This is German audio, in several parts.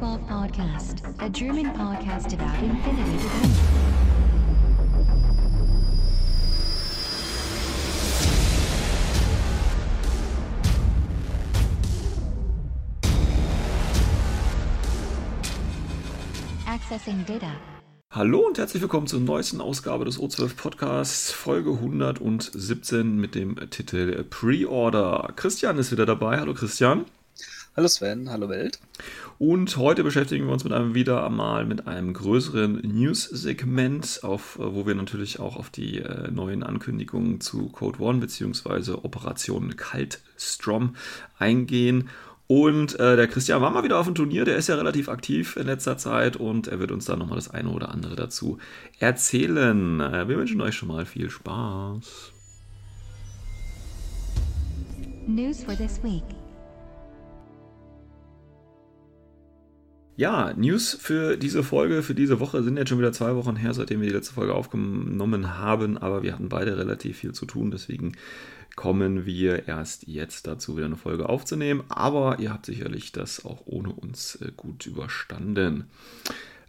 Welcome to the O12 Podcast, a German podcast about infinity. Accessing data. Hallo und herzlich willkommen zur neuesten Ausgabe des O12 Podcasts, Folge 117 mit dem Titel Pre-Order. Christian ist wieder dabei. Hallo Christian. Hallo Sven, hallo Welt. Und heute beschäftigen wir uns mit einem wieder einmal mit einem größeren News-Segment, auf, äh, wo wir natürlich auch auf die äh, neuen Ankündigungen zu Code One bzw. Operation Kaltstrom eingehen. Und äh, der Christian war mal wieder auf dem Turnier, der ist ja relativ aktiv in letzter Zeit und er wird uns da nochmal das eine oder andere dazu erzählen. Äh, wir wünschen euch schon mal viel Spaß. News for this week. Ja, News für diese Folge, für diese Woche sind jetzt schon wieder zwei Wochen her, seitdem wir die letzte Folge aufgenommen haben, aber wir hatten beide relativ viel zu tun, deswegen kommen wir erst jetzt dazu, wieder eine Folge aufzunehmen. Aber ihr habt sicherlich das auch ohne uns äh, gut überstanden.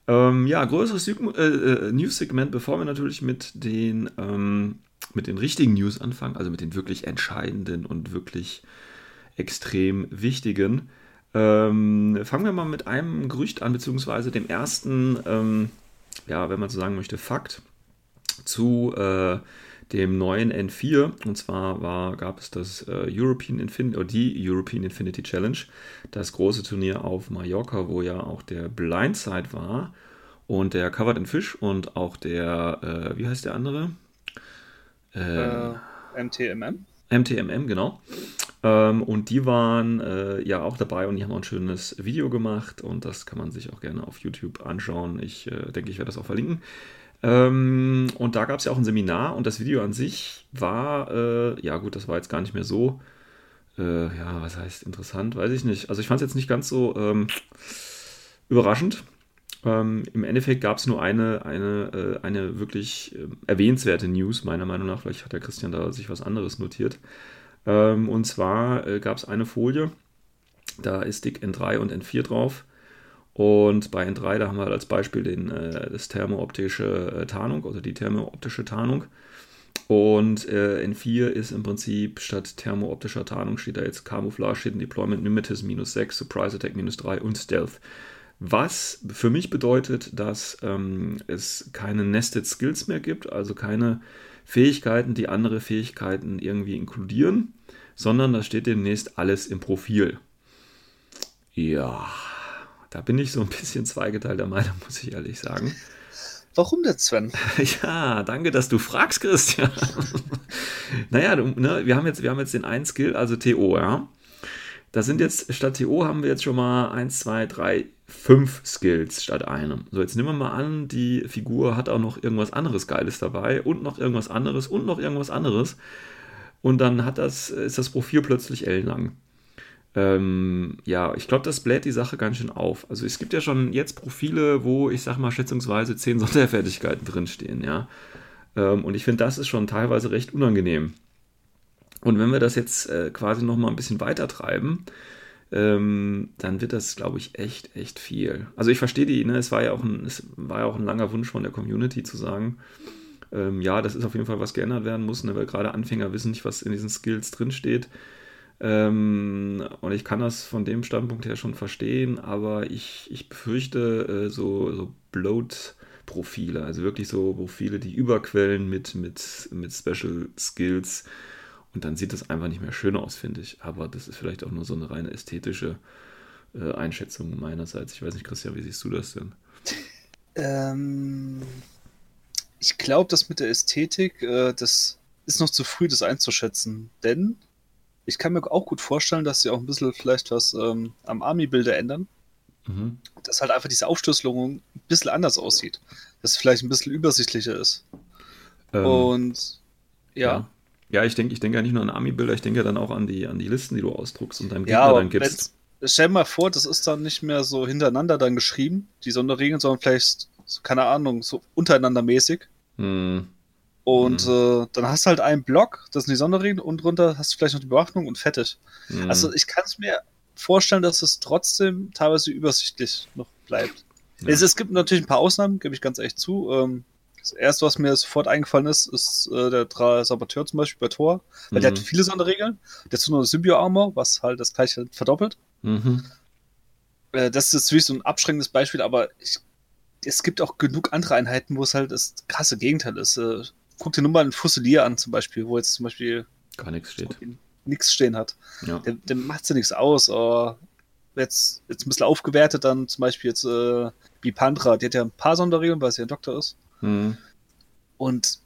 Ähm, ja, größeres äh, äh, News-Segment, bevor wir natürlich mit den, ähm, mit den richtigen News anfangen, also mit den wirklich entscheidenden und wirklich extrem wichtigen. Ähm, fangen wir mal mit einem Gerücht an, beziehungsweise dem ersten, ähm, ja, wenn man so sagen möchte, Fakt zu äh, dem neuen N4. Und zwar war, gab es das äh, European Infinity, oder die European Infinity Challenge, das große Turnier auf Mallorca, wo ja auch der Blindside war und der Covered in Fish und auch der, äh, wie heißt der andere? Äh, MTMM. MTMM, genau. Ähm, und die waren äh, ja auch dabei und die haben auch ein schönes Video gemacht und das kann man sich auch gerne auf YouTube anschauen. Ich äh, denke, ich werde das auch verlinken. Ähm, und da gab es ja auch ein Seminar und das Video an sich war, äh, ja gut, das war jetzt gar nicht mehr so, äh, ja, was heißt interessant, weiß ich nicht. Also ich fand es jetzt nicht ganz so ähm, überraschend. Ähm, Im Endeffekt gab es nur eine, eine, äh, eine wirklich äh, erwähnenswerte News, meiner Meinung nach. Vielleicht hat der Christian da sich was anderes notiert. Ähm, und zwar äh, gab es eine Folie, da ist dick N3 und N4 drauf. Und bei N3, da haben wir halt als Beispiel den, äh, das thermooptische äh, Tarnung, also die thermooptische Tarnung. Und äh, N4 ist im Prinzip statt thermooptischer Tarnung steht da jetzt Camouflage, Hidden Deployment, Mimetism minus 6, Surprise Attack minus 3 und Stealth. Was für mich bedeutet, dass ähm, es keine Nested Skills mehr gibt, also keine Fähigkeiten, die andere Fähigkeiten irgendwie inkludieren, sondern da steht demnächst alles im Profil. Ja, da bin ich so ein bisschen zweigeteilter Meinung, muss ich ehrlich sagen. Warum denn, Sven? Ja, danke, dass du fragst, Christian. naja, du, ne, wir, haben jetzt, wir haben jetzt den einen Skill, also TO, ja. Da sind jetzt, statt TO haben wir jetzt schon mal 1, 2, 3, 5 Skills statt einem. So, jetzt nehmen wir mal an, die Figur hat auch noch irgendwas anderes Geiles dabei und noch irgendwas anderes und noch irgendwas anderes. Und dann hat das, ist das Profil plötzlich ellenlang. Ähm, ja, ich glaube, das bläht die Sache ganz schön auf. Also es gibt ja schon jetzt Profile, wo ich sag mal schätzungsweise 10 Sonderfertigkeiten drinstehen, ja. Ähm, und ich finde, das ist schon teilweise recht unangenehm. Und wenn wir das jetzt äh, quasi nochmal ein bisschen weiter treiben, ähm, dann wird das, glaube ich, echt, echt viel. Also ich verstehe die, ne? es, war ja auch ein, es war ja auch ein langer Wunsch von der Community zu sagen, ähm, ja, das ist auf jeden Fall was geändert werden muss, ne? weil gerade Anfänger wissen nicht, was in diesen Skills drinsteht. Ähm, und ich kann das von dem Standpunkt her schon verstehen, aber ich, ich befürchte äh, so, so Bloat-Profile, also wirklich so Profile, die überquellen mit, mit, mit Special Skills. Und dann sieht das einfach nicht mehr schön aus, finde ich. Aber das ist vielleicht auch nur so eine reine ästhetische äh, Einschätzung meinerseits. Ich weiß nicht, Christian, wie siehst du das denn? Ähm, ich glaube, das mit der Ästhetik, äh, das ist noch zu früh, das einzuschätzen. Denn ich kann mir auch gut vorstellen, dass sie auch ein bisschen vielleicht was ähm, am Army-Bilder ändern. Mhm. Dass halt einfach diese Aufschlüsselung ein bisschen anders aussieht. Dass es vielleicht ein bisschen übersichtlicher ist. Ähm, Und ja. ja. Ja, ich denke ich denk ja nicht nur an Army-Bilder, ich denke ja dann auch an die, an die Listen, die du ausdruckst und deinem Gegner ja, dann gibst. Stell dir mal vor, das ist dann nicht mehr so hintereinander dann geschrieben, die Sonderregeln, sondern vielleicht, keine Ahnung, so untereinander mäßig. Hm. Und hm. äh, dann hast du halt einen Block, das sind die Sonderregeln, und drunter hast du vielleicht noch die Bewaffnung und fertig. Hm. Also ich kann es mir vorstellen, dass es trotzdem teilweise übersichtlich noch bleibt. Ja. Es, es gibt natürlich ein paar Ausnahmen, gebe ich ganz echt zu. Ähm, das erste, was mir sofort eingefallen ist, ist äh, der Dra Saboteur zum Beispiel bei Thor. Weil der Mhm. hat viele Sonderregeln. Der hat so eine Symbio-Armor, was halt das gleiche verdoppelt. Mhm. Äh, das ist natürlich so ein abschreckendes Beispiel, aber ich, es gibt auch genug andere Einheiten, wo es halt das krasse Gegenteil ist. Äh, guck dir nur mal einen Fusilier an, zum Beispiel, wo jetzt zum Beispiel Gar nichts steht. nichts stehen hat. Ja. Der, der macht ja nichts aus, aber jetzt, jetzt ein bisschen aufgewertet, dann zum Beispiel jetzt äh, Bipandra, die hat ja ein paar Sonderregeln, weil sie ein Doktor ist. Mhm. Und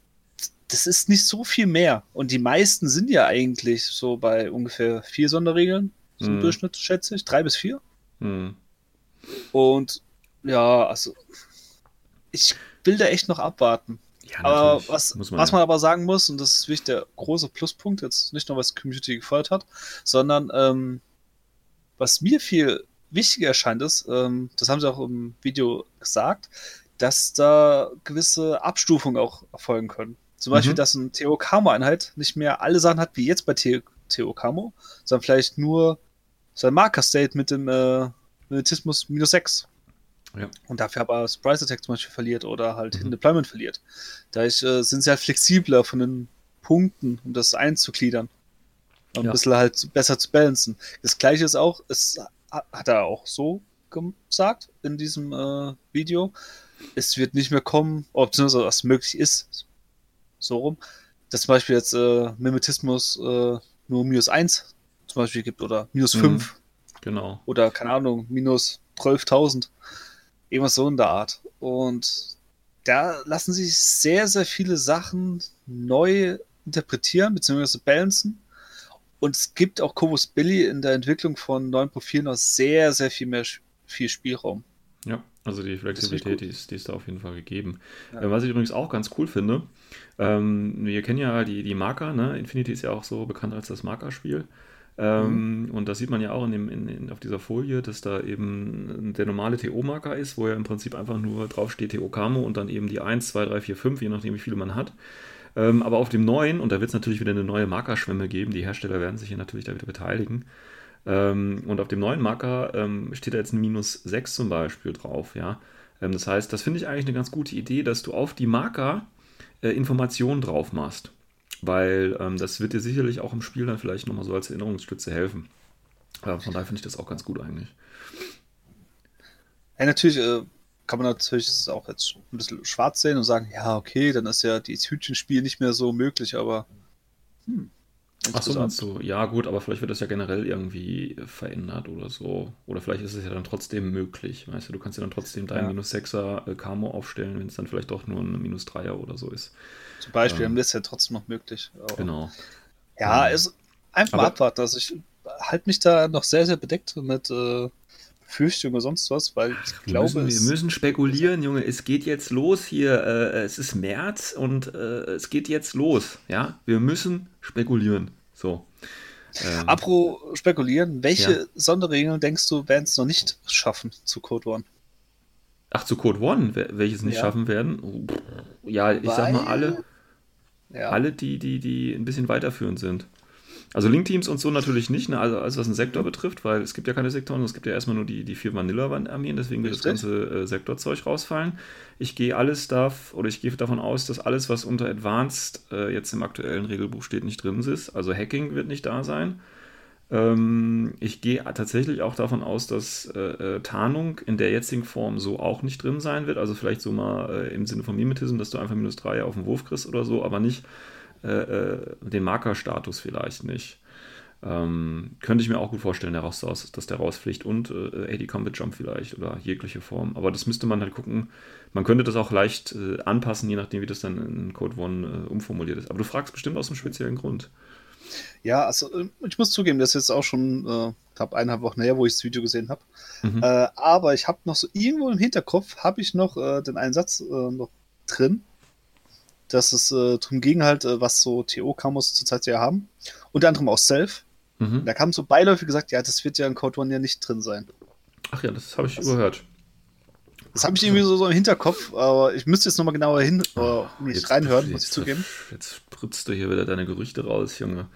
das ist nicht so viel mehr. Und die meisten sind ja eigentlich so bei ungefähr vier Sonderregeln, so im Mhm. Durchschnitt, schätze ich, drei bis vier. Mhm. Und ja, also ich will da echt noch abwarten. Ja, Aber was, man was ja. man aber sagen muss, und das ist wirklich der große Pluspunkt, jetzt nicht nur was die Community gefeuert hat, sondern ähm, was mir viel wichtiger erscheint ist, ähm, das haben sie auch im Video gesagt, dass da gewisse Abstufungen auch erfolgen können. Zum Beispiel, Mhm. dass ein Theo Camo-Einheit nicht mehr alle Sachen hat, wie jetzt bei Theo, Theo Camo, sondern vielleicht nur sein Marker-State mit dem äh, Militismus minus 6. Ja. Und dafür aber Surprise Attack zum Beispiel verliert oder halt Mhm. Hidden Deployment verliert. Dadurch äh, sind sie halt flexibler von den Punkten, um das einzugliedern. Und Ja. ein bisschen halt besser zu balancen. Das gleiche ist auch, es ha- hat er auch so gesagt in diesem äh, Video. Es wird nicht mehr kommen, oder beziehungsweise was möglich ist, so rum, dass zum Beispiel jetzt äh, Mimetismus äh, nur minus 1 zum Beispiel gibt oder minus Mhm. 5 Genau. oder keine Ahnung, minus 12.000. Irgendwas so in der Art. Und da lassen sich sehr, sehr viele Sachen neu interpretieren bzw. balancen. Und es gibt auch Cobus Billy in der Entwicklung von neuen Profilen noch sehr, sehr viel mehr viel Spielraum. Ja, also die Flexibilität, die ist, die ist da auf jeden Fall gegeben. Ja. Äh, was ich übrigens auch ganz cool finde, ähm, wir kennen ja die, die Marker, ne? Infinity ist ja auch so bekannt als das Markerspiel. Ähm, Mhm. Und das sieht man ja auch in dem, in, in, auf dieser Folie, dass da eben der normale TO-Marker ist, wo ja im Prinzip einfach nur draufsteht TO Camo und dann eben die 1, 2, 3, 4, 5, je nachdem wie viele man hat. Ähm, aber auf dem neuen, und da wird es natürlich wieder eine neue Markerschwemme geben, die Hersteller werden sich hier natürlich da wieder beteiligen. Ähm, und auf dem neuen Marker ähm, steht da jetzt ein minus 6 zum Beispiel drauf, ja. Ähm, das heißt, das finde ich eigentlich eine ganz gute Idee, dass du auf die Marker äh, Informationen drauf machst. Weil ähm, das wird dir sicherlich auch im Spiel dann vielleicht nochmal so als Erinnerungsstütze helfen. Äh, von daher finde ich das auch ganz gut eigentlich. Ja, natürlich äh, kann man natürlich auch jetzt ein bisschen schwarz sehen und sagen, ja, okay, dann ist ja dieses Hütchenspiel nicht mehr so möglich, aber hm, Ach so, interessant. meinst du? Ja, gut, aber vielleicht wird das ja generell irgendwie verändert oder so. Oder vielleicht ist es ja dann trotzdem möglich. Weißt du, du kannst ja dann trotzdem deinen Ja. minus 6er äh, Camo aufstellen, wenn es dann vielleicht doch nur ein minus 3er oder so ist. Zum Beispiel, Ähm, dann ist ja trotzdem noch möglich. Aber- Genau. Ja, Ähm, also einfach mal aber- abwarten. Also ich halte mich da noch sehr, sehr bedeckt mit äh, Befürchtungen oder sonst was, weil ich Wir glaube, müssen, wir müssen spekulieren, Junge. Es geht jetzt los hier. Äh, es ist März und äh, es geht jetzt los. Ja, wir müssen spekulieren. So. Ähm, Apro spekulieren, welche Ja. Sonderregeln denkst du, werden es noch nicht schaffen zu Code One? ach, zu Code One, wel- welches nicht Ja. schaffen werden. Oh, Ja, ich sag mal Weil- alle, Ja. alle, die, die, die ein bisschen weiterführend sind. Also Link-Teams und so natürlich nicht, ne? also alles was einen Sektor betrifft, weil es gibt ja keine Sektoren, es gibt ja erstmal nur die, die vier Vanilla-Armeen, deswegen wird das ganze äh, Sektorzeug rausfallen. Ich gehe alles darf, oder ich gehe davon aus, dass alles, was unter Advanced äh, jetzt im aktuellen Regelbuch steht, nicht drin ist. Also Hacking wird nicht da sein. Ähm, ich gehe tatsächlich auch davon aus, dass äh, äh, Tarnung in der jetzigen Form so auch nicht drin sein wird. Also vielleicht so mal äh, im Sinne von Mimetism, dass du einfach minus 3 auf den Wurf kriegst oder so, aber nicht äh, äh, den Markerstatus vielleicht nicht. Ähm, könnte ich mir auch gut vorstellen, der raus, dass der rausfliegt und äh, AD Combat Jump vielleicht oder jegliche Form. Aber das müsste man halt gucken. Man könnte das auch leicht äh, anpassen, je nachdem, wie das dann in Code One äh, umformuliert ist. Aber du fragst bestimmt aus einem speziellen Grund. Ja, also äh, ich muss zugeben, das ist jetzt auch schon äh, knapp eineinhalb Wochen her, wo ich das Video gesehen habe. Mhm. Äh, aber ich habe noch so irgendwo im Hinterkopf, habe ich noch den einen Satz noch drin, dass es äh, darum ging halt, äh, was so TO-Kamos zurzeit ja haben. Unter anderem auch Self. Mhm. Da kam so beiläufig gesagt, ja, das wird ja in Code One ja nicht drin sein. Ach ja, das habe ich Das- überhört. Das habe ich irgendwie so, so im Hinterkopf, aber ich müsste jetzt nochmal genauer hin, äh, nicht Jetzt- reinhören, muss jetzt- ich zugeben. Jetzt spritzt du hier wieder deine Gerüchte raus, Junge.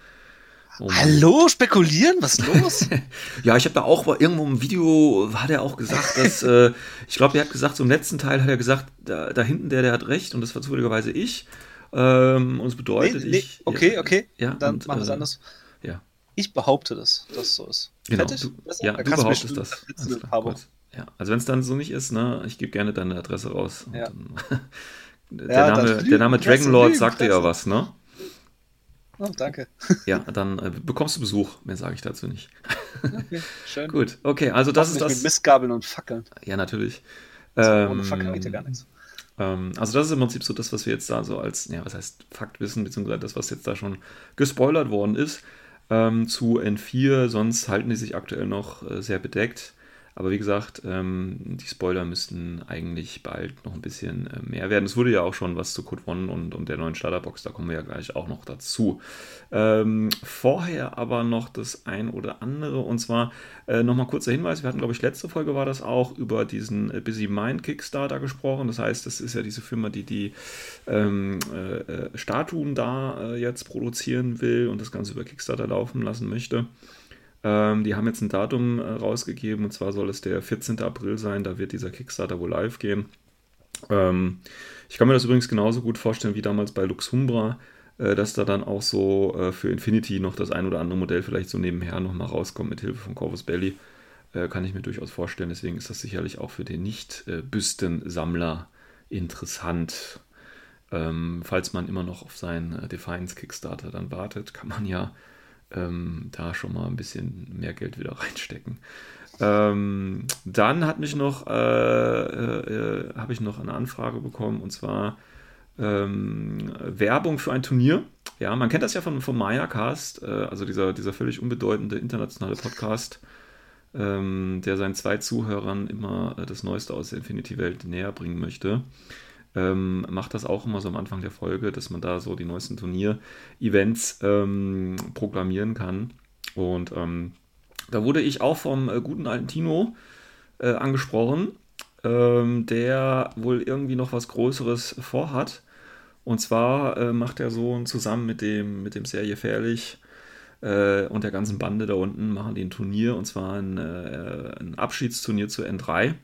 Oh. Hallo, spekulieren? Was ist los? Ja, ich habe da auch irgendwo im Video, hat er auch gesagt, dass, äh, ich glaube, er hat gesagt, so im letzten Teil hat er gesagt, da, da hinten der, der hat recht und das war zufälligerweise ich. Ähm, und es bedeutet, ich. okay, okay. Ja, Dann und, machen wir es äh, anders. Ja, Ich behaupte das, dass es so ist. genau. Fertig? Du, ja, du behauptest das. gut. Ja, also wenn es dann so nicht ist, ne, ich gebe gerne deine Adresse raus. Ja. Dann, der, Ja, Name, der Name Fresse, Dragonlord lügen, sagt dir ja was, ne? Oh, danke. Ja, dann äh, bekommst du Besuch. Mehr sage ich dazu nicht. Okay, schön. Gut, okay, also das ist das. Mit Mistgabeln und Fackeln. Ja, natürlich. Ohne Ähm, Fackeln geht ja gar nichts. Ähm, also das ist im Prinzip so das, was wir jetzt da so als, ja, was heißt Fakt wissen, beziehungsweise das, was jetzt da schon gespoilert worden ist ähm, zu N4. Sonst halten die sich aktuell noch äh, sehr bedeckt. Aber wie gesagt, ähm, die Spoiler müssten eigentlich bald noch ein bisschen äh, mehr werden. Es wurde ja auch schon was zu Code One und, und der neuen Starterbox, da kommen wir ja gleich auch noch dazu. Ähm, vorher aber noch das ein oder andere und zwar äh, nochmal kurzer Hinweis, wir hatten glaube ich letzte Folge war das auch über diesen äh, Busy Mind Kickstarter gesprochen. Das heißt, das ist ja diese Firma, die die ähm, äh, äh, Statuen da äh, jetzt produzieren will und das Ganze über Kickstarter laufen lassen möchte. Ähm, die haben jetzt ein Datum äh, rausgegeben und zwar soll es der 14. April sein. Da wird dieser Kickstarter wohl live gehen. Ähm, ich kann mir das übrigens genauso gut vorstellen wie damals bei Luxumbra, äh, dass da dann auch so äh, für Infinity noch das ein oder andere Modell vielleicht so nebenher nochmal rauskommt mit Hilfe von Corvus Belly. Äh, kann ich mir durchaus vorstellen. Deswegen ist das sicherlich auch für den Nicht-Büstensammler interessant. Ähm, falls man immer noch auf seinen äh, Defiance Kickstarter dann wartet, kann man ja ähm, da schon mal ein bisschen mehr Geld wieder reinstecken. Ähm, dann hat mich noch, äh, äh, äh, habe ich noch eine Anfrage bekommen und zwar ähm, Werbung für ein Turnier. Ja, man kennt das ja von, vom Maya-Cast, äh, also dieser, dieser völlig unbedeutende internationale Podcast, ähm, der seinen zwei Zuhörern immer äh, das Neueste aus der Infinity-Welt näher bringen möchte. Ähm, macht das auch immer so am Anfang der Folge, dass man da so die neuesten Turnier-Events ähm, proklamieren kann. Und ähm, da wurde ich auch vom äh, guten alten Tino äh, angesprochen, ähm, der wohl irgendwie noch was Größeres vorhat. Und zwar äh, macht er so zusammen mit dem, mit dem sehr gefährlich äh, und der ganzen Bande da unten machen die ein Turnier und zwar ein, äh, ein Abschiedsturnier zu N3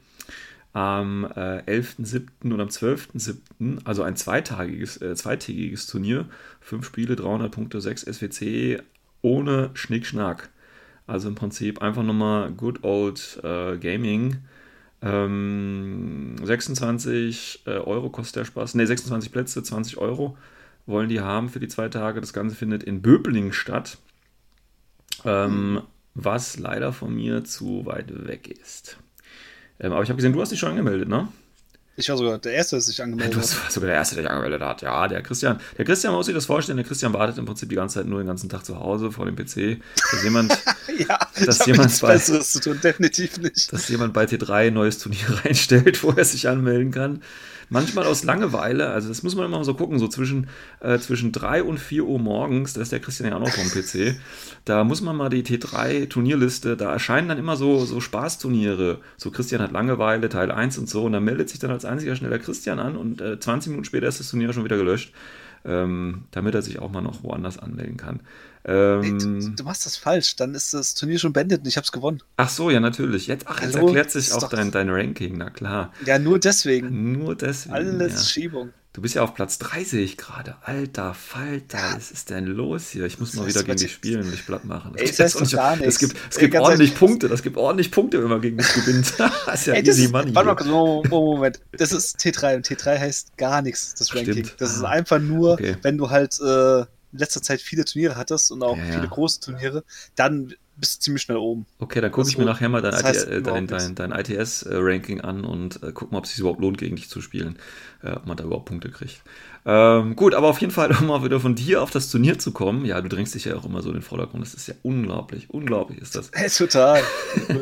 am äh, 11.07. und am 12.07., also ein zweitagiges, äh, zweitägiges Turnier. Fünf Spiele, 300 Punkte, 6 SWC, ohne Schnickschnack. Also im Prinzip einfach nochmal good old äh, Gaming. Ähm, 26 äh, Euro kostet der Spaß. Ne, 26 Plätze, 20 Euro wollen die haben für die zwei Tage. Das Ganze findet in Böblingen statt. Ähm, was leider von mir zu weit weg ist. Ähm, aber ich habe gesehen, du hast dich schon angemeldet, ne? Ich war sogar der Erste, der sich angemeldet Du hat. warst sogar der Erste, der sich angemeldet hat. Ja, der Christian. Der Christian, muss sich das vorstellen, der Christian wartet im Prinzip die ganze Zeit nur den ganzen Tag zu Hause vor dem PC. Dass jemand, Ja, Dass jemand bei- Besseres zu tun, definitiv nicht. dass jemand bei T3 ein neues Turnier reinstellt, wo er sich anmelden kann. Manchmal aus Langeweile, also das muss man immer so gucken, so zwischen, äh, zwischen 3 und 4 Uhr morgens, da ist der Christian ja auch noch vom PC, da muss man mal die T3-Turnierliste, da erscheinen dann immer so, so Spaßturniere, so Christian hat Langeweile, Teil 1 und so, und da meldet sich dann als einziger schneller Christian an und äh, 20 Minuten später ist das Turnier schon wieder gelöscht, ähm, damit er sich auch mal noch woanders anmelden kann. Nee, Ähm, du, du machst das falsch, dann ist das Turnier schon beendet und ich hab's gewonnen. ach so, ja natürlich, jetzt, ach, jetzt Hallo? erklärt sich auch dein, dein Ranking, na klar. Ja, nur deswegen. Nur deswegen. Alles ja. Schiebung. Du bist ja auf Platz 3, sehe ich gerade. Alter Falter, was ist denn los hier? Ich muss mal Das wieder heißt, gegen dich spielen und dich platt machen. Ey, das heißt nicht. gar Es nichts. gibt, es Ey, gibt ganz ordentlich. Punkte. Das gibt ordentlich Punkte, wenn man gegen dich gewinnt. das ist ja Ey, das easy ist, money. warte mal Moment, Moment. Das ist T3 und T3 heißt gar nichts, das Stimmt. Ranking. Das ist einfach nur, Okay. wenn du halt äh, in letzter Zeit viele Turniere hattest und auch Ja, ja. viele große Turniere, dann bist du ziemlich schnell oben. Okay, dann gucke ich Das mir nachher mal dein, äh, dein, dein, dein ITS-Ranking an und äh, guck mal, ob es sich überhaupt lohnt, gegen dich zu spielen. Äh, ob man da überhaupt Punkte kriegt. Ähm, gut, aber auf jeden Fall, um mal wieder von dir auf das Turnier zu kommen. Ja, du drängst dich ja auch immer so in den Vordergrund. Das ist ja unglaublich. Unglaublich ist das. Hey, total.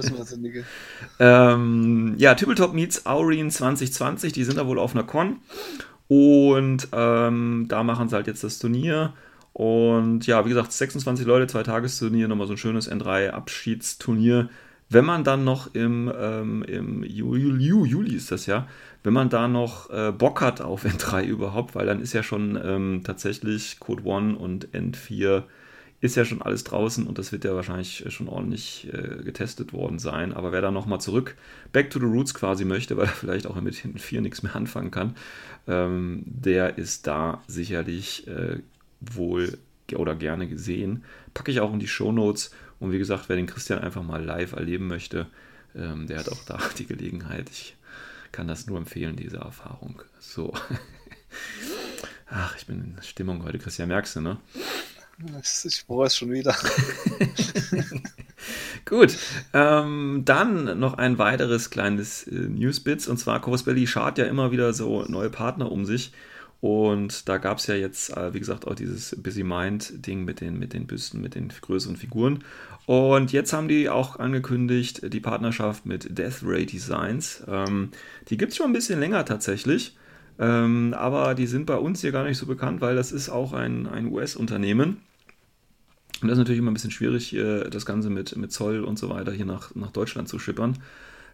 Ähm, ja, Tabletop meets Aureen 2020, die sind da wohl auf einer Con. Und ähm, da machen sie halt jetzt das Turnier. Und ja, wie gesagt, 26 Leute, zwei Tagesturnier, nochmal so ein schönes N3-Abschiedsturnier. Wenn man dann noch im, ähm, im Juli, Juli, ist das ja, wenn man da noch äh, Bock hat auf N3 überhaupt, weil dann ist ja schon ähm, tatsächlich Code One und N4 ist ja schon alles draußen und das wird ja wahrscheinlich schon ordentlich äh, getestet worden sein. Aber wer da nochmal zurück, back to the roots quasi möchte, weil er vielleicht auch mit hinten 4 nichts mehr anfangen kann, ähm, der ist da sicherlich äh, wohl oder gerne gesehen. Packe ich auch in die Show Notes. Und wie gesagt, wer den Christian einfach mal live erleben möchte, ähm, der hat auch da die Gelegenheit. Ich kann das nur empfehlen, diese Erfahrung. So. Ach, ich bin in Stimmung heute, Christian, merkst du, ne? Ich brauche es schon wieder. Gut, ähm, dann noch ein weiteres kleines äh, Newsbits und zwar Corus Belly schart ja immer wieder so neue Partner um sich und da gab es ja jetzt, äh, wie gesagt, auch dieses Busy Mind-Ding mit den, mit den Büsten, mit den größeren Figuren. Und jetzt haben die auch angekündigt, die Partnerschaft mit Death Ray Designs. Ähm, die gibt es schon ein bisschen länger tatsächlich. Ähm, aber die sind bei uns hier gar nicht so bekannt, weil das ist auch ein, ein US-Unternehmen. Und das ist natürlich immer ein bisschen schwierig, das Ganze mit, mit Zoll und so weiter hier nach, nach Deutschland zu schippern.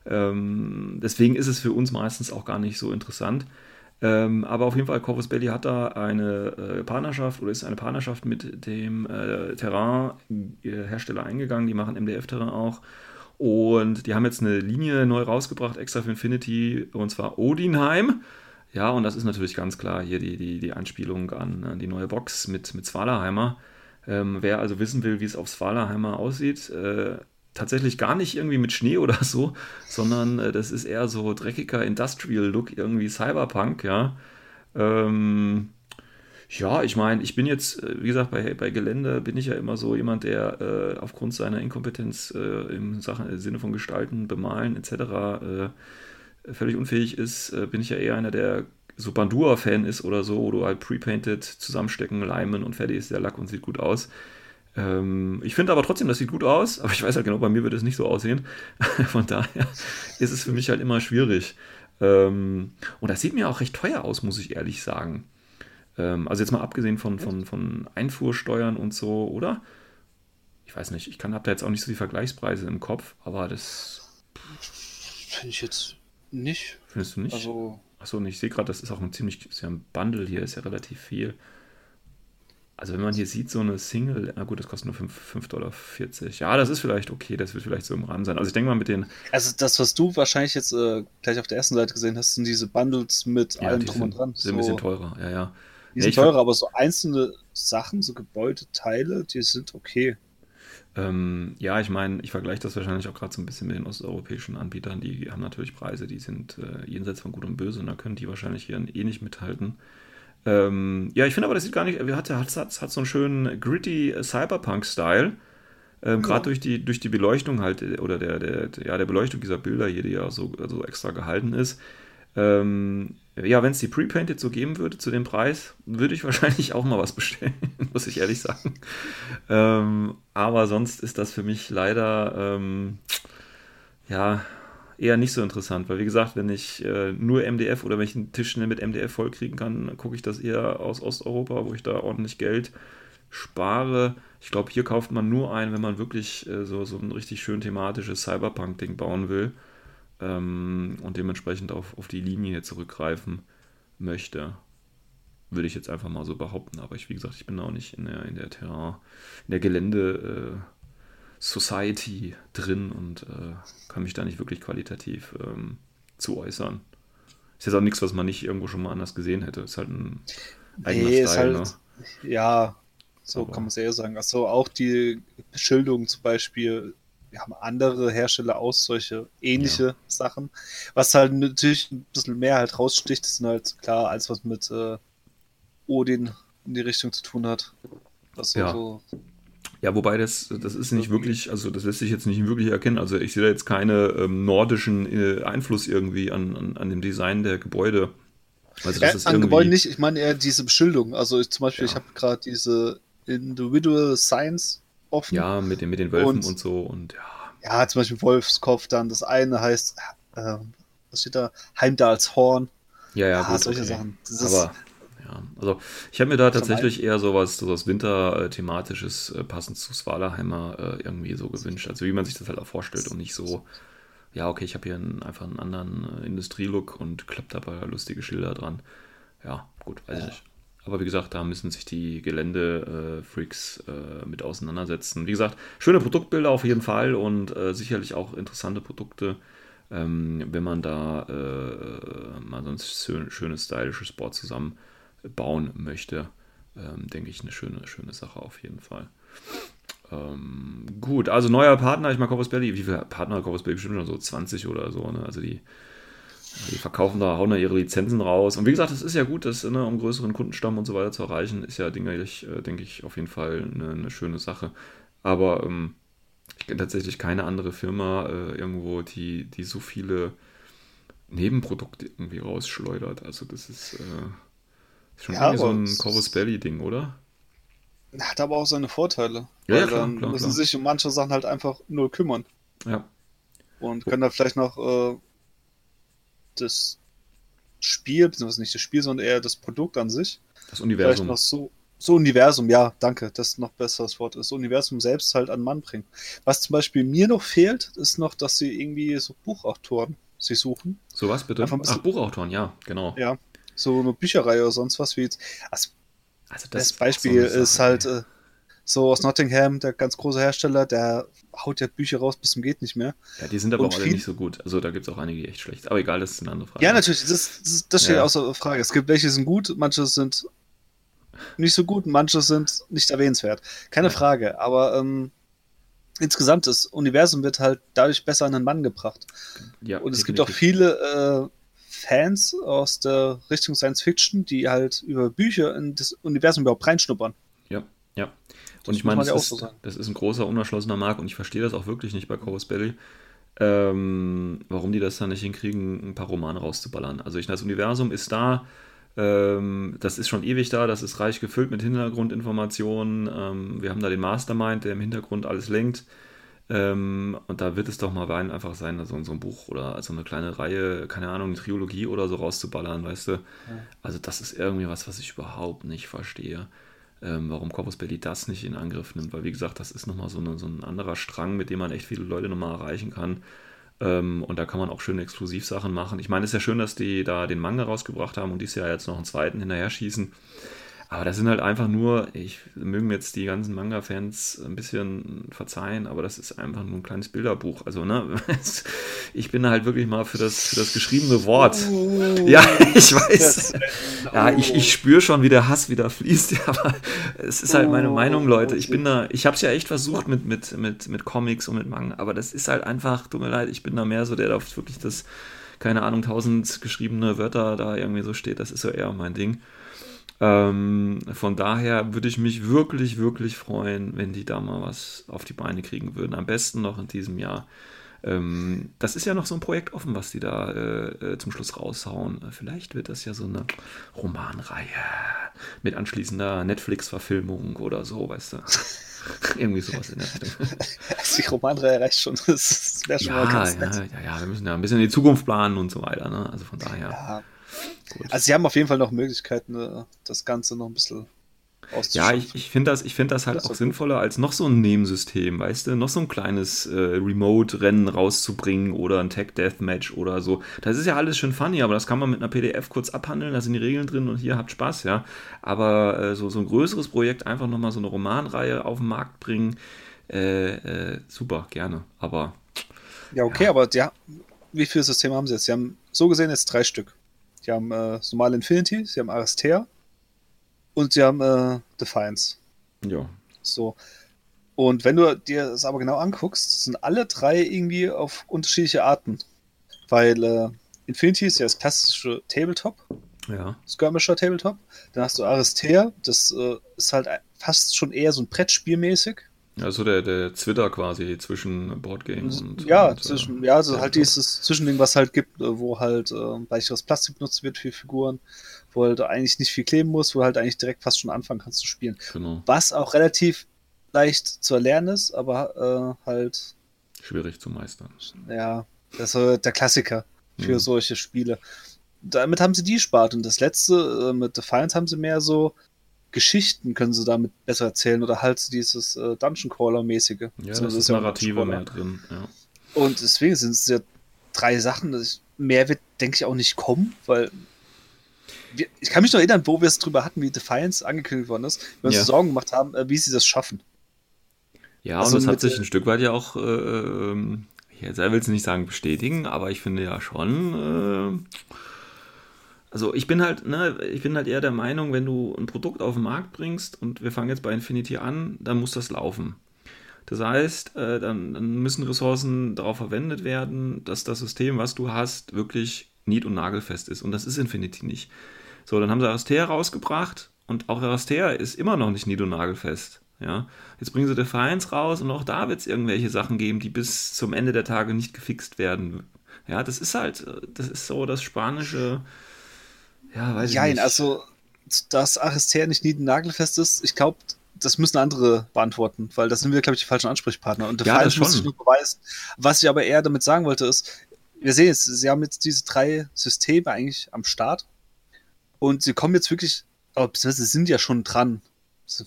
Ähm, deswegen ist es für uns meistens auch gar nicht so interessant. Ähm, aber auf jeden Fall, Corvus Belli hat da eine äh, Partnerschaft oder ist eine Partnerschaft mit dem äh, Terrain-Hersteller eingegangen. Die machen MDF-Terrain auch. Und die haben jetzt eine Linie neu rausgebracht, extra für Infinity, und zwar Odinheim. Ja, und das ist natürlich ganz klar hier die, die, die Anspielung an, an die neue Box mit, mit Svalaheimer. Ähm, wer also wissen will, wie es auf Svalaheimer aussieht, äh, tatsächlich gar nicht irgendwie mit Schnee oder so, sondern äh, das ist eher so dreckiger Industrial-Look, irgendwie Cyberpunk, ja. Ähm, ja, ich meine, ich bin jetzt, äh, wie gesagt, bei, bei Gelände bin ich ja immer so jemand, der äh, aufgrund seiner Inkompetenz äh, im, Sachen, im Sinne von Gestalten, Bemalen etc. Äh, völlig unfähig ist, äh, bin ich ja eher einer, der so Bandura-Fan ist oder so, wo du halt pre-painted zusammenstecken, leimen und fertig ist der Lack und sieht gut aus. Ähm, ich finde aber trotzdem, das sieht gut aus, aber ich weiß halt genau, bei mir wird es nicht so aussehen. Von daher ist es für mich halt immer schwierig. Ähm, und das sieht mir auch recht teuer aus, muss ich ehrlich sagen. Ähm, also jetzt mal abgesehen von, von, von Einfuhrsteuern und so, oder? Ich weiß nicht, ich habe da jetzt auch nicht so die Vergleichspreise im Kopf, aber das. Finde ich jetzt nicht. Findest du nicht? Also. Achso, und ich sehe gerade, das ist auch ein ziemlich, ist ja ein Bundle hier, ist ja relativ viel. Also wenn man hier sieht, so eine Single, na gut, das kostet nur 5,40 Dollar. Ja, das ist vielleicht okay, das wird vielleicht so im Rahmen sein. Also ich denke mal mit den... Also das, was du wahrscheinlich jetzt äh, gleich auf der ersten Seite gesehen hast, sind diese Bundles mit ja, allem drum und dran. Die sind so, ein bisschen teurer, ja, ja. Die sind teurer, aber so einzelne Sachen, so Gebäudeteile, die sind okay. Ähm, ja, ich meine, ich vergleiche das wahrscheinlich auch gerade so ein bisschen mit den osteuropäischen Anbietern. Die haben natürlich Preise, die sind äh, jenseits von Gut und Böse und da können die wahrscheinlich hier eh nicht mithalten. Ähm, ja, ich finde aber, das sieht gar nicht, hat, hat, hat, hat so einen schönen gritty Cyberpunk-Style. Ähm, ja. Gerade durch die, durch die Beleuchtung halt, oder der, der, der, ja, der Beleuchtung dieser Bilder hier, die ja so also extra gehalten ist. Ähm, ja, wenn es die Pre-Painted so geben würde zu dem Preis, würde ich wahrscheinlich auch mal was bestellen, muss ich ehrlich sagen. Ähm, aber sonst ist das für mich leider, ähm, ja, eher nicht so interessant, weil wie gesagt, wenn ich äh, nur MDF oder wenn ich einen Tisch schnell mit MDF vollkriegen kann, gucke ich das eher aus Osteuropa, wo ich da ordentlich Geld spare. Ich glaube, hier kauft man nur ein, wenn man wirklich äh, so, so ein richtig schön thematisches Cyberpunk-Ding bauen will ähm, und dementsprechend auf, auf die Linie zurückgreifen möchte. Würde ich jetzt einfach mal so behaupten, aber ich, wie gesagt, ich bin auch nicht in der, in der Terrain, in der Gelände. Äh, Society drin und äh, kann mich da nicht wirklich qualitativ ähm, zu äußern. Ist jetzt auch nichts, was man nicht irgendwo schon mal anders gesehen hätte. Ist halt ein eigener nee, Style, halt, ne? Ja, so Aber. kann man es eher sagen. Achso, auch die Beschilderung zum Beispiel. Wir haben andere Hersteller aus, solche ähnliche ja. Sachen. Was halt natürlich ein bisschen mehr halt raussticht, ist halt klar, als was mit äh, Odin in die Richtung zu tun hat. So, ja. so ja, wobei das, das ist nicht wirklich, also das lässt sich jetzt nicht wirklich erkennen. Also ich sehe da jetzt keine ähm, nordischen äh, Einfluss irgendwie an, an, an, dem Design der Gebäude. Also das ja, ist an irgendwie... Gebäuden nicht, ich meine eher diese Beschildung. Also ich, zum Beispiel, ja. ich habe gerade diese Individual Science offen. Ja, mit den, mit den Wölfen und, und, so und ja. Ja, zum Beispiel Wolfskopf dann. Das eine heißt, äh, was steht da? Heimdalshorn. Ja, ja, ja gut, solche okay. Sachen. Das Aber ja, also ich habe mir da tatsächlich eher sowas, sowas Winter-thematisches, äh, passend zu Svalaheimer äh, irgendwie so gewünscht. Also wie man sich das halt auch vorstellt und nicht so, ja, okay, ich habe hier einen, einfach einen anderen äh, Industrielook und klappt dabei lustige Schilder dran. Ja, gut, weiß ich nicht. Aber wie gesagt, da müssen sich die Gelände-Freaks äh, mit auseinandersetzen. Wie gesagt, schöne Produktbilder auf jeden Fall und sicherlich auch interessante Produkte, ähm, wenn man da äh, mal so ein schön, schönes, stylisches Board zusammenbauen möchte. Ähm, denke ich, eine schöne, schöne Sache auf jeden Fall. Ähm, gut, also neuer Partner, ich mag Corvus Belly. Wie viele Partner Corvus Belly? Bestimmt schon so 20 oder so. Ne? Also die die verkaufen da, hauen da ihre Lizenzen raus. Und wie gesagt, das ist ja gut, das, ne, um größeren Kundenstamm und so weiter zu erreichen, ist ja, denke ich, äh, denke ich auf jeden Fall eine, eine schöne Sache. Aber ähm, ich kenne tatsächlich keine andere Firma äh, irgendwo, die, die so viele Nebenprodukte irgendwie rausschleudert. Also das ist, äh, schon ja, so ein Corvus Belly-Ding, oder? Hat aber auch seine Vorteile. Ja, ja klar, dann klar, müssen klar. sich um manche Sachen halt einfach null kümmern. Ja. Und können da vielleicht noch äh, das Spiel, beziehungsweise nicht das Spiel, sondern eher das Produkt an sich. Das Universum. Vielleicht noch so, so Universum, ja, danke, das ist noch besseres Wort. Das Universum selbst halt an Mann bringen. Was zum Beispiel mir noch fehlt, ist noch, dass sie irgendwie so Buchautoren sich suchen. So was bitte? Ach, Buchautoren, ja, genau. Ja, so eine Bücherreihe oder sonst was wie jetzt. Also, also das, das Beispiel so ist halt äh, so aus Nottingham, der ganz große Hersteller, der haut ja Bücher raus bis zum geht nicht mehr. Ja, die sind aber und auch alle nicht so gut. Also da gibt es auch einige, die echt schlecht. Aber egal, das ist eine andere Frage. Ja, natürlich, das, das, das steht ja. außer Frage. Es gibt welche sind gut, manche sind nicht so gut, manche sind nicht erwähnenswert. Keine ja. Frage, aber ähm, insgesamt das Universum wird halt dadurch besser an den Mann gebracht. Ja, und es definitiv. gibt auch viele äh, Fans aus der Richtung Science Fiction, die halt über Bücher in das Universum überhaupt reinschnuppern. Ja, ja. Und ich meine, das, so das, ist ein großer, unerschlossener Markt und ich verstehe das auch wirklich nicht bei Corvus Belly, ähm, warum die das dann nicht hinkriegen, ein paar Romane rauszuballern. Also ich, das Universum ist da, ähm, das ist schon ewig da, das ist reich gefüllt mit Hintergrundinformationen. Ähm, wir haben da den Mastermind, der im Hintergrund alles lenkt. Ähm, und da wird es doch mal einfach sein, so, so ein Buch oder so eine kleine Reihe, keine Ahnung, eine Trilogie oder so rauszuballern, weißt du? Ja. Also das ist irgendwie was, was ich überhaupt nicht verstehe ähm, warum Corpus Belli das nicht in Angriff nimmt, weil wie gesagt, das ist nochmal so, eine, so ein anderer Strang, mit dem man echt viele Leute nochmal erreichen kann. Ähm, und da kann man auch schöne Exklusivsachen machen. Ich meine, es ist ja schön, dass die da den Manga rausgebracht haben und dieses Jahr jetzt noch einen zweiten hinterher schießen. Aber das sind halt einfach nur, ich mögen jetzt die ganzen Manga-Fans ein bisschen verzeihen, aber das ist einfach nur ein kleines Bilderbuch. Also, ne, ich bin halt wirklich mal für das, für das geschriebene Wort. Oh, ja, ich weiß. Ja, ich, ich spüre schon, wie der Hass wieder fließt, ja, aber es ist halt meine Meinung, Leute. Ich bin da, ich habe es ja echt versucht mit, mit, mit, mit Comics und mit Manga, aber das ist halt einfach, tut mir leid, ich bin da mehr so, der da wirklich das, keine Ahnung, tausend geschriebene Wörter da irgendwie so steht. Das ist so eher mein Ding. Ähm, von daher würde ich mich wirklich, wirklich freuen, wenn die da mal was auf die Beine kriegen würden. Am besten noch in diesem Jahr. Ähm, das ist ja noch so ein Projekt offen, was die da äh, äh zum Schluss raushauen. Vielleicht wird das ja so eine Romanreihe mit anschließender Netflix-Verfilmung oder so, weißt du. Irgendwie sowas in der Richtung. die Romanreihe reicht schon. Das wäre schon ja, mal ganz ja, nett. Ja, ja, wir müssen ja ein bisschen in die Zukunft planen und so weiter. Ne? Also von daher. Ja. Gut. Also sie haben auf jeden Fall noch Möglichkeiten, äh, das Ganze noch ein bisschen ja, ich, ich finde das, find das halt das auch sinnvoller als noch so ein Nebensystem, weißt du? Noch so ein kleines äh, Remote-Rennen rauszubringen oder ein Tech-Deathmatch oder so. Das ist ja alles schön funny, aber das kann man mit einer PDF kurz abhandeln, da sind die Regeln drin und hier habt Spaß, ja. Aber äh, so, so ein größeres Projekt, einfach nochmal so eine Romanreihe auf den Markt bringen, äh, äh super, gerne. Aber. Ja, okay, ja. aber ja, wie viele Systeme haben sie jetzt? Sie haben so gesehen jetzt drei Stück. Die haben äh, Somal Infinity, sie haben Aristea und sie haben äh, Defiance. Ja. So. Und wenn du dir das aber genau anguckst, sind alle drei irgendwie auf unterschiedliche Arten. Weil äh, Infinity ist ja das klassische Tabletop. Ja. Skirmisher Tabletop. Dann hast du Aristea, das äh, ist halt fast schon eher so ein Brettspielmäßig. Also der, der Twitter quasi zwischen Boardgames und. Ja, und, zwischen, äh, ja, also halt dieses Zwischending, was halt gibt, äh, wo halt äh, weicheres Plastik benutzt wird für Figuren, wo halt eigentlich nicht viel kleben muss, wo halt eigentlich direkt fast schon anfangen kannst zu spielen. Genau. Was auch relativ leicht zu erlernen ist, aber äh, halt. Schwierig zu meistern. Ja, das ist der Klassiker für mhm. solche Spiele. Damit haben sie die spart. Und das letzte, äh, mit Defiance haben sie mehr so Geschichten können sie damit besser erzählen oder halt dieses äh, Dungeon Crawler-mäßige. Ja, das, das ist Narrative mehr drin. Ja. Und deswegen sind es ja drei Sachen. mehr wird, denke ich, auch nicht kommen, weil. wir, ich kann mich noch erinnern, wo wir es drüber hatten, wie Defiance angekündigt worden ist, wir uns Ja. Sorgen gemacht haben, äh, wie sie das schaffen. Ja, Also und das hat sich ein Stück weit ja auch, äh, ähm, jetzt will es nicht sagen bestätigen, aber ich finde ja schon, äh, also ich bin halt, ne, ich bin halt eher der Meinung, wenn du ein Produkt auf den Markt bringst und wir fangen jetzt bei Infinity an, dann muss das laufen. Das heißt, äh, dann, dann müssen Ressourcen darauf verwendet werden, dass das System, was du hast, wirklich nied- und nagelfest ist. Und das ist Infinity nicht. So, dann haben sie Aristea rausgebracht und auch Aristea ist immer noch nicht nied- und nagelfest. Ja, jetzt bringen sie Defiance raus und auch da wird es irgendwelche Sachen geben, die bis zum Ende der Tage nicht gefixt werden. Ja, das ist halt, äh, das ist so das spanische, ja, weiß ich Nein, nicht. also, dass Aristea nicht und nagelfest ist, ich glaube, das müssen andere beantworten, weil das sind wir, glaube ich, die falschen Ansprechpartner. Und Ja, das Defiance muss sich nur beweisen. Was ich aber eher damit sagen wollte, ist, wir sehen jetzt, sie haben jetzt diese drei Systeme eigentlich am Start und sie kommen jetzt wirklich, aber beziehungsweise sie sind ja schon dran,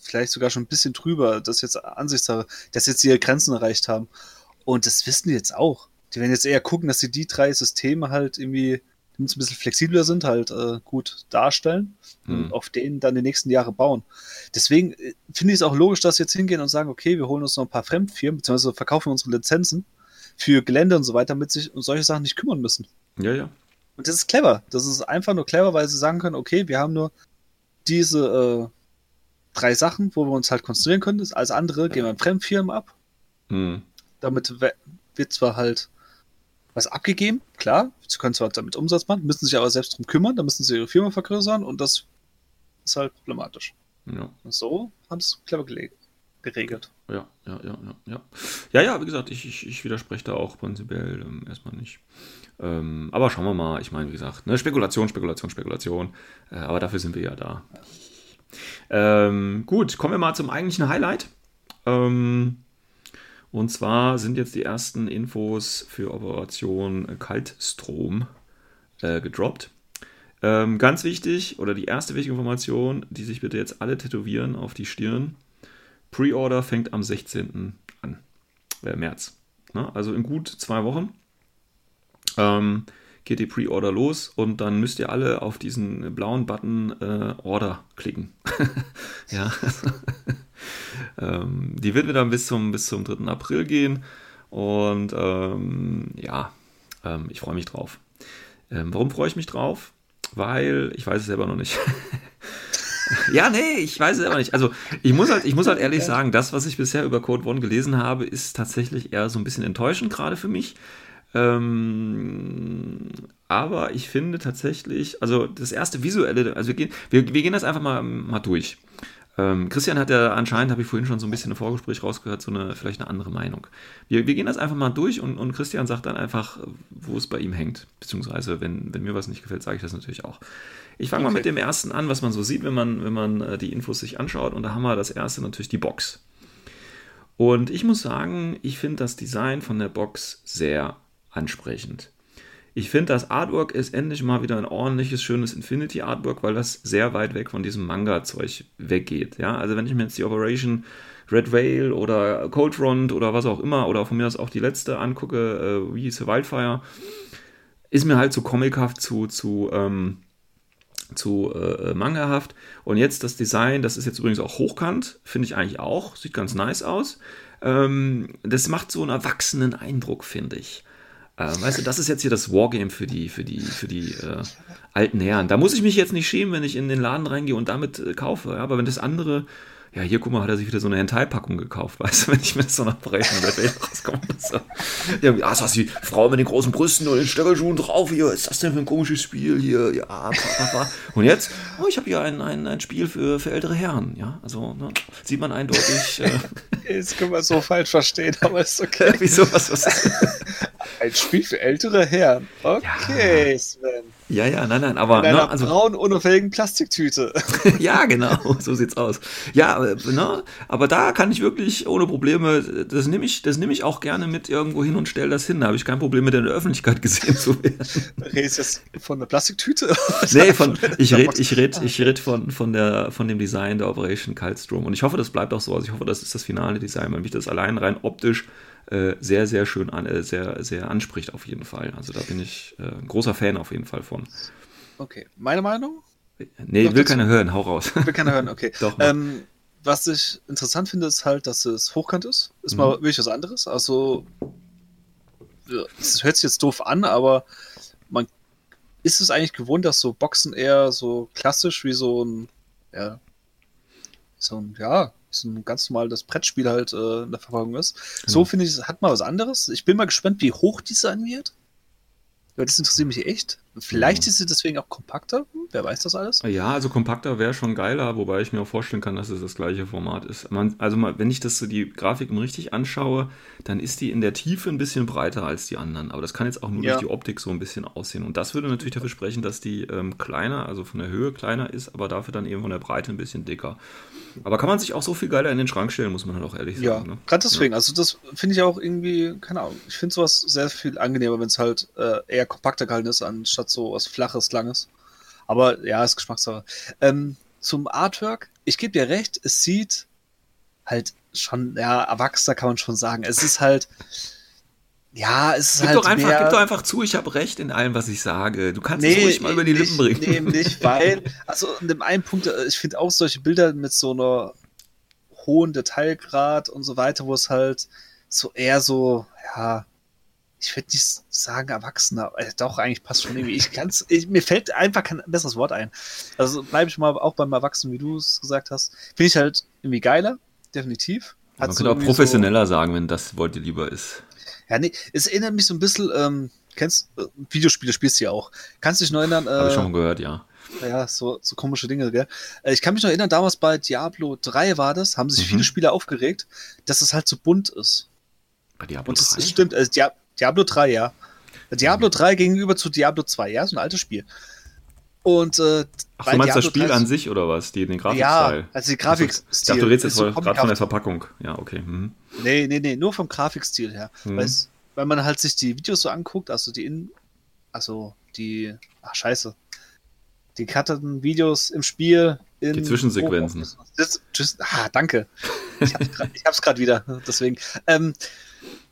vielleicht sogar schon ein bisschen drüber, das ist jetzt Ansichtssache, dass jetzt ihre Grenzen erreicht haben. Und das wissen die jetzt auch. Die werden jetzt eher gucken, dass sie die drei Systeme halt irgendwie, damit sie ein bisschen flexibler sind, halt äh, gut darstellen Hm. und auf denen dann die nächsten Jahre bauen. Deswegen äh, finde ich es auch logisch, dass sie jetzt hingehen und sagen, okay, wir holen uns noch ein paar Fremdfirmen, beziehungsweise verkaufen unsere Lizenzen für Gelände und so weiter, damit sich um solche Sachen nicht kümmern müssen. ja, ja. Und das ist clever. Das ist einfach nur clever, weil sie sagen können, okay, wir haben nur diese äh, drei Sachen, wo wir uns halt konzentrieren können. Das alles andere gehen wir an Fremdfirmen ab. Hm. Damit wird zwar halt was abgegeben, klar, sie können zwar damit Umsatz machen, müssen sich aber selbst drum kümmern, dann müssen sie ihre Firma vergrößern und das ist halt problematisch. ja. Und so haben sie es clever geregelt. Ja, ja, ja, ja, ja. Ja, ja, wie gesagt, ich, ich, ich widerspreche da auch prinzipiell ähm, erstmal nicht. Ähm, aber schauen wir mal, ich meine, wie gesagt, ne, Spekulation, Spekulation, Spekulation. Äh, aber dafür sind wir ja da. Ähm, gut, kommen wir mal zum eigentlichen Highlight. Ähm, und zwar sind jetzt die ersten Infos für Operation Kaltstrom äh, gedroppt. Ähm, ganz wichtig, oder die erste wichtige Information, die sich bitte jetzt alle tätowieren auf die Stirn. Pre-Order fängt am 16. an, äh, März. Ne? Also in gut zwei Wochen ähm, geht die Pre-Order los und dann müsst ihr alle auf diesen blauen Button äh, Order klicken. ja. Ähm, die wird wieder bis zum, bis zum 3. April gehen und ähm, ja, ähm, ich freue mich drauf. Ähm, warum freue ich mich drauf? Weil ich weiß es selber noch nicht. Ja, nee, ich weiß es aber nicht. Also ich muss halt, ich muss halt ehrlich sagen, das, was ich bisher über Code One gelesen habe, ist tatsächlich eher so ein bisschen enttäuschend gerade für mich. Ähm, aber ich finde tatsächlich, also das erste visuelle, also wir gehen, wir, wir gehen das einfach mal, mal durch. Ähm, Christian hat ja anscheinend, habe ich vorhin schon so ein bisschen im Vorgespräch rausgehört, so eine vielleicht eine andere Meinung. Wir, wir gehen das einfach mal durch und, und Christian sagt dann einfach, wo es bei ihm hängt. Beziehungsweise, wenn, wenn mir was nicht gefällt, sage ich das natürlich auch. Ich fange mal Okay. mit dem ersten an, was man so sieht, wenn man, wenn man äh, die Infos sich anschaut. Und da haben wir das erste natürlich die Box. Und ich muss sagen, ich finde das Design von der Box sehr ansprechend. Ich finde, das Artwork ist endlich mal wieder ein ordentliches, schönes Infinity-Artwork, weil das sehr weit weg von diesem Manga-Zeug weggeht. Ja, also wenn ich mir jetzt die Operation Red Whale oder Cold Front oder was auch immer, oder von mir aus auch die letzte angucke, äh, wie sie, Wildfire, ist mir halt zu comichaft, zu, zu, ähm, zu äh, mangahaft. Und jetzt das Design, das ist jetzt übrigens auch hochkant, finde ich eigentlich auch, sieht ganz nice aus. Ähm, das macht so einen erwachsenen Eindruck, finde ich. Äh, weißt du, das ist jetzt hier das Wargame für die, für die, für die äh, alten Herren. Da muss ich mich jetzt nicht schämen, wenn ich in den Laden reingehe und damit äh, kaufe. Ja? Aber wenn das andere, ja, hier, guck mal, hat er sich wieder so eine Hentai-Packung gekauft, weißt du, wenn ich mir das so nach Berechnung der Welt rauskomme. So. Ja, ah, ist das die Frau mit den großen Brüsten und den Stöckelschuhen drauf hier? Ist das denn für ein komisches Spiel hier? Ja, pa, pa, pa. Und jetzt, oh, ich habe hier ein, ein, ein Spiel für, für ältere Herren, ja. Also, ne, sieht man eindeutig. Äh, Jetzt können wir es so falsch verstehen, aber ist okay. wieso, was, was Ein Spiel für ältere Herren. Okay, Sven. Ja, ja, nein, nein, aber In einer ne, also, braunen, unauffälligen Plastiktüte. ja, genau, so sieht's aus. Ja, aber, ne, aber da kann ich wirklich ohne Probleme, das nehme ich, das nehme ich auch gerne mit irgendwo hin und stelle das hin. Da habe ich kein Problem mit in der Öffentlichkeit gesehen zu werden. Redest du jetzt von der Plastiktüte? Nee, von, ich rede ich red, ich red von, von, der, von dem Design der Operation Kaltstrom. Und ich hoffe, das bleibt auch so. Also ich hoffe, das ist das finale Design, weil mich das allein rein optisch äh, sehr, sehr schön an, äh, sehr, sehr anspricht auf jeden Fall. Also da bin ich äh, ein großer Fan auf jeden Fall von. Okay, meine Meinung? Nee, Doch, will keiner hören, hau raus. Will keiner hören, okay. Doch. Ähm, was ich interessant finde, ist halt, dass es hochkant ist. Ist Mhm. mal wirklich was anderes. Also, es hört sich jetzt doof an, aber man ist es eigentlich gewohnt, dass so Boxen eher so klassisch wie so ein, ja, so ein, ja, so ein ganz normales Brettspiel halt äh, in der Verpackung ist. So Genau. finde ich, es hat mal was anderes. Ich bin mal gespannt, wie hoch die sein wird. Ja, das interessiert mich echt. Vielleicht Ja. ist sie deswegen auch kompakter. Hm, wer weiß das alles? Ja, also kompakter wäre schon geiler, wobei ich mir auch vorstellen kann, dass es das gleiche Format ist. Man, also mal, wenn ich das so die Grafiken richtig anschaue, dann ist die in der Tiefe ein bisschen breiter als die anderen. Aber das kann jetzt auch nur Ja. durch die Optik so ein bisschen aussehen. Und das würde natürlich dafür sprechen, dass die ähm, kleiner, also von der Höhe kleiner ist, aber dafür dann eben von der Breite ein bisschen dicker. Aber kann man sich auch so viel geiler in den Schrank stellen, muss man halt auch ehrlich Ja, sagen. Ne? gerade deswegen. Also das finde ich auch irgendwie, keine Ahnung, ich finde sowas sehr viel angenehmer, wenn es halt äh, eher kompakter gehalten ist, anstatt so was Flaches, Langes. Aber ja, ist Geschmackssache. Ähm, zum Artwork, ich gebe dir recht, es sieht halt schon, ja, erwachsener kann man schon sagen. Es ist halt, ja, es ist Gib, halt doch einfach, mehr, gib doch einfach zu, ich habe recht in allem, was ich sage. Du kannst es Nee, ruhig mal über die nicht, Lippen bringen. Nee, nicht, weil, also in dem einen Punkt, äh, ich finde auch solche Bilder mit so einer hohen Detailgrad und so weiter, wo es halt so eher so, ja, ich würde nicht sagen Erwachsener, äh, doch, eigentlich passt schon irgendwie. Ich kann's, ich, mir fällt einfach kein besseres Wort ein. Also bleibe ich mal auch beim Erwachsenen, wie du es gesagt hast. Finde ich halt irgendwie geiler, definitiv. Man so könnte auch irgendwie so- professioneller sagen, wenn das Wort dir lieber ist. ja, nee, es erinnert mich so ein bisschen, ähm, kennst, äh, Videospiele spielst du ja auch. Kannst du dich noch erinnern? Habe Äh, ich schon mal gehört, ja. ja, so, so komische Dinge, gell? Äh, Ich kann mich noch erinnern, damals bei Diablo 3 war das, haben sich Mhm. viele Spieler aufgeregt, dass es halt so bunt ist. Bei Diablo Und das 3? ist, stimmt, also Dia Diablo 3, ja. Diablo 3 gegenüber zu Diablo 2, ja, so ein altes Spiel. Und äh, Ach, du meinst das Diablo Spiel 3 an sich oder was? Die, den Ja, Grafikstil? also die Grafikstil. Ich dachte, du redest ist jetzt so gerade von der Verpackung. Ja, okay. Mhm. Nee, nee, nee, nur vom Grafikstil her. Mhm. Weil's, weil man halt sich die Videos so anguckt, also die in, also die, ach scheiße, die cutteten Videos im Spiel. In Die Zwischensequenzen. Das, das, ah, danke. Ich ich hab's gerade wieder, deswegen. Ähm,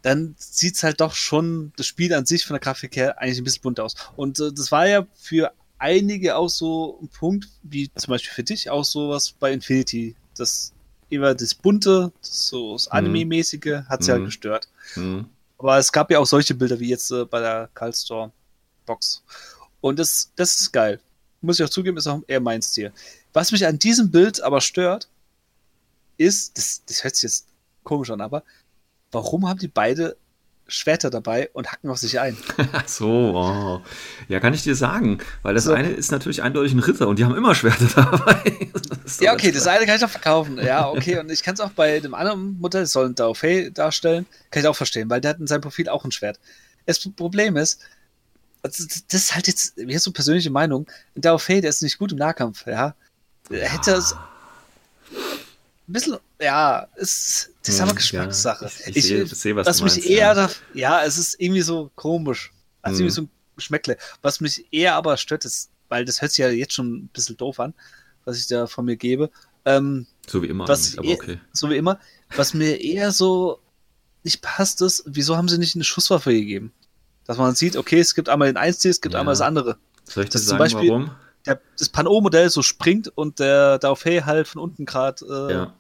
dann sieht's halt doch schon, das Spiel an sich von der Grafik her eigentlich ein bisschen bunt aus. Und äh, das war ja für einige auch so ein Punkt, wie zum Beispiel für dich auch sowas bei Infinity. Das immer das Bunte, das so das Anime-mäßige, hat sie halt Mhm. gestört. Mhm. Aber es gab ja auch solche Bilder wie jetzt äh, bei der Cold Store Box. Und das, das ist geil. Muss ich auch zugeben, ist auch eher mein Stil. Was mich an diesem Bild aber stört, ist, das, das hört sich jetzt komisch an, aber warum haben die beide Schwerter dabei und hacken auf sich ein? Ach so, oh. ja, kann ich dir sagen, weil das So. eine ist natürlich eindeutig ein Ritter und die haben immer Schwerter dabei. Ja, okay, das eine kann ich doch verkaufen. Ja, okay, und ich kann es auch bei dem anderen Modell, das soll ein Dao Fei darstellen, kann ich auch verstehen, weil der hat in seinem Profil auch ein Schwert. Das Problem ist, das ist halt jetzt, mir ist so persönliche Meinung, ein Dao Fei, der ist nicht gut im Nahkampf, ja. Er Hätte es ein bisschen, ja, es, das ist aber Hm, Geschmackssache. ja, ich- ich sehe- sehe, was was du mich meinst, eher, ja. ja, es ist irgendwie so komisch. Also Hm. irgendwie so ein Geschmäckle. Was mich eher aber stört, ist, weil das hört sich ja jetzt schon ein bisschen doof an, was ich da von mir gebe. Ähm, So wie immer, was aber eh- okay. so wie immer. Was mir eher so nicht passt, ist, wieso haben sie nicht eine Schusswaffe gegeben? Dass man sieht, okay, es gibt einmal den Einstil, es gibt Ja. einmal das andere. Soll ich das zum sagen, Beispiel- warum? Der, das Pan-O-Modell so springt und der Dauphin halt von unten gerade. Äh, Ja.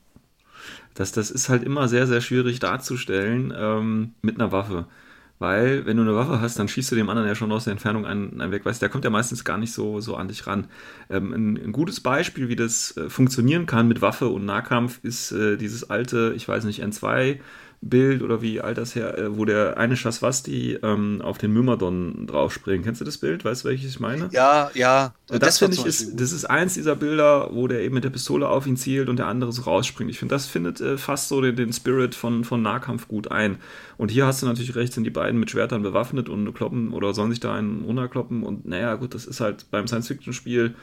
Das, das ist halt immer sehr, sehr schwierig darzustellen ähm, mit einer Waffe. Weil, wenn du eine Waffe hast, dann schießt du dem anderen ja schon aus der Entfernung einen, einen weg. Weißt der kommt ja meistens gar nicht so, so an dich ran. Ähm, ein, ein gutes Beispiel, wie das äh, funktionieren kann mit Waffe und Nahkampf, ist äh, dieses alte, ich weiß nicht, N2 Bild oder wie alt das her, äh, wo der eine Schaswasti ähm, auf den Myrmidon draufspringt. Kennst du das Bild? Weißt du, welches ich meine? ja, ja. Das, war finde ich, ist, das ist eins dieser Bilder, wo der eben mit der Pistole auf ihn zielt und der andere so rausspringt. Ich finde, das findet äh, fast so den, den Spirit von, von Nahkampf gut ein. Und hier hast du natürlich recht, sind die beiden mit Schwertern bewaffnet und kloppen oder sollen sich da einen runterkloppen. Und naja, gut, das ist halt beim Science-Fiction-Spiel,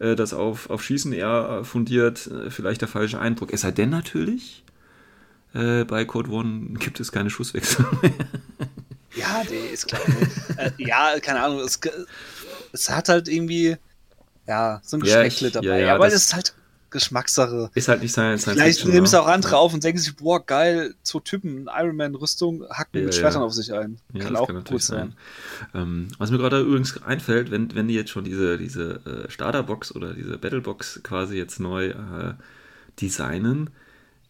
äh, das auf, auf Schießen eher äh, fundiert, vielleicht der falsche Eindruck. Es sei denn natürlich, äh, bei Code One gibt es keine Schusswechsel. Ja, nee, ist klar. äh, ja, keine Ahnung. Es, es hat halt irgendwie, ja, so ein Ja, Geschmäckle ich- dabei. ja, ja, aber das- ist halt, Geschmackssache. Ist halt nicht Science Vielleicht nehmen es auch andere auf und denken sich, boah, geil, so Typen, Iron Man-Rüstung, hacken Ja, mit ja. Schwertern auf sich ein. Ja, kann auch kann gut sein. sein. Ähm, was mir gerade übrigens einfällt, wenn, wenn die jetzt schon diese, diese äh, Starterbox oder diese Battlebox quasi jetzt neu äh, designen,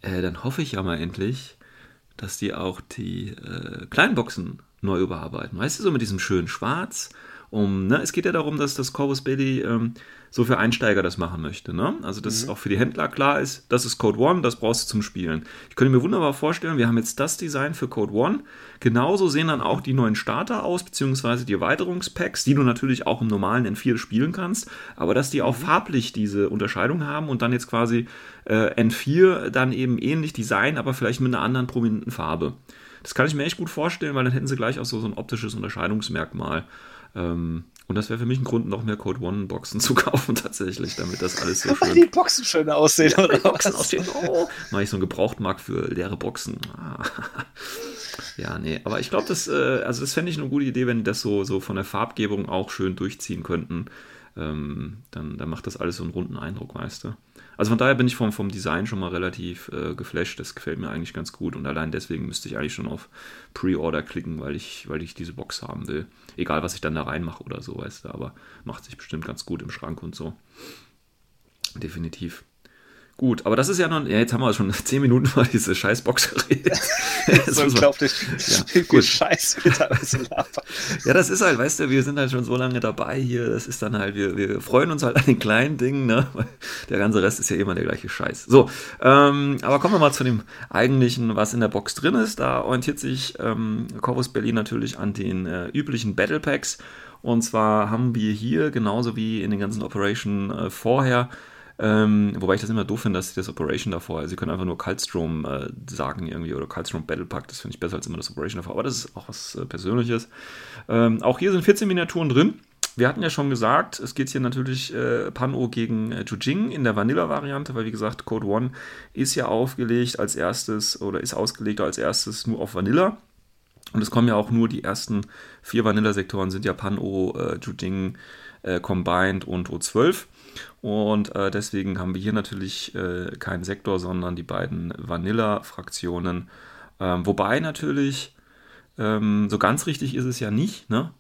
äh, dann hoffe ich ja mal endlich, dass die auch die äh, kleinen Boxen neu überarbeiten. Weißt du, so mit diesem schönen Schwarz. Um, ne, es geht ja darum, dass das Corvus Belli ähm, so für Einsteiger das machen möchte. Ne? Also, dass auch für die Händler klar ist, das ist Code One, das brauchst du zum Spielen. Ich könnte mir wunderbar vorstellen, wir haben jetzt das Design für Code One. Genauso sehen dann auch die neuen Starter aus, beziehungsweise die Erweiterungspacks, die du natürlich auch im normalen N4 spielen kannst, aber dass die auch farblich diese Unterscheidung haben und dann jetzt quasi äh, N4 dann eben ähnlich Design, aber vielleicht mit einer anderen prominenten Farbe. Das kann ich mir echt gut vorstellen, weil dann hätten sie gleich auch so, so ein optisches Unterscheidungsmerkmal. Ähm, und das wäre für mich ein Grund, noch mehr Code One Boxen zu kaufen, tatsächlich, damit das alles so Weil die schön Boxen schön aussehen, oder Boxen was? aussehen. Oh, mache ich so einen Gebrauchtmarkt für leere Boxen. Ah. Ja, nee, aber ich glaube, das, äh, also das fände ich eine gute Idee, wenn die das so, so von der Farbgebung auch schön durchziehen könnten. Ähm, dann, dann macht das alles so einen runden Eindruck, weißt du. Also von daher bin ich vom, vom Design schon mal relativ äh, geflasht. Das gefällt mir eigentlich ganz gut und allein deswegen müsste ich eigentlich schon auf Pre-Order klicken, weil ich, weil ich diese Box haben will. Egal, was ich dann da reinmache oder so, weißt du, aber macht sich bestimmt ganz gut im Schrank und so. Definitiv. Gut, aber das ist ja noch, ja, jetzt haben wir schon zehn Minuten über diese Scheißbox geredet. So unglaublich, Ja, gut. Scheiß. Ja, das ist halt, weißt du, wir sind halt schon so lange dabei hier. Das ist dann halt, wir, wir freuen uns halt an den kleinen Dingen, ne? Weil Der ganze Rest ist ja immer der gleiche Scheiß. So, ähm, aber kommen wir mal zu dem eigentlichen, was in der Box drin ist. Da orientiert sich ähm, Corvus Berlin natürlich an den äh, üblichen Battle Packs. Und zwar haben wir hier, genauso wie in den ganzen Operation äh, vorher, ähm, wobei ich das immer doof finde, dass das Operation davor, also sie können einfach nur Kaltstrom äh, sagen irgendwie oder Kaltstrom Battle Pack, das finde ich besser als immer das Operation davor, aber das ist auch was äh, Persönliches. Ähm, auch hier sind 14 Miniaturen drin. Wir hatten ja schon gesagt, es geht hier natürlich äh, Pan-O gegen äh, Jujing in der Vanilla-Variante, weil wie gesagt, Code One ist ja aufgelegt als erstes oder ist ausgelegt als erstes nur auf Vanilla. Und es kommen ja auch nur die ersten vier Vanilla-Sektoren sind ja Pan-O, äh, Jujing, äh, Combined und O12. Und äh, deswegen haben wir hier natürlich äh, keinen Sektor, sondern die beiden Vanilla-Fraktionen. Ähm, wobei natürlich, ähm, so ganz richtig ist es ja nicht, ne?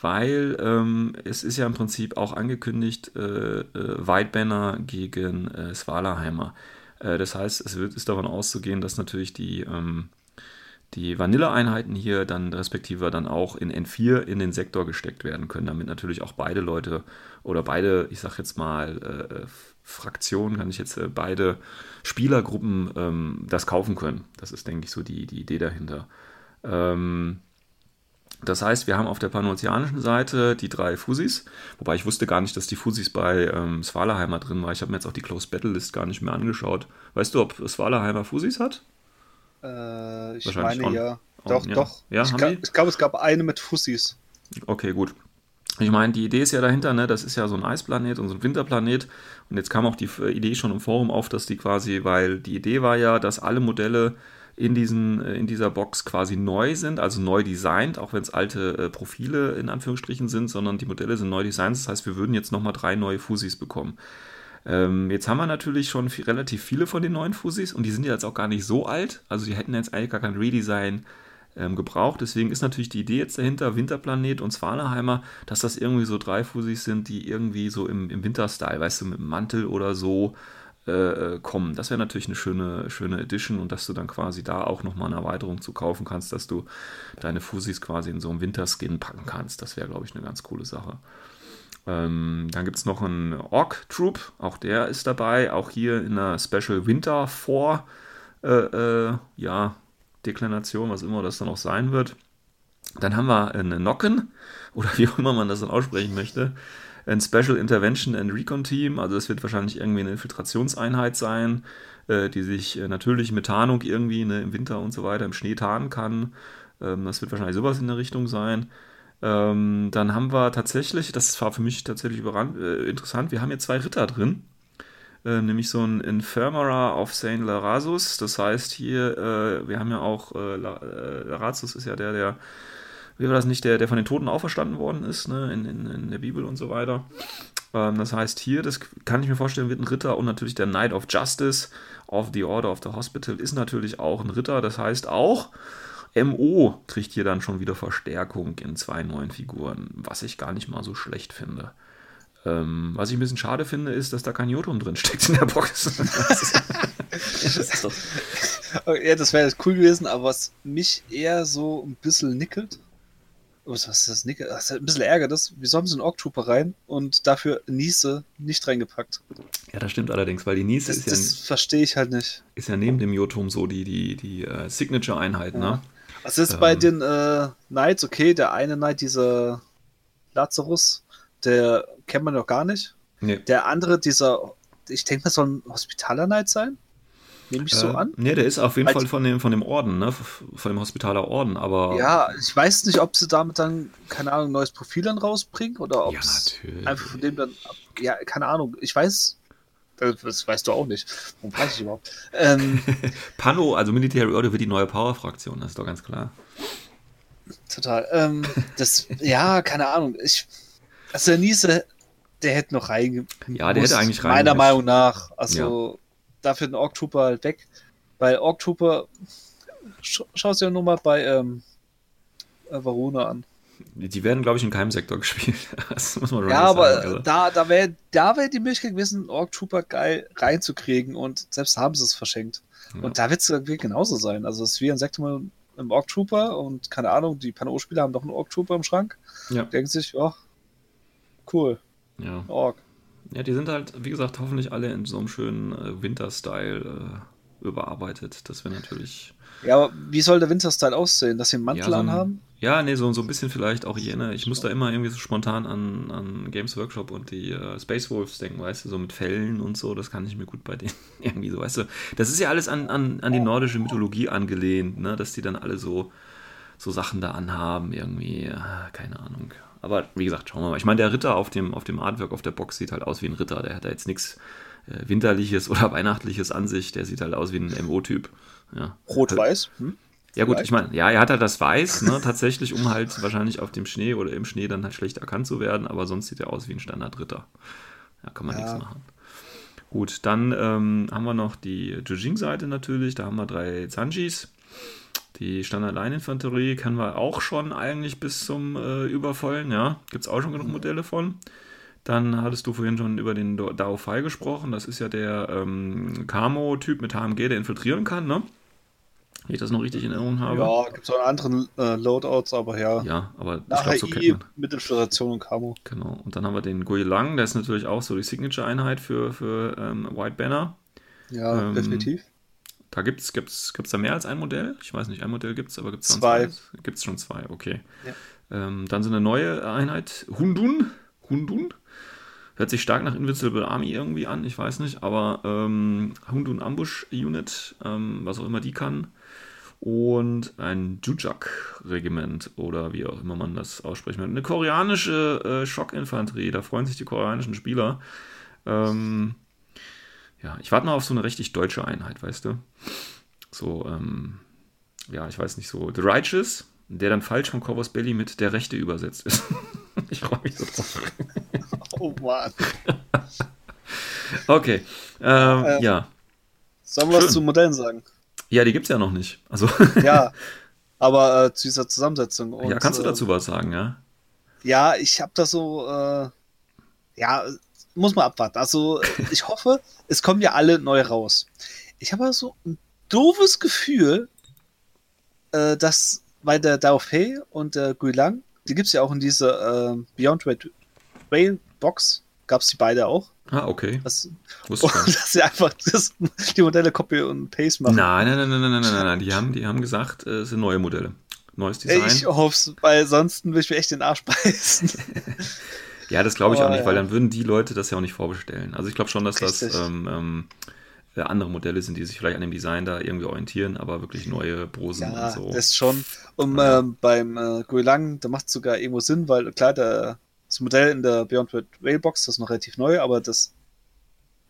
weil ähm, es ist ja im Prinzip auch angekündigt, äh, äh, Whitebanner gegen äh, Svalaheimer. Äh, das heißt, es wird, ist davon auszugehen, dass natürlich die, ähm, die Vanilla-Einheiten hier dann respektive dann auch in N4 in den Sektor gesteckt werden können, damit natürlich auch beide Leute oder beide, ich sag jetzt mal, äh, Fraktionen, kann ich jetzt äh, beide Spielergruppen ähm, das kaufen können. Das ist, denke ich, so die, die Idee dahinter. Ähm, das heißt, wir haben auf der panozeanischen Seite die drei Fusis, wobei ich wusste gar nicht, dass die Fusis bei ähm, Svalaheimer drin war. Ich habe mir jetzt auch die Close Battle List gar nicht mehr angeschaut. Weißt du, ob Svalaheimer Fusis hat? Äh, ich meine schon. ja. Oh, Doch, ja. doch. Ja, ich die? ich glaube, es gab eine mit Fussis. Okay, gut. Ich meine, die Idee ist ja dahinter, ne, das ist ja so ein Eisplanet und so ein Winterplanet. Und jetzt kam auch die Idee schon im Forum auf, dass die quasi, weil die Idee war ja, dass alle Modelle in, diesen, äh, in dieser Box quasi neu sind, also neu designt, auch wenn es alte äh, Profile in Anführungsstrichen sind, sondern die Modelle sind neu designt. Das heißt, wir würden jetzt nochmal drei neue Fusis bekommen. Ähm, jetzt haben wir natürlich schon viel, relativ viele von den neuen Fusis und die sind jetzt auch gar nicht so alt. Also die hätten jetzt eigentlich gar kein Redesign ähm, gebraucht. Deswegen ist natürlich die Idee jetzt dahinter, Winterplanet und Svalaheimer, dass das irgendwie so drei Fusis sind, die irgendwie so im, im Winterstyle, weißt du, mit dem Mantel oder so äh, äh, kommen. Das wäre natürlich eine schöne, schöne Edition und dass du dann quasi da auch nochmal eine Erweiterung zu kaufen kannst, dass du deine Fusis quasi in so einem Winterskin packen kannst. Das wäre, glaube ich, eine ganz coole Sache. Ähm, dann gibt es noch einen Orc Troop, auch der ist dabei, auch hier in einer Special Winter 4 äh, äh, ja, Deklination, was immer das dann auch sein wird. Dann haben wir eine Nocken, oder wie auch immer man das dann aussprechen möchte, ein Special Intervention and Recon Team, also das wird wahrscheinlich irgendwie eine Infiltrationseinheit sein, äh, die sich äh, natürlich mit Tarnung irgendwie ne, im Winter und so weiter im Schnee tarnen kann. Ähm, das wird wahrscheinlich sowas in der Richtung sein. Ähm, dann haben wir tatsächlich, das war für mich tatsächlich äh, interessant, wir haben hier zwei Ritter drin. Äh, nämlich so ein Infirmara of St. Larasus. Das heißt hier, äh, wir haben ja auch, äh, äh, Larasus ist ja der, der, wie war das nicht, der, der von den Toten auferstanden worden ist, ne, in, in, in der Bibel und so weiter. Ähm, das heißt, hier, das kann ich mir vorstellen, wird ein Ritter und natürlich der Knight of Justice of the Order of the Hospital ist natürlich auch ein Ritter. Das heißt auch, MO kriegt hier dann schon wieder Verstärkung in zwei neuen Figuren, was ich gar nicht mal so schlecht finde. Ähm, was ich ein bisschen schade finde, ist, dass da kein Jotun drin steckt in der Box. das ist doch ja, das wäre cool gewesen, aber was mich eher so ein bisschen nickelt, was ist das Nickelt? Das ist ein bisschen ärgert ist, wieso haben sie einen Ork-Trooper rein und dafür Niese nicht reingepackt? Ja, das stimmt allerdings, weil die Niese Das, ist, ja, das verstehe ich halt nicht. ist ja neben dem Jotum so die, die, die äh, Signature-Einheit, ne? Was ist bei Ähm. den äh, Knights? Okay, der eine Knight, dieser Lazarus, der kennt man doch gar nicht. Nee. Der andere, dieser, ich denke, das soll ein Hospitaler Knight sein. Nehme ich so Äh, an. Nee, der ist auf jeden Weil- Fall von dem, von dem Orden, ne? Von dem Hospitaler Orden, aber. Ja, ich weiß nicht, ob sie damit dann, keine Ahnung, ein neues Profil dann rausbringen oder ob Ja, einfach von dem dann, ja, keine Ahnung, ich weiß, das, das weißt du auch nicht. Warum weiß ich überhaupt? Ähm, Pano, also Military Order, wird die neue Power-Fraktion, das ist doch ganz klar. total. Ähm, das, ja, keine Ahnung. Ich, also der Niese, der hätte noch rein. Ja, der hätte eigentlich rein Meiner. Meinung nach. Also dafür den Ork Trooper halt weg. Weil Ork Trooper, sch schau es ja nur mal bei ähm, äh, Varuna an. Die, werden, glaube ich, in keinem Sektor gespielt. Das muss man schon Ja, ehrlich aber sagen, also. da, da wäre da wär die Möglichkeit gewesen, einen Ork Trooper geil reinzukriegen und selbst haben sie es verschenkt. Ja. Und da wird es irgendwie genauso sein. Also es ist wie ein Sektor im Ork Trooper und keine Ahnung, die Pano-Spieler haben doch einen Ork Trooper im Schrank. Ja. Denken sich, oh, cool, Ja. Ork. ja, die sind halt, wie gesagt, hoffentlich alle in so einem schönen äh, Winter-Style äh, überarbeitet. Das wäre natürlich. Ja, aber wie soll der Winterstyle aussehen? Dass sie einen Mantel Ja, so ein- anhaben? Ja, nee, so, so ein bisschen vielleicht auch jene. Ich muss da immer irgendwie so spontan an, an Games Workshop und die äh, Space Wolves denken, weißt du, so mit Fellen und so, das kann ich mir gut bei denen irgendwie so, weißt du. Das ist ja alles an, an, an die nordische Mythologie angelehnt, ne, dass die dann alle so, so Sachen da anhaben, irgendwie, ah, keine Ahnung. Aber wie gesagt, schauen wir mal. Ich meine, der Ritter auf dem, auf dem Artwork auf der Box sieht halt aus wie ein Ritter. Der hat da jetzt nichts äh, Winterliches oder Weihnachtliches an sich. Der sieht halt aus wie ein MO-Typ. Ja. Rot-Weiß? Hm? Ja gut, Vielleicht. ich meine, ja, er hat halt das Weiß, ne, tatsächlich, um halt wahrscheinlich auf dem Schnee oder im Schnee dann halt schlecht erkannt zu werden, aber sonst sieht er aus wie ein Standardritter. Da kann man Ja. nichts machen. Gut, dann ähm, haben wir noch die Jujing-Seite natürlich, da haben wir drei Zanjis. Die Standard-Line-Infanterie kennen wir auch schon eigentlich bis zum äh, Übervollen, ja. Gibt es auch schon genug Modelle von. Dann hattest du vorhin schon über den Dao Fei gesprochen. Das ist ja der ähm, Camo-Typ mit HMG, der infiltrieren kann, ne? Wenn ich das noch richtig in Erinnerung habe. Ja, gibt es auch anderen äh, Loadouts, aber ja. Ja, aber ich Nach glaube, so kennt HI man. mit Infiltration und Camo. Genau. Und dann haben wir den Gui Lang, der ist natürlich auch so die Signature-Einheit für, für ähm, White Banner. Ja, Ähm, definitiv. Da gibt es gibt's, gibt's da mehr als ein Modell? Ich weiß nicht, ein Modell gibt es, aber gibt es Zwei. Gibt es schon zwei, okay. Ja. Ähm, dann so eine neue Einheit, Hundun. Hundun. Hört sich stark nach Invincible Army irgendwie an, ich weiß nicht, aber ähm, Hundun Ambush Unit, ähm, was auch immer die kann. Und ein Jujak-Regiment oder wie auch immer man das aussprechen will. Eine koreanische äh, Schockinfanterie, da freuen sich die koreanischen Spieler. Ähm, ja, ich warte mal auf so eine richtig deutsche Einheit, weißt du? So, ähm, ja, ich weiß nicht, so The Righteous, der dann falsch von Corvus Belly mit der Rechte übersetzt ist. ich freue mich so drauf. Oh Mann. Okay, ähm, Äh, ja. Sollen wir was zu Modellen sagen? Ja, die gibt es ja noch nicht. Also, Ja. aber äh, zu dieser Zusammensetzung. Und, ja, kannst du äh, dazu was sagen, ja? Ja, ich habe da so, äh, ja, muss man abwarten. Also ich hoffe, es kommen ja alle neu raus. Ich habe so ein doofes Gefühl, äh, dass bei der Dao Fei und der Guilang, die gibt es ja auch in dieser äh, Beyond Red Rail Box, gab es die beide auch. Ah, okay. Das, Wusste ich und nicht. dass sie einfach das, die Modelle Copy und Paste machen. Nein, nein, nein, nein, nein, nein, nein, nein. Die haben, die haben gesagt, äh, es sind neue Modelle. Neues Design. Ich hoffe es, weil sonst will ich mir echt den Arsch beißen. Ja, das glaube ich Aber auch nicht, ja. weil dann würden die Leute das ja auch nicht vorbestellen. Also ich glaube schon, dass das Richtig. ähm, ähm, äh, andere Modelle sind, die sich vielleicht an dem Design da irgendwie orientieren, aber wirklich neue Brosen Ja, und so. das schon. Und Ja. ähm, beim äh, Guilang, da macht es sogar irgendwo Sinn, weil klar, der, das Modell in der Beyond Red Railbox, das ist noch relativ neu, aber das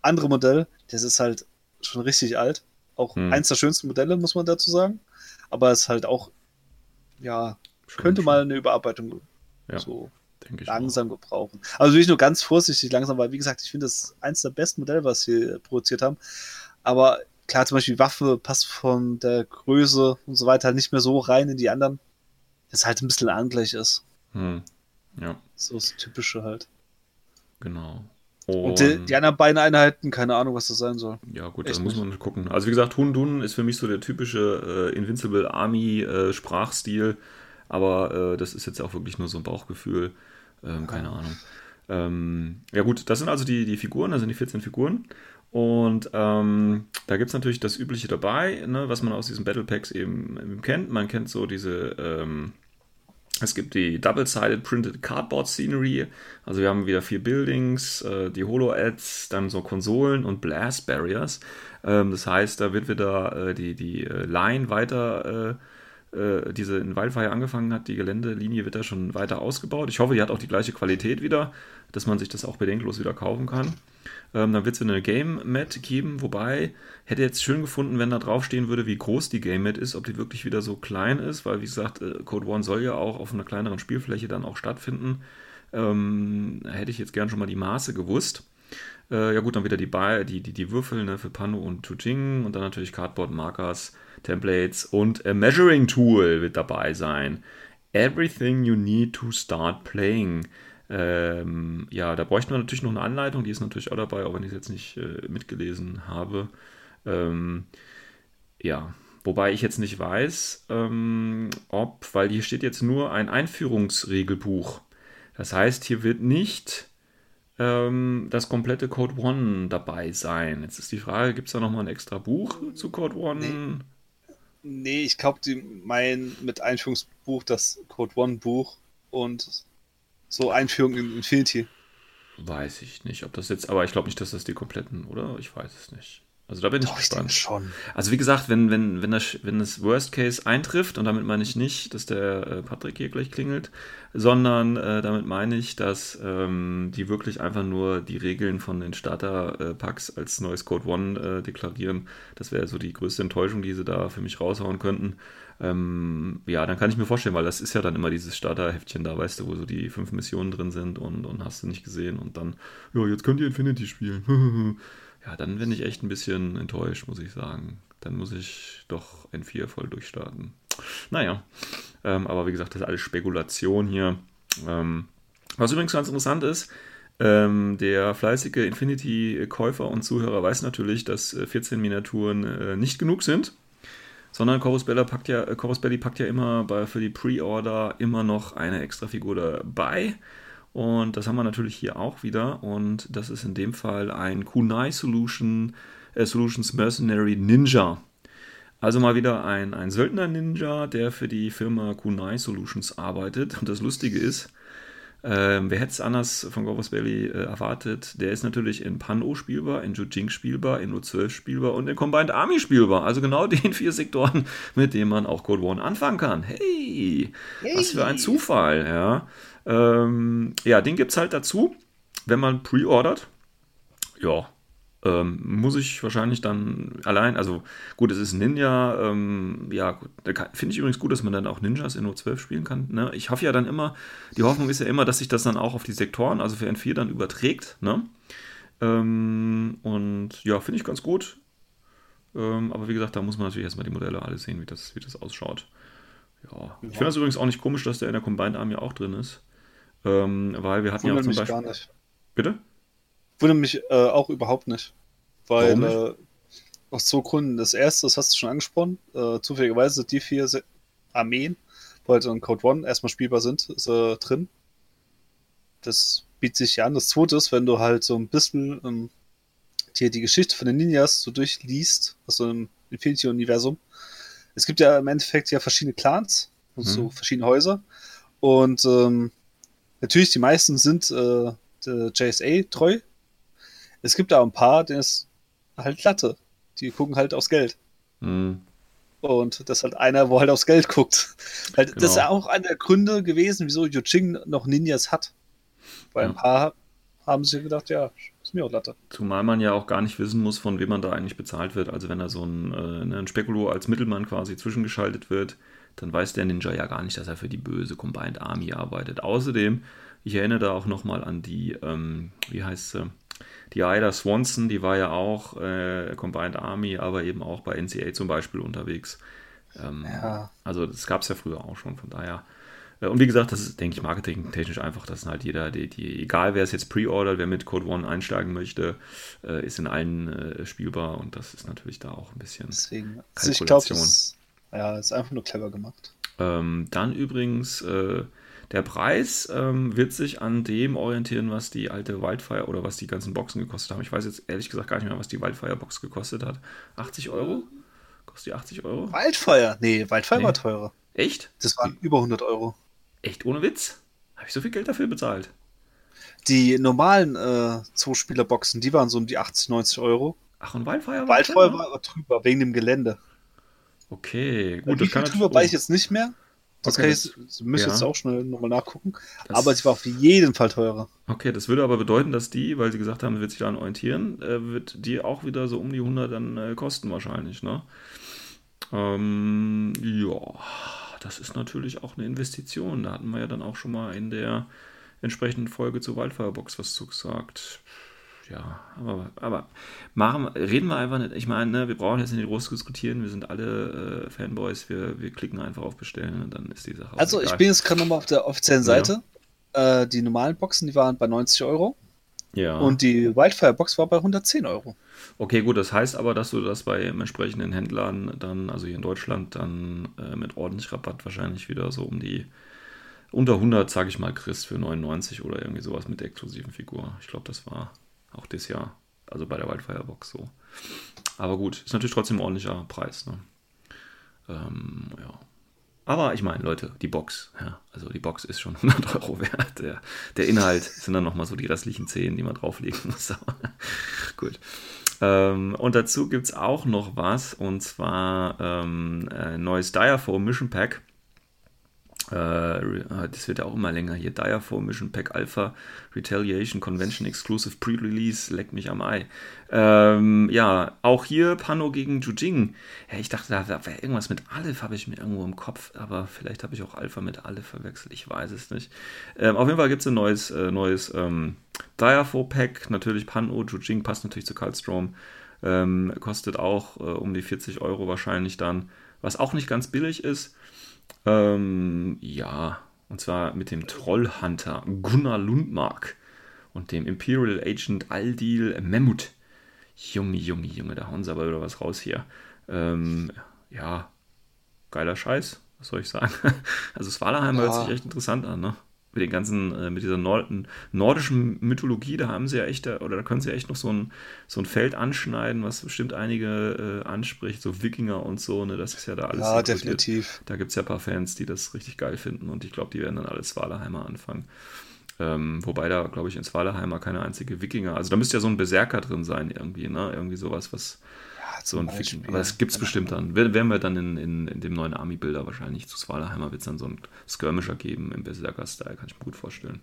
andere Modell, das ist halt schon richtig alt. Auch Hm. eins der schönsten Modelle, muss man dazu sagen. Aber es ist halt auch, ja, Schon, könnte schon. mal eine Überarbeitung Ja. so langsam gebrauchen. Also will ich nur ganz vorsichtig langsam, weil wie gesagt, ich finde das eins der besten Modelle, was sie produziert haben. Aber klar, zum Beispiel die Waffe passt von der Größe und so weiter halt nicht mehr so rein in die anderen, dass halt ein bisschen angleich ist. Hm. Ja, So das Typische halt. genau. Und die, die anderen beiden Einheiten, keine Ahnung, was das sein soll. Ja, gut, Echt da muss man gucken. Also wie gesagt, Hun Dun ist für mich so der typische äh, Invincible Army äh, Sprachstil, aber äh, das ist jetzt auch wirklich nur so ein Bauchgefühl. Ähm, keine Ahnung. Ähm, ja gut, das sind also die, die Figuren, das sind die 14 Figuren. Und ähm, da gibt es natürlich das Übliche dabei, ne, was man aus diesen Battle Packs eben, eben kennt. Man kennt so diese, ähm, es gibt die Double-Sided Printed Cardboard Scenery. Also wir haben wieder vier Buildings, äh, die Holo-Ads, dann so Konsolen und Blast Barriers. Ähm, das heißt, da wird wieder äh, die, die äh, Line weiter, diese in Wildfire angefangen hat, die Geländelinie wird da schon weiter ausgebaut. Ich hoffe, die hat auch die gleiche Qualität wieder, dass man sich das auch bedenkenlos wieder kaufen kann. Ähm, dann wird es eine Game Mat geben, wobei hätte jetzt schön gefunden, wenn da draufstehen würde, wie groß die Game Mat ist, ob die wirklich wieder so klein ist, weil wie gesagt, äh, Code One soll ja auch auf einer kleineren Spielfläche dann auch stattfinden. Ähm, hätte ich jetzt gern schon mal die Maße gewusst. Äh, ja gut, dann wieder die, Ba- die, die, die Würfel ne, für Pano und Tuting und dann natürlich Cardboard Markers, Templates und a Measuring Tool wird dabei sein. Everything you need to start playing. Ähm, ja, da bräuchten wir natürlich noch eine Anleitung, die ist natürlich auch dabei, auch wenn ich es jetzt nicht äh, mitgelesen habe. Ähm, ja, wobei ich jetzt nicht weiß, ähm, ob, weil hier steht jetzt nur ein Einführungsregelbuch. Das heißt, hier wird nicht ähm, das komplette Code One dabei sein. Jetzt ist die Frage, gibt es da nochmal ein extra Buch zu Code One? Nee, ich glaube, die meinen mit Einführungsbuch das Code One Buch und so Einführung in Infinity. Weiß ich nicht, ob das jetzt, aber ich glaube nicht, dass das die kompletten, oder? Ich weiß es nicht. Also da bin ich Doch, ich gespannt. schon. Also wie gesagt, wenn, wenn, wenn, das, wenn das Worst Case eintrifft, und damit meine ich nicht, dass der äh, Patrick hier gleich klingelt, sondern äh, damit meine ich, dass ähm, die wirklich einfach nur die Regeln von den Starter-Packs als neues Code One äh, deklarieren. Das wäre so die größte Enttäuschung, die sie da für mich raushauen könnten. Ähm, ja, dann kann ich mir vorstellen, weil das ist ja dann immer dieses Starter-Heftchen da, weißt du, wo so die fünf Missionen drin sind und, und hast du nicht gesehen und dann, ja, jetzt könnt ihr Infinity spielen. ja, dann bin ich echt ein bisschen enttäuscht, muss ich sagen. Dann muss ich doch N4 voll durchstarten. Naja, ähm, aber wie gesagt, das ist alles Spekulation hier. Ähm, was übrigens ganz interessant ist, ähm, der fleißige Infinity-Käufer und Zuhörer weiß natürlich, dass äh, 14 Miniaturen äh, nicht genug sind, sondern Corus Belli packt ja, äh, Corus Belli packt ja immer bei, für die Pre-Order immer noch eine extra Figur dabei. Und das haben wir natürlich hier auch wieder. Und das ist in dem Fall ein Kunai Solution, äh, Solutions Mercenary Ninja. Also mal wieder ein, ein Söldner-Ninja, der für die Firma Kunai Solutions arbeitet. Und das Lustige ist, ähm, wer hätte es anders von Corvus Belli äh, erwartet? Der ist natürlich in Pan-O spielbar, in Jujing spielbar, in U12 spielbar und in Combined Army spielbar. Also genau den vier Sektoren, mit denen man auch Code One anfangen kann. Hey, was für ein Zufall, ja. Ähm, ja, den gibt es halt dazu, wenn man pre-ordert. Ja, ähm, muss ich wahrscheinlich dann allein, also gut, es ist ein Ninja, ähm, ja, finde ich übrigens gut, dass man dann auch Ninjas in O12 spielen kann. Ne? Ich hoffe ja dann immer, die Hoffnung ist ja immer, dass sich das dann auch auf die Sektoren, also für N4 dann überträgt. Ne? Ähm, und ja, finde ich ganz gut. Ähm, aber wie gesagt, da muss man natürlich erstmal die Modelle alle sehen, wie das, wie das ausschaut. Ja. Ich finde das übrigens auch nicht komisch, dass der in der Combined Army auch drin ist. Ähm, weil wir hatten ja auch zum Beispiel. gar nicht. Bitte? Wundert mich äh, auch überhaupt nicht. Weil, nicht? äh, aus zwei Gründen. Das erste, das hast du schon angesprochen, äh, zufälligerweise sind die vier Se Armeen, wo halt in Code One erstmal spielbar sind, ist äh, drin. Das bietet sich ja an. Das zweite ist, wenn du halt so ein bisschen ähm, dir die Geschichte von den Ninjas so durchliest, aus so einem Infinity-Universum. Es gibt ja im Endeffekt ja verschiedene Clans und so Mhm. verschiedene Häuser. Und ähm, natürlich, die meisten sind äh, der JSA treu. Es gibt da ein paar, denen ist halt Latte. Die gucken halt aufs Geld. Hm. Und das ist halt einer, wo halt aufs Geld guckt. Weil Das ist Genau. ja auch einer der Gründe gewesen, wieso Yuching noch Ninjas hat. Weil ein Ja. paar haben sich gedacht, ja, ist mir auch Latte. Zumal man ja auch gar nicht wissen muss, von wem man da eigentlich bezahlt wird. Also wenn da so ein, äh, ein Spekulo als Mittelmann quasi zwischengeschaltet wird, dann weiß der Ninja ja gar nicht, dass er für die böse Combined Army arbeitet. Außerdem Ich erinnere da auch nochmal an die, ähm, wie heißt sie? Die Ida Swanson, die war ja auch äh, Combined Army, aber eben auch bei NCA zum Beispiel unterwegs. Ähm, Ja. Also das gab es ja früher auch schon, von daher. Äh, Und wie gesagt, das ist, denke ich, marketingtechnisch einfach, dass halt jeder, die, die, egal wer es jetzt pre-ordert, wer mit Code One einsteigen möchte, äh, ist in allen äh, spielbar und das ist natürlich da auch ein bisschen. Deswegen. Also ich glaube, Kalkulation. das ja, ist einfach nur clever gemacht. Ähm, dann übrigens, äh, der Preis ähm, wird sich an dem orientieren, was die alte Wildfire oder was die ganzen Boxen gekostet haben. Ich weiß jetzt ehrlich gesagt gar nicht mehr, was die Wildfire-Box gekostet hat. 80 Euro? Kostet die 80 Euro? Wildfire? Nee, Wildfire Nee. war teurer. Echt? Das waren über 100 Euro. Echt ohne Witz? Habe ich so viel Geld dafür bezahlt? Die normalen äh, Zwei-Spieler-Boxen, die waren so um die 80, 90 Euro. Ach, und Wildfire war Wildfire war aber drüber, wegen dem Gelände. Okay, Gut, gut, Wie das kann drüber natürlich- weiß ich jetzt nicht mehr. Das Okay, ich, das müsste ja. jetzt auch schnell nochmal nachgucken. Das- aber sie war auf jeden Fall teurer. Okay, das würde aber bedeuten, dass die, weil sie gesagt haben, wird sich daran orientieren, äh, wird die auch wieder so um die 100 dann äh, kosten wahrscheinlich, ne? Ähm, ja, das ist natürlich auch eine Investition. Da hatten wir ja dann auch schon mal in der entsprechenden Folge zur Wildfirebox was zu gesagt. Ja, aber, aber machen, reden wir einfach nicht. Ich meine, ne, wir brauchen jetzt nicht groß diskutieren. Wir sind alle äh, Fanboys. Wir, wir klicken einfach auf Bestellen und dann ist die Sache. auch Also ich bin jetzt gerade nochmal auf der offiziellen Ja. Seite. Äh, die normalen Boxen, die waren bei 90 Euro. ja. Und die Wildfire-Box war bei 110 Euro. Okay, gut, das heißt aber, dass du das bei entsprechenden Händlern dann, also hier in Deutschland, dann äh, mit ordentlich Rabatt wahrscheinlich wieder so um die unter 100, sage ich mal, kriegst für 99 oder irgendwie sowas mit der exklusiven Figur. Ich glaube, das war auch das Jahr, also bei der Wildfire Box so. Aber gut, ist natürlich trotzdem ein ordentlicher Preis. Ne? Ähm, ja. Aber ich meine, Leute, die Box, ja, also die Box ist schon 100 Euro wert. Der, der Inhalt sind dann nochmal so die restlichen 10, die man drauflegen muss. Gut. Ähm, und dazu gibt es auch noch was, und zwar ähm, ein neues Diaphone Mission Pack. Äh, das wird ja auch immer länger hier. Diaphone Mission Pack Alpha Retaliation Convention Exclusive Pre-Release. Leck mich am Ei. Ähm, ja, auch hier Pano gegen Jujing. Ja, ich dachte, da wäre irgendwas mit Aleph, habe ich mir irgendwo im Kopf, aber vielleicht habe ich auch Alpha mit Aleph verwechselt. Ich weiß es nicht. Ähm, auf jeden Fall gibt es ein neues, äh, neues ähm, Diaphone Pack. Natürlich Pano. Jujing passt natürlich zu Kaltstrom. Ähm, kostet auch äh, um die 40 Euro wahrscheinlich dann. Was auch nicht ganz billig ist. Ähm, ja, und zwar mit dem Trollhunter Gunnar Lundmark und dem Imperial Agent Aldil Memmut. Junge, Junge, Junge, da hauen sie aber wieder was raus hier. Ähm, ja, geiler Scheiß, was soll ich sagen? Also Svalheim hört Ja. sich echt interessant an, ne? Mit den ganzen, äh, mit dieser Nord nordischen Mythologie, da haben sie ja echt, oder da können sie ja echt noch so ein, so ein Feld anschneiden, was bestimmt einige äh, anspricht, so Wikinger und so, ne? Das ist ja da alles Ja, definitiv. Da gibt es ja ein paar Fans, die das richtig geil finden und ich glaube, die werden dann alle Svalaheimer anfangen. Ähm, wobei da, glaube ich, in Svalaheimer keine einzige Wikinger, also da müsste ja so ein Berserker drin sein irgendwie, ne? Irgendwie sowas, was so ein. Wikinger. Aber das gibt es bestimmt dann. Wer- Werden wir dann in, in, in dem neuen Army-Bilder wahrscheinlich zu Svalaheimer wird es dann so einen Skirmisher geben im Berserker-Style, kann ich mir gut vorstellen.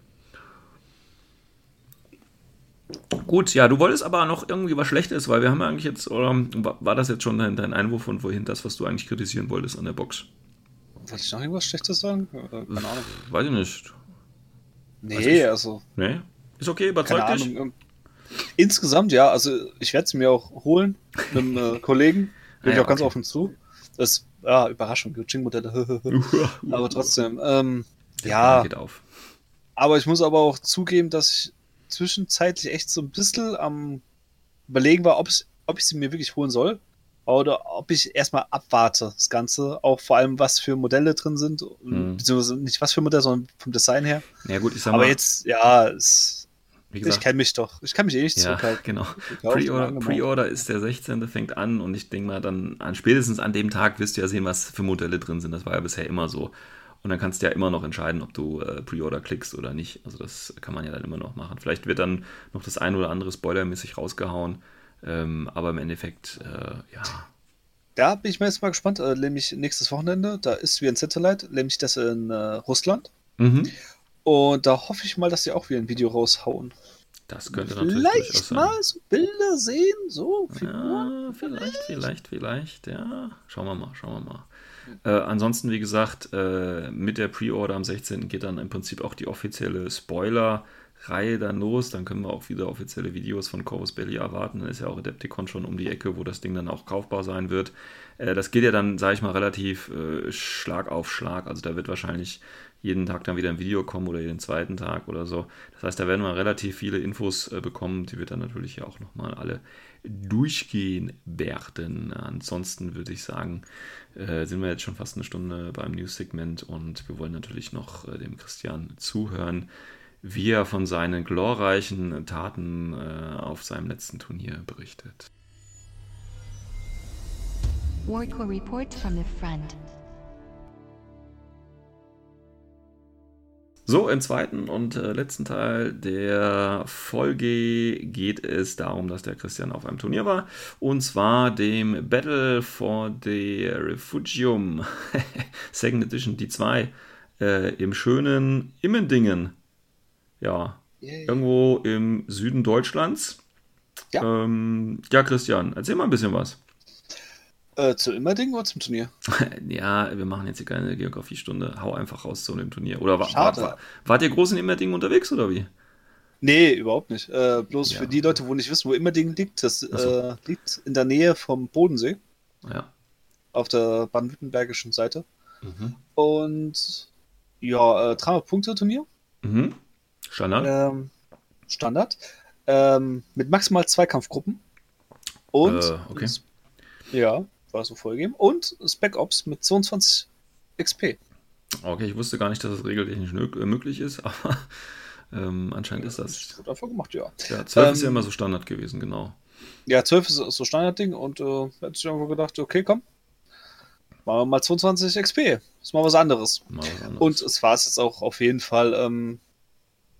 Gut, ja, du wolltest aber noch irgendwie was Schlechtes, weil wir haben ja eigentlich jetzt, oder war das jetzt schon dein, dein Einwurf und wohin das, was du eigentlich kritisieren wolltest an der Box? Wollte ich noch irgendwas Schlechtes sagen? Keine Ahnung. Weiß ich nicht. Nee, also, Nee? Ist okay, keine überzeugt dich? Ahnung. Insgesamt, ja, also ich werde sie mir auch holen mit einem äh, Kollegen. Bin Ah ich ja, auch ganz okay. offen zu. Das, ja, Überraschung, Jing-Modelle. aber trotzdem, ähm, ja, Geht auf. aber ich muss aber auch zugeben, dass ich zwischenzeitlich echt so ein bisschen am überlegen war, ob ich, ob ich sie mir wirklich holen soll oder ob ich erstmal abwarte, das Ganze, auch vor allem was für Modelle drin sind, Mhm. beziehungsweise nicht was für Modelle, sondern vom Design her. Ja gut, ich sag aber mal, jetzt, ja, es, wie ich gesagt, kenne mich doch, ich kann mich eh nicht ja, zurückhalten. genau. Pre-Order. Pre-Order ist der 16. fängt an und ich denke mal dann an spätestens an dem Tag wirst du ja sehen, was für Modelle drin sind. Das war ja bisher immer so. Und dann kannst du ja immer noch entscheiden, ob du äh, Pre-Order klickst oder nicht. Also das kann man ja dann immer noch machen. Vielleicht wird dann noch das ein oder andere spoilermäßig rausgehauen. Ähm, aber im Endeffekt, äh, ja. Da bin ich mir jetzt mal gespannt, äh, nämlich nächstes Wochenende, da ist wie ein Satellite, nämlich das in äh, Russland. Mhm. Und da hoffe ich mal, dass sie auch wieder ein Video raushauen. Das könnte natürlich durchaus Vielleicht mal so Bilder sehen, so Figuren. Ja, vielleicht, vielleicht, vielleicht, ja. Schauen wir mal, schauen wir mal. Äh, ansonsten, wie gesagt, äh, mit der Pre-Order am 16. geht dann im Prinzip auch die offizielle Spoiler-Reihe dann los. Dann können wir auch wieder offizielle Videos von Corvus Belli erwarten. Dann ist ja auch Adepticon schon um die Ecke, wo das Ding dann auch kaufbar sein wird. Äh, das geht ja dann, sage ich mal, relativ äh, Schlag auf Schlag. Also da wird wahrscheinlich jeden Tag dann wieder ein Video kommen oder jeden zweiten Tag oder so. Das heißt, da werden wir relativ viele Infos äh, bekommen, die wir dann natürlich ja auch nochmal alle durchgehen werden. Ansonsten würde ich sagen, äh, sind wir jetzt schon fast eine Stunde beim News-Segment und wir wollen natürlich noch äh, dem Christian zuhören, wie er von seinen glorreichen Taten auf seinem letzten Turnier berichtet. Warcore reports from the front. So, im zweiten und äh, letzten Teil der Folge geht es darum, dass der Christian auf einem Turnier war. Und zwar dem Battle for the Refugium Second Edition, die 2, äh, im schönen Immendingen. Ja, Yay. irgendwo im Süden Deutschlands. Ja. Ähm, ja, Christian, erzähl mal ein bisschen was. Äh, zu Immerding oder zum Turnier? Ja, wir machen jetzt hier keine Geografiestunde. Hau einfach raus zu dem Turnier. Oder war, Schade. war, wart ihr groß in Immerdingen unterwegs oder wie? Nee, überhaupt nicht. Äh, bloß Ja. für die Leute, wo nicht wissen, wo Immerding liegt, das so. äh, liegt in der Nähe vom Bodensee, Ja. auf der baden-württembergischen Seite. Mhm. Und ja, äh, 300 Punkte Turnier, Mhm. Standard? ähm, Standard, ähm, mit maximal zwei Kampfgruppen. Und, Äh, okay. ja, war so vorgegeben. Und Spec Ops mit 22 XP. Okay, ich wusste gar nicht, dass es regeltechnisch äh, möglich ist, aber ähm, anscheinend ist das. Gut einfach gemacht, ja. Ja, 12 ist ja Ähm, immer so Standard gewesen, genau. Ja, 12 ist so Standardding und äh, hätte ich irgendwo gedacht, okay, komm, machen wir mal 22 XP. Ist mal was anderes. Mal was anderes. Und es war es jetzt auch auf jeden Fall, ähm,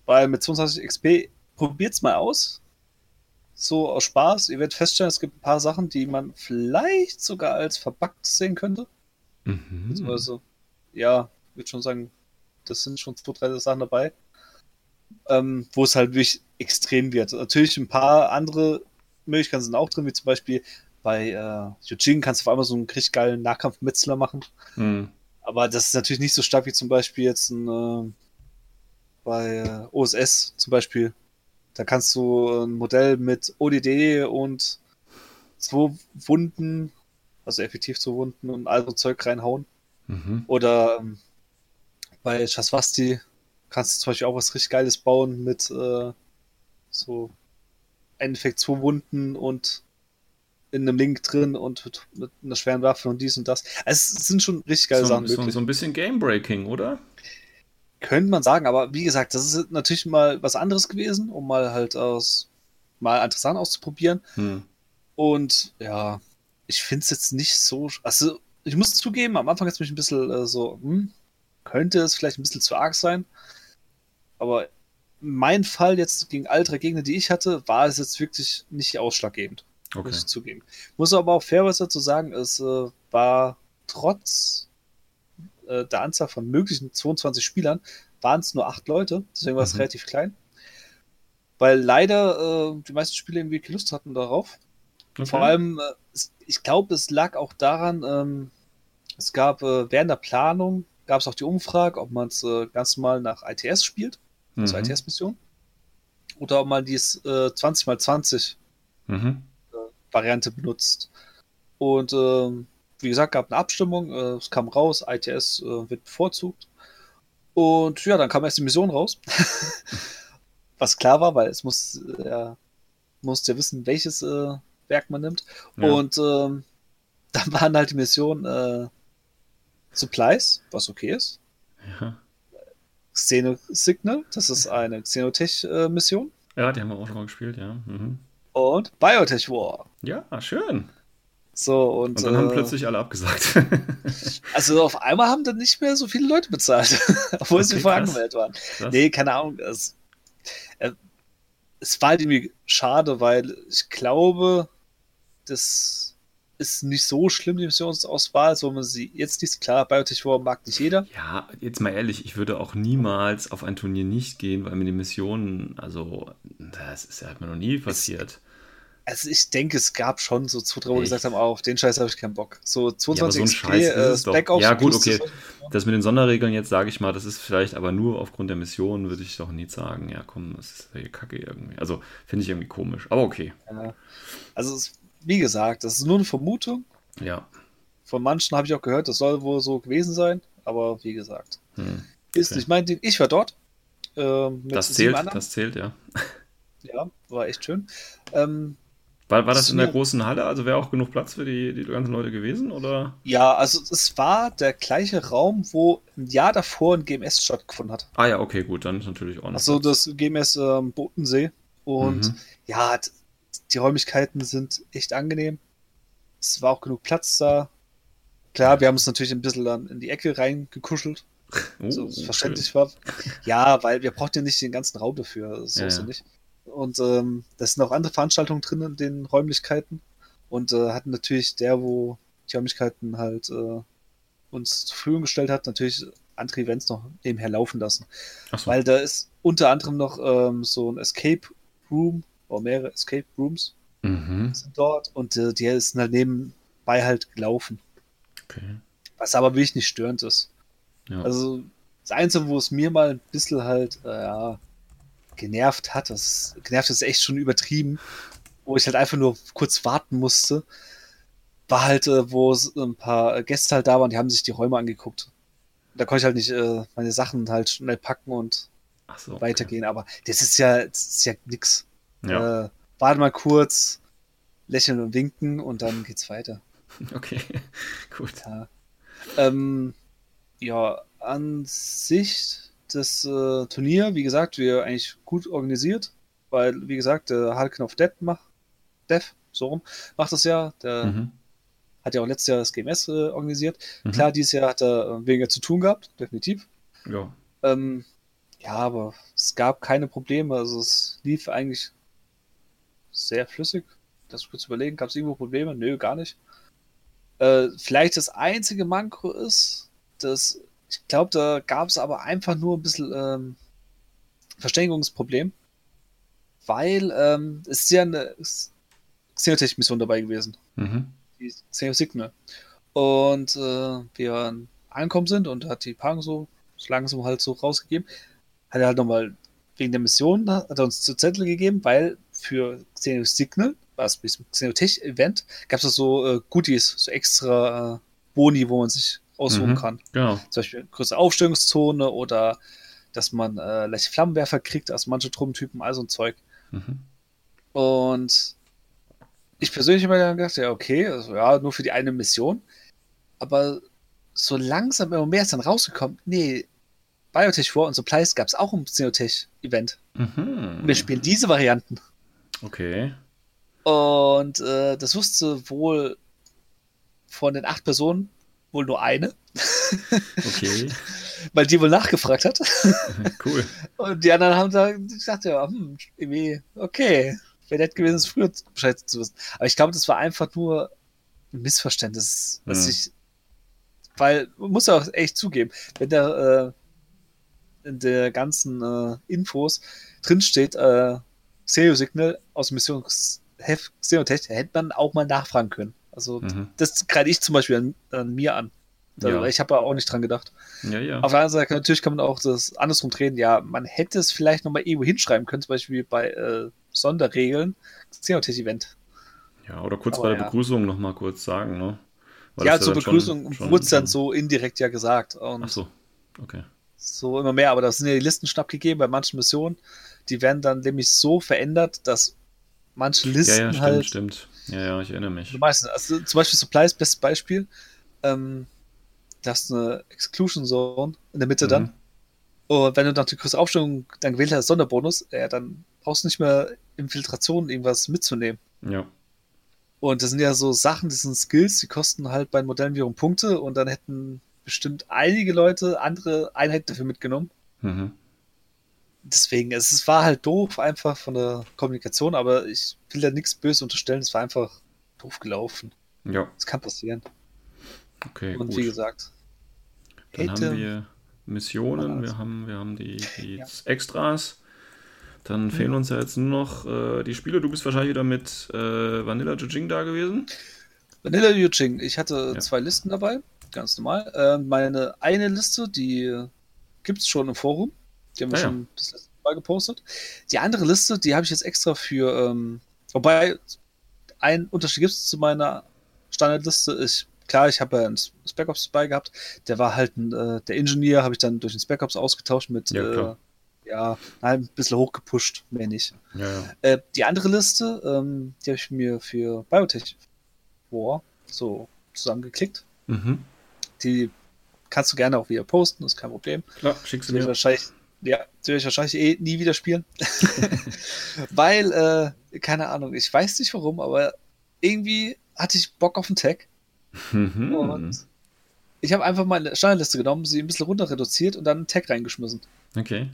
weil mit 22 XP probiert's mal aus. So aus Spaß. Ihr werdet feststellen, es gibt ein paar Sachen, die man vielleicht sogar als verbuggt sehen könnte. mhm. Also, ja, ich würde schon sagen, das sind schon zwei, drei Sachen dabei, ähm, wo es halt wirklich extrem wird. Natürlich ein paar andere Möglichkeiten sind auch drin, wie zum Beispiel bei äh, Eugene kannst du auf einmal so einen richtig geilen Nahkampf-Metzler machen. Mhm. Aber das ist natürlich nicht so stark wie zum Beispiel jetzt ein, äh, bei äh, OSS zum Beispiel. Da kannst du ein Modell mit ODD und zwei Wunden, also effektiv zwei Wunden und all so Zeug reinhauen. Mhm. Oder ähm, bei Shaswasti kannst du zum Beispiel auch was richtig Geiles bauen mit äh, so Endeffekt zwei Wunden und in einem Link drin und mit, mit einer schweren Waffe und dies und das. Also es sind schon richtig geile So, Sachen so, möglich. so ein bisschen Game-Breaking, oder? Könnte man sagen, aber wie gesagt, das ist natürlich mal was anderes gewesen, um mal halt aus mal interessant auszuprobieren. Hm. Und ja, ich finde es jetzt nicht so. Also, ich muss zugeben, am Anfang jetzt mich ein bisschen äh, so, hm, könnte es vielleicht ein bisschen zu arg sein. Aber mein Fall jetzt gegen all drei Gegner, die ich hatte, war es jetzt wirklich nicht ausschlaggebend, Okay. muss ich zugeben. Muss aber auch fairerweise dazu sagen, es äh, war trotz äh, der Anzahl von möglichen 22 Spielern, waren es nur acht Leute, deswegen war es Mhm. relativ klein. Weil leider äh, die meisten Spieler irgendwie keine Lust hatten darauf. okay. Vor allem, äh, ich glaube, es lag auch daran, ähm, es gab äh, während der Planung, gab es auch die Umfrage, ob man es äh, ganz normal nach ITS spielt, also Mhm. ITS-Mission, oder ob man die äh, 20x20 Mhm. Variante benutzt. Und ähm, wie gesagt, gab eine Abstimmung, äh, es kam raus, ITS äh, wird bevorzugt. Und ja, dann kam erst die Mission raus. Was klar war, weil es muss, äh, ja, musste ja wissen, welches äh, Werk man nimmt. Ja. Und ähm, dann waren halt die Missionen äh, Supplies, was okay ist. Ja. Xeno Signal, das ist eine Xenotech-Mission. ja, die haben wir auch schon mal gespielt, ja. Mhm. und Biotech War. Ja, schön. So, und, Und dann haben äh, plötzlich alle abgesagt. Also auf einmal haben dann nicht mehr so viele Leute bezahlt, obwohl sie Okay, vorher krass. angemeldet waren. Krass. Nee, keine Ahnung. Es, äh, es war halt irgendwie schade, weil ich glaube, das ist nicht so schlimm, die Missionsauswahl, so man sie jetzt nicht, klar, Biotech War mag nicht jeder. Ja, jetzt mal ehrlich, ich würde auch niemals auf ein Turnier nicht gehen, weil mir die Missionen, also, das ist ja hat mir noch nie passiert. Also ich denke, es gab schon so zwei, drei, wo gesagt haben, auf den Scheiß habe ich keinen Bock. So 22 ja, so XP, äh, doch. Ops Ja, gut, okay. das- mit den Sonderregeln jetzt sage ich mal, das ist vielleicht aber nur aufgrund der Mission, würde ich doch nie sagen, ja komm, das ist hier Kacke irgendwie. Also finde ich irgendwie komisch, aber okay. Ja. Also es, wie gesagt, das ist nur eine Vermutung. Ja. Von manchen habe ich auch gehört, das soll wohl so gewesen sein, aber wie gesagt, Hm. ist Okay. nicht mein Ding. Ich war dort. mit Das zählt, das zählt, ja. Ja, war echt schön. Ähm, War, war das in der großen Halle? Also wäre auch genug Platz für die, die ganzen Leute gewesen? Oder? ja, also es war der gleiche Raum, wo ein Jahr davor ein GMS stattgefunden hat. Ah ja, okay, gut, dann ist natürlich auch noch. Also das GMS ähm, Bodensee. Und Mhm. ja, die Räumlichkeiten sind echt angenehm. Es war auch genug Platz da. Klar, wir haben uns natürlich ein bisschen dann in die Ecke reingekuschelt, Oh, so es schön. verständlich war. Ja, weil wir brauchten ja nicht den ganzen Raum dafür, so Ja, ist ja. nicht. Und ähm, da sind auch andere Veranstaltungen drin in den Räumlichkeiten. Und äh, hatten natürlich der, wo die Räumlichkeiten halt äh, uns zur Verfügung gestellt hat, natürlich andere Events noch nebenher laufen lassen. So. Weil da ist unter anderem noch ähm, so ein Escape Room, oder mehrere Escape Rooms Mhm. sind dort und äh, die ist halt nebenbei halt gelaufen. Okay. Was aber wirklich nicht störend ist. Ja. Also das Einzige, wo es mir mal ein bisschen halt äh, ja, genervt hat, das genervt ist echt schon übertrieben, wo ich halt einfach nur kurz warten musste, war halt, äh, wo ein paar Gäste halt da waren, die haben sich die Räume angeguckt. Da konnte ich halt nicht äh, meine Sachen halt schnell packen und so. okay. weitergehen, aber das ist ja, das ist ja nix. Ja, Äh, warte mal kurz, lächeln und winken und dann geht's weiter. okay. Gut. Ja, ähm, ja an sich das äh, Turnier, wie gesagt, wir eigentlich gut organisiert, weil, wie gesagt, der Hulken of Death macht, Death, so rum, macht das ja. Der Mhm. hat ja auch letztes Jahr das GMS äh, organisiert. Mhm. Klar, dieses Jahr hat er weniger zu tun gehabt, definitiv. Ja. Ähm, ja, aber es gab keine Probleme. Also es lief eigentlich sehr flüssig. Das kurz überlegen, gab es irgendwo Probleme? Nö, gar nicht. Äh, vielleicht das einzige Manko ist, dass ich glaube, da gab es aber einfach nur ein bisschen ähm, Verständigungsproblem, weil ähm, es ist ja eine Xenotech-Mission dabei gewesen Mhm. die Xeno Signal. Und äh, wir angekommen sind und hat die Paarung so langsam halt so rausgegeben, hat er halt nochmal wegen der Mission, hat er uns zu Zettel gegeben, weil für Xeno Signal, was bis Xenotech Event, gab es so äh, Goodies, so extra äh, Boni, wo man sich aussuchen Mhm. kann. Genau. Zum Beispiel größere Aufstellungszone oder dass man äh, leichte Flammenwerfer kriegt, also manche Truppentypen, all so ein Zeug. Mhm. Und ich persönlich habe mir dann gedacht, ja, okay, also ja, nur für die eine Mission. Aber so langsam immer mehr ist dann rausgekommen, nee, Biotech War und Supplies gab es auch im Xenotech-Event. Mhm. Wir spielen diese Varianten. Okay. Und äh, das wusste wohl von den acht Personen wohl nur eine, Okay. weil die wohl nachgefragt hat. cool. Und die anderen haben da gesagt, ja, hm, irgendwie, okay, wäre nett gewesen, es früher Bescheid zu wissen. Aber ich glaube, das war einfach nur ein Missverständnis, was Hm. ich, weil, man muss ja auch echt zugeben, wenn da äh, in der ganzen äh, Infos drinsteht, äh, Stereo Signal aus Missionsheft Xenotech, hätte man auch mal nachfragen können. Also, Mhm. das greife ich zum Beispiel an, an mir an. Ja. Ich habe ja auch nicht dran gedacht. Ja, ja. Auf der anderen Seite, natürlich kann man auch das andersrum drehen. Ja, man hätte es vielleicht nochmal irgendwo hinschreiben können, zum Beispiel bei äh, Sonderregeln, Xenotech-Event. Ja, oder kurz Aber bei der ja. Begrüßung nochmal kurz sagen, ne? Weil Ja, zur Begrüßung wurde es dann so indirekt ja gesagt. Und Ach so. Okay. so immer mehr, aber da sind ja die Listen schnapp gegeben bei manchen Missionen. Die werden dann nämlich so verändert, dass manche Ja, Listen ja, stimmt, halt. stimmt. Ja, ja, ich erinnere mich. Meinst, also zum Beispiel Supplies, bestes Beispiel. Ähm, da hast du eine Exclusion Zone in der Mitte dann. Mhm. Und wenn du dann die größere Aufstellung dann gewählt hast, Sonderbonus, ja, dann brauchst du nicht mehr Infiltration irgendwas mitzunehmen. Ja. Und das sind ja so Sachen, das sind Skills, die kosten halt bei den Modellen wiederum Punkte und dann hätten bestimmt einige Leute andere Einheiten dafür mitgenommen. Mhm. Deswegen, es, es war halt doof einfach von der Kommunikation, aber ich will da nichts böse unterstellen, es war einfach doof gelaufen. Ja, Das kann passieren. okay, Und gut. wie gesagt, Dann hätte- haben wir Missionen, wir haben, wir haben die, die Ja. Extras. Dann fehlen uns ja jetzt nur noch äh, die Spiele. Du bist wahrscheinlich wieder mit äh, Vanilla Jujing da gewesen. Vanilla Yuching, ich hatte Ja. zwei Listen dabei, ganz normal. Ähm, meine eine Liste, die gibt es schon im Forum. Die haben wir Ah, ja. schon das letzte Mal gepostet. Die andere Liste, die habe ich jetzt extra für, ähm, wobei ein Unterschied gibt es zu meiner Standardliste. Ich, klar, ich habe ja einen Spec Ops dabei gehabt. Der war halt ein, äh, der Ingenieur, habe ich dann durch den Spec Ops ausgetauscht mit, Ja, äh, ja, ein bisschen hochgepusht, mehr nicht. Ja, ja. Äh, die andere Liste, ähm, die habe ich mir für Biotech War so zusammengeklickt. Mhm. Die kannst du gerne auch wieder posten, ist kein Problem. Klar, schickst du mir. wahrscheinlich, ja, die werde ich wahrscheinlich eh nie wieder spielen. Weil, äh, keine Ahnung, ich weiß nicht warum, aber irgendwie hatte ich Bock auf einen Tag. Mhm. Und ich habe einfach meine Standardliste genommen, sie ein bisschen runter reduziert und dann einen Tag reingeschmissen. Okay.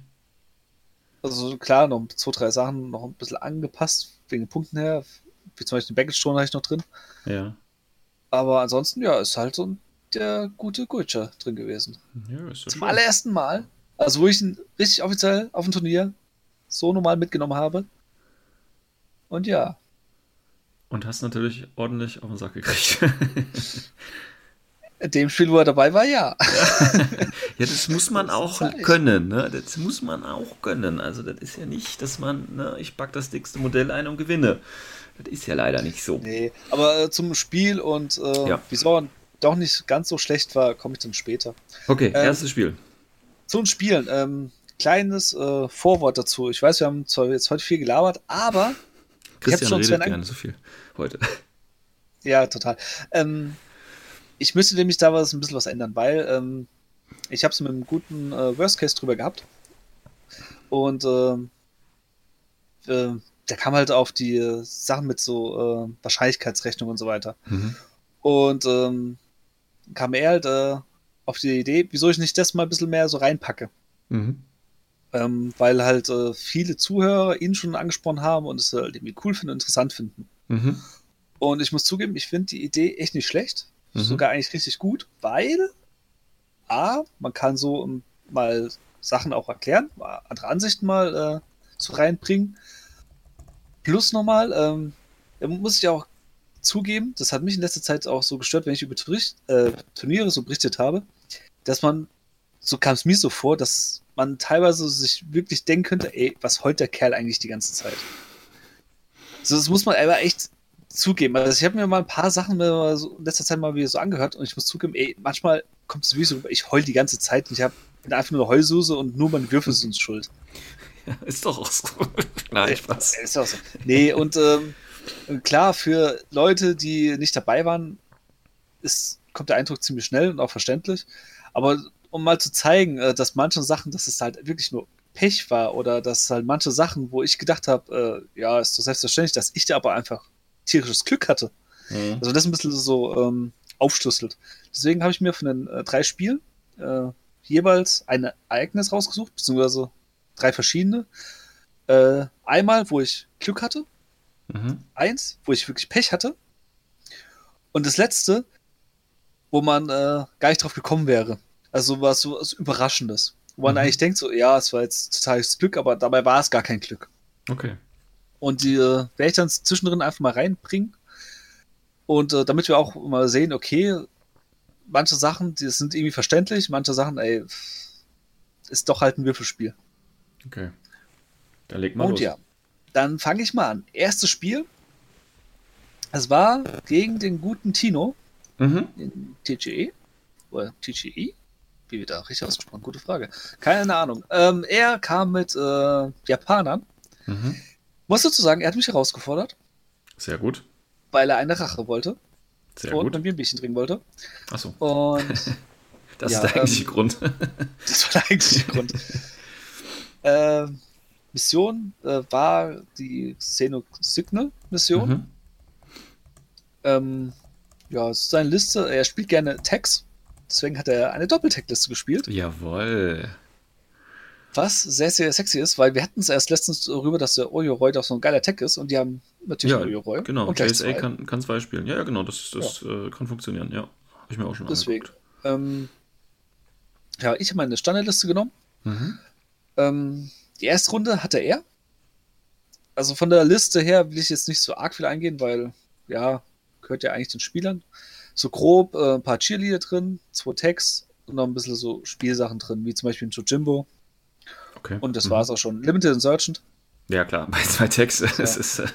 Also klar, noch zwei, drei Sachen noch ein bisschen angepasst, wegen den Punkten her. Wie zum Beispiel den Baggage Stone habe ich noch drin. Ja. Aber ansonsten, ja, ist halt so ein, der gute Gulcher drin gewesen. ja ist ja Zum schön. allerersten Mal, also wo ich ihn richtig offiziell auf dem Turnier so normal mitgenommen habe. Und ja, Und hast natürlich ordentlich auf den Sack gekriegt. in dem Spiel, wo er dabei war, ja. Ja, das muss man Das auch können, ne? Das muss man auch können. Also das ist ja nicht, dass man, ne, ich back das dickste Modell ein und gewinne. Das ist ja leider nicht so. Nee, aber äh, zum Spiel und äh, Ja. wieso er doch nicht ganz so schlecht war, komme ich dann später. Okay, Ähm, erstes Spiel. Zu den Spielen, ähm, kleines äh, Vorwort dazu. Ich weiß, wir haben zwar jetzt heute viel gelabert, aber Christian schon redet gerne so viel heute. Ja, total. Ähm, ich müsste nämlich da was ein bisschen was ändern, weil ähm, ich habe es mit einem guten äh, Worst Case drüber gehabt. Und ähm, äh, der kam halt auf die äh, Sachen mit so äh, Wahrscheinlichkeitsrechnung und so weiter. Mhm. Und ähm, kam er halt äh, auf die Idee, wieso ich nicht das mal ein bisschen mehr so reinpacke. Mhm. Ähm, weil halt äh, viele Zuhörer ihn schon angesprochen haben und es halt irgendwie cool finden und interessant finden. Mhm. Und ich muss zugeben, ich finde die Idee echt nicht schlecht. Mhm. Sogar eigentlich richtig gut, weil A, man kann so ähm, mal Sachen auch erklären, andere Ansichten mal äh, so reinbringen. Plus nochmal, ähm, da muss ich auch zugeben, das hat mich in letzter Zeit auch so gestört, wenn ich über äh, Turniere so berichtet habe, dass man, so kam es mir so vor, dass man teilweise sich wirklich denken könnte, ey, was heult der Kerl eigentlich die ganze Zeit? So, das muss man aber echt zugeben. Also ich habe mir mal ein paar Sachen so in letzter Zeit mal wieder so angehört und ich muss zugeben, ey, manchmal kommt es wie so, ich heul die ganze Zeit und ich habe bin einfach nur eine Heulsuse und nur meine Würfel sind schuld. Ja, ist doch auch so. Nein, Spaß. Äh, Ist auch so. Nee, und ähm, klar, für Leute, die nicht dabei waren, ist, kommt der Eindruck ziemlich schnell und auch verständlich. Aber um mal zu zeigen, äh, dass manche Sachen, dass es halt wirklich nur Pech war oder dass halt manche Sachen, wo ich gedacht habe, äh, ja, ist doch selbstverständlich, dass ich da aber einfach tierisches Glück hatte. Mhm. Also das ein bisschen so ähm, aufschlüsselt. Deswegen habe ich mir von den äh, drei Spielen äh, jeweils ein Ereignis rausgesucht, beziehungsweise drei verschiedene. Äh, einmal, wo ich Glück hatte, Mhm. eins, wo ich wirklich Pech hatte und das letzte, wo man äh, gar nicht drauf gekommen wäre. Also was so was Überraschendes. Wo man Mhm. eigentlich denkt, so, ja, es war jetzt totales Glück, aber dabei war es gar kein Glück. Okay. Und die äh, werde ich dann zwischendrin einfach mal reinbringen. Und äh, damit wir auch mal sehen, okay, manche Sachen, die sind irgendwie verständlich, manche Sachen, ey, ist doch halt ein Würfelspiel. Okay. Da leg mal Und los. ja, dann fange ich mal an. Erstes Spiel. Es war gegen den guten Tino Mhm. in TGE. Oder TGE? Wie wird da richtig ausgesprochen? Gute Frage. Keine Ahnung. Ähm, er kam mit äh, Japanern. Mhm. Muss dazu sagen, er hat mich herausgefordert, Sehr gut. weil er eine Rache wollte Sehr und gut. mit mir ein Bierchen trinken wollte. Achso, Und das Ja, ist der eigentliche ähm, Grund. das war der eigentliche Grund. Ähm, Mission äh, war die Xeno Signal Mission. Mhm. Ähm, ja, es ist seine Liste. Er spielt gerne Tags. Deswegen hat er eine Doppeltag-Liste gespielt. Jawohl. Was sehr, sehr sexy ist, weil wir hatten es erst letztens darüber, dass der Oyo-Roy doch so ein geiler Tech ist und die haben natürlich Ja, Oyo-Roy. genau. Und JSA zwei. kann, kann zwei spielen. Ja, ja, genau, das, das Äh, kann funktionieren, ja. Habe ich mir auch schon Deswegen. Ähm, ja, ich habe meine Standardliste genommen. Mhm. Ähm, die erste Runde hatte er. Also von der Liste her will ich jetzt nicht so arg viel eingehen, weil, ja, gehört ja eigentlich den Spielern. So grob äh, ein paar Cheerleader drin, zwei Tags und noch ein bisschen so Spielsachen drin, wie zum Beispiel ein Jojimbo. Okay. Und das Mhm. war es auch schon. Limited Insurgent. Ja, klar, bei zwei Tags. Es ist, äh,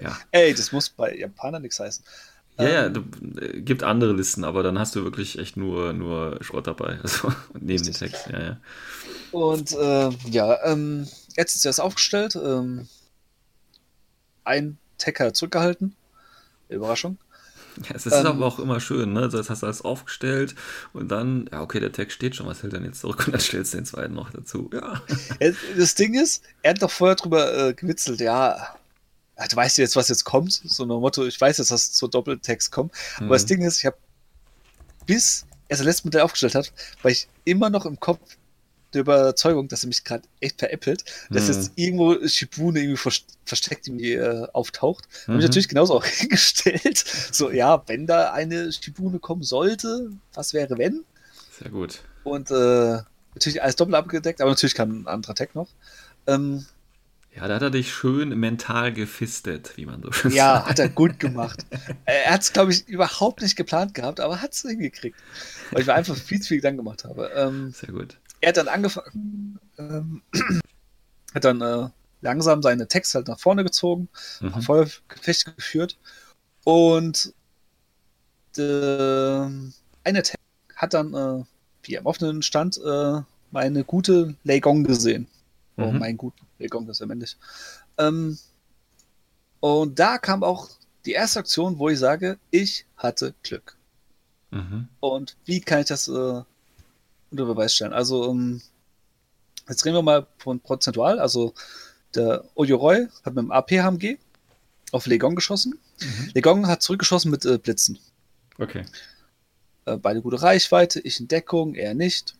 Ja. Ey, das muss bei Japanern nichts heißen. ja, ja, Ähm, du, äh, gibt andere Listen, aber dann hast du wirklich echt nur, nur Schrott dabei. Also, neben den. Tags, ja, ja. Und äh, ja, ähm, jetzt ist erst aufgestellt. Ähm, ein Tag hat zurückgehalten. Überraschung. Es ist Ähm, aber auch immer schön, ne? Das hast du alles aufgestellt und dann, ja, okay, der Tag steht schon, was hält denn jetzt zurück? Und dann stellst du den zweiten noch dazu. Ja. Das Ding ist, er hat doch vorher drüber äh, gewitzelt, ja, ja, du weißt ja jetzt, was jetzt kommt. So dem Motto, ich weiß jetzt, dass so Doppeltext kommt. Aber das Mhm. Ding ist, ich habe bis er das letzte Modell aufgestellt hat, war ich immer noch im Kopf der Überzeugung, dass er mich gerade echt veräppelt, dass Mhm. jetzt irgendwo Shibune irgendwie vers- versteckt irgendwie äh, auftaucht. Habe Mhm. ich natürlich genauso auch hingestellt. So, ja, wenn da eine Shibune kommen sollte, was wäre wenn? Sehr gut. Und äh, natürlich alles doppelt abgedeckt, aber natürlich kann ein anderer Tag noch. Ähm, Ja, da hat er dich schön mental gefistet, wie man so schön ja, sagt. hat er gut gemacht. er hat es, glaube ich, überhaupt nicht geplant gehabt, aber hat es hingekriegt. Weil ich mir einfach viel zu viel Gedanken gemacht habe. Ähm, Sehr gut. Er hat dann angefangen, ähm, hat dann äh, langsam seine Texte halt nach vorne gezogen, Mhm. Feuergefecht geführt und äh, eine Tag hat dann, äh, wie er im offenen stand, äh, meine gute Leigong gesehen. Oh, Mhm. mein gut, Leigong, das ist ja männlich. Ähm, und da kam auch die erste Aktion, wo ich sage, ich hatte Glück. Mhm. Und wie kann ich das äh, unter Beweis stellen? Also, ähm, jetzt reden wir mal von prozentual. Also, der Oyoroy hat mit dem AP-HMG auf Legong geschossen. Mhm. Legong hat zurückgeschossen mit äh, Blitzen. Okay. Äh, beide gute Reichweite, ich in Deckung, er nicht.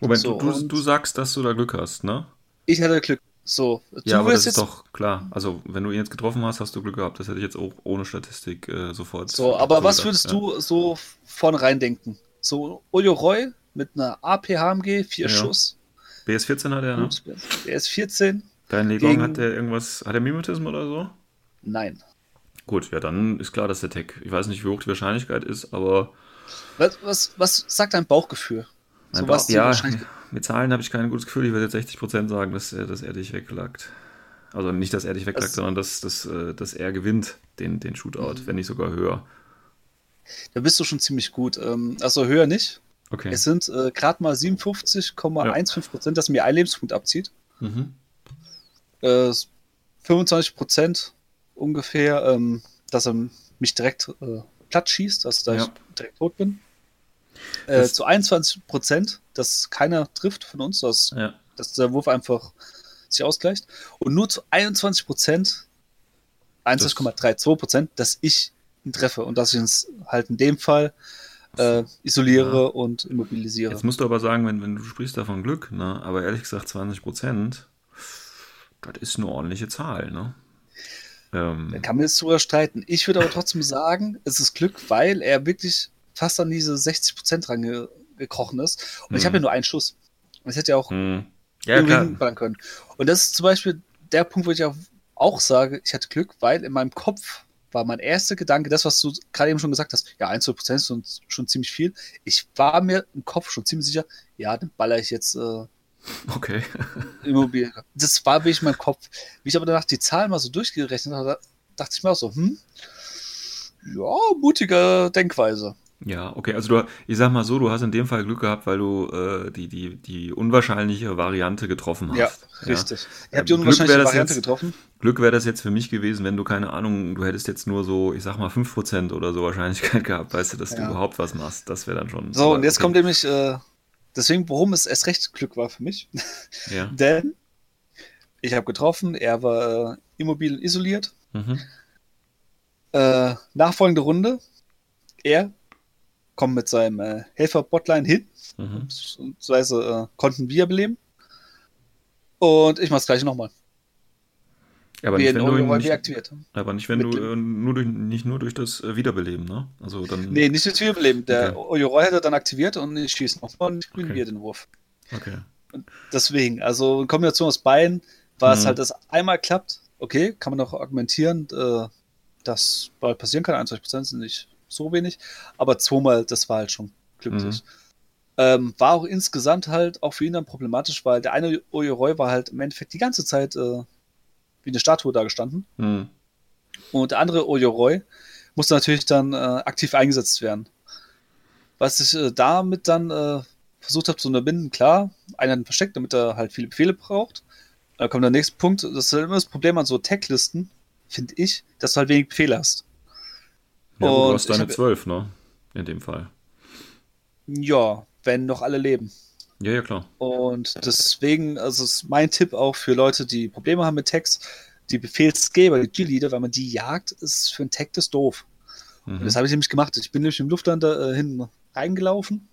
Moment, So, du, du, sagst, dass du da Glück hast, ne? Ich hatte Glück. So, du Ja, aber das ist jetzt doch klar. Also, wenn du ihn jetzt getroffen hast, hast du Glück gehabt. Das hätte ich jetzt auch ohne Statistik äh, sofort. so, aber was gedacht, würdest ja. du so vornherein denken? So, Oyoroy mit einer AP-HMG, vier Ja. Schuss. BS14 hat er, ne? Gut, der ist 14. Dein Legon Gegen- hat der irgendwas. Hat er Mimetism oder so? Nein. Gut, ja, dann ist klar, dass der Tech. Ich weiß nicht, wie hoch die Wahrscheinlichkeit ist, aber. Was, was, was sagt dein Bauchgefühl? Mein So was Bauch- die ja, wahrscheinlich- mit Zahlen habe ich kein gutes Gefühl. Ich würde jetzt 60% sagen, dass er, dass er dich weglagt. Also nicht, dass er dich weglagt, Das- sondern dass, dass, äh, dass er gewinnt, den, den Shootout, Mhm. wenn nicht sogar höher. Da bist du schon ziemlich gut. Ähm, also höher nicht. Okay. Es sind äh, gerade mal 57,15 Prozent, das mir ein Lebenspunkt abzieht. Mhm. Äh, 25 Prozent ungefähr, ähm, dass er mich direkt äh, platt schießt, dass da Ja. ich direkt tot bin. Äh, zu 21 Prozent, dass keiner trifft von uns, dass, Ja. dass der Wurf einfach sich ausgleicht. Und nur zu 21 Prozent, 21,32 Prozent, dass ich ihn treffe und dass ich ihn halt in dem Fall äh, isoliere Ja. und immobilisiere. Jetzt musst du aber sagen, wenn, wenn du sprichst davon Glück, ne? aber ehrlich gesagt 20%, das ist eine ordentliche Zahl. Ne? Ähm, Da kann man jetzt drüber streiten. Ich würde aber trotzdem sagen, es ist Glück, weil er wirklich fast an diese 60% range gekrochen ist. Und ich Mhm. habe ja nur einen Schuss. Und es hätte ja auch hm. ja, hinballern können. Und das ist zum Beispiel der Punkt, wo ich auch, auch sage, ich hatte Glück, weil in meinem Kopf war mein erster Gedanke, das, was du gerade eben schon gesagt hast, ja, 1 Prozent ist schon, schon ziemlich viel. Ich war mir im Kopf schon ziemlich sicher, ja, dann baller ich jetzt äh, Okay. Immobilien. Das war wirklich mein Kopf. Wie ich aber danach die Zahlen mal so durchgerechnet habe, dachte ich mir auch so, hm, ja, mutige Denkweise. Ja, okay. Also du, ich sag mal so, du hast in dem Fall Glück gehabt, weil du äh, die, die, die unwahrscheinliche Variante getroffen hast. Ja, richtig. Ich habe die Glück unwahrscheinliche wäre das Variante jetzt- getroffen. Glück wäre das jetzt für mich gewesen, wenn du keine Ahnung, du hättest jetzt nur so, ich sag mal 5% oder so Wahrscheinlichkeit gehabt, weißt du, dass du Ja. überhaupt was machst. Das wäre dann schon. So, und jetzt okay. kommt nämlich, äh, deswegen, warum es erst recht Glück war für mich. Ja. Denn ich habe getroffen, er war äh, immobil isoliert. Mhm. Äh, nachfolgende Runde, er kommt mit seinem äh, Helfer-Botline hin, Mhm. beziehungsweise äh, konnten wir beleben. Und ich mach's gleich nochmal. Aber nicht, wenn du nicht, aber nicht, wenn Mit du äh, nur durch, nicht nur durch das äh, Wiederbeleben, ne? Also dann. Nee, nicht das Überleben. Der Okay. Ojoroi hat er dann aktiviert und ich schieße nochmal und ich Okay. wieder den Wurf. Okay. Deswegen, also in Kombination aus beiden, war es Mhm. halt, dass einmal klappt, okay, kann man auch argumentieren, äh, dass bald passieren kann, 21% sind nicht so wenig, aber zweimal, das war halt schon glücklich. Ähm, war auch insgesamt halt auch für ihn dann problematisch, weil der eine Ojoroi war halt im Endeffekt die ganze Zeit äh, wie eine Statue da gestanden Hm. und der andere Ojoroi musste natürlich dann äh, aktiv eingesetzt werden. Was ich äh, damit dann äh, versucht habe zu unterbinden, klar, einer hat ihn versteckt, damit er halt viele Befehle braucht. Da kommt der nächste Punkt, das ist halt immer das Problem an so Tag-Listen, finde ich, dass du halt wenig Befehle hast. Ja, Und du hast deine zwölf, ne? In dem Fall. Ja, wenn noch alle leben. Ja, ja, klar. Und deswegen, also ist mein Tipp auch für Leute, die Probleme haben mit Tags, die Befehlsgeber, die G-Leader, wenn man die jagt, ist für einen Tag das doof. Und Mhm. das habe ich nämlich gemacht. Ich bin nämlich im Luftlander äh, hinten reingelaufen,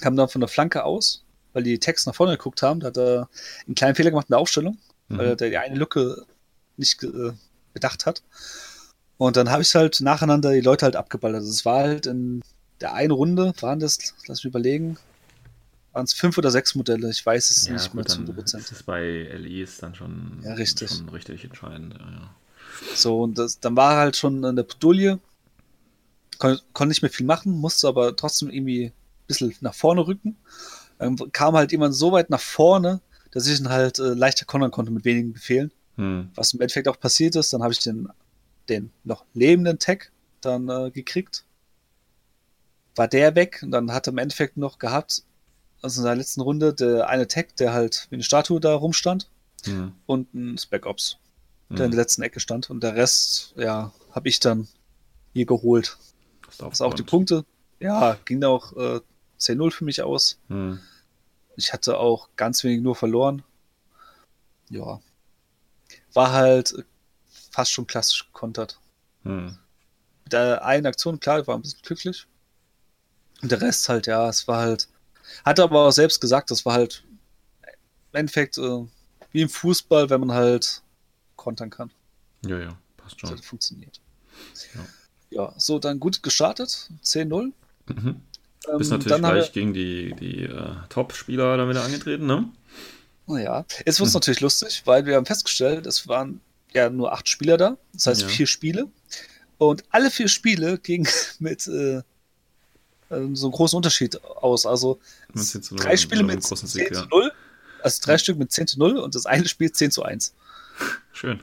kam dann von der Flanke aus, weil die Tags nach vorne geguckt haben. Da hat er einen kleinen Fehler gemacht in der Aufstellung, weil Mhm. der die eine Lücke nicht äh, bedacht hat. Und dann habe ich halt nacheinander die Leute halt abgeballert. Das war halt in der einen Runde, waren das, lass mich überlegen, waren es fünf oder sechs Modelle. Ich weiß es Ja, nicht mehr zu dann 100%. ist es bei LEs dann schon, Ja, richtig. schon richtig entscheidend. Ja, ja. So, und das, dann war er halt schon in der Pedulie, kon, konnte nicht mehr viel machen, musste aber trotzdem irgendwie ein bisschen nach vorne rücken. Dann kam halt jemand so weit nach vorne, dass ich ihn halt äh, leichter kontern konnte mit wenigen Befehlen. Hm. Was im Endeffekt auch passiert ist, dann habe ich den, den noch lebenden Tag dann äh, gekriegt. War der weg und dann hat er im Endeffekt noch gehabt, also in der letzten Runde, der eine Tag, der halt wie eine Statue da rumstand Hm. und ein Spec Ops der in Hm. der letzten Ecke stand. Und der Rest, ja, habe ich dann hier geholt. Hast Was auch die. Punkte, ja, ging auch äh, 10-0 für mich aus. Hm. Ich hatte auch ganz wenig nur verloren. Ja. War halt fast schon klassisch gekontert. Hm. Mit der einen Aktion, klar, war ein bisschen glücklich. Und der Rest halt, ja, es war halt. Hat er aber auch selbst gesagt, das war halt im Endeffekt äh, wie im Fußball, wenn man halt kontern kann. Ja, ja, passt Das schon. hat funktioniert. Ja. Ja, so dann gut gestartet, 10-0. Mhm. Ähm, Bist natürlich dann haben gleich gegen die, die äh, Top-Spieler dann wieder angetreten, ne? naja, jetzt wird es Hm. natürlich lustig, weil wir haben festgestellt, es waren ja nur acht Spieler da, das heißt Ja. vier Spiele. Und alle vier Spiele gingen mit äh, ähm, so einem großen Unterschied aus. Also Mit 10 zu 0 drei Spiele oder mit einem großen 10 Sieg, zu ja. 0, also drei Stück mit 10 zu 0 und das eine Spiel 10 zu 1. Schön.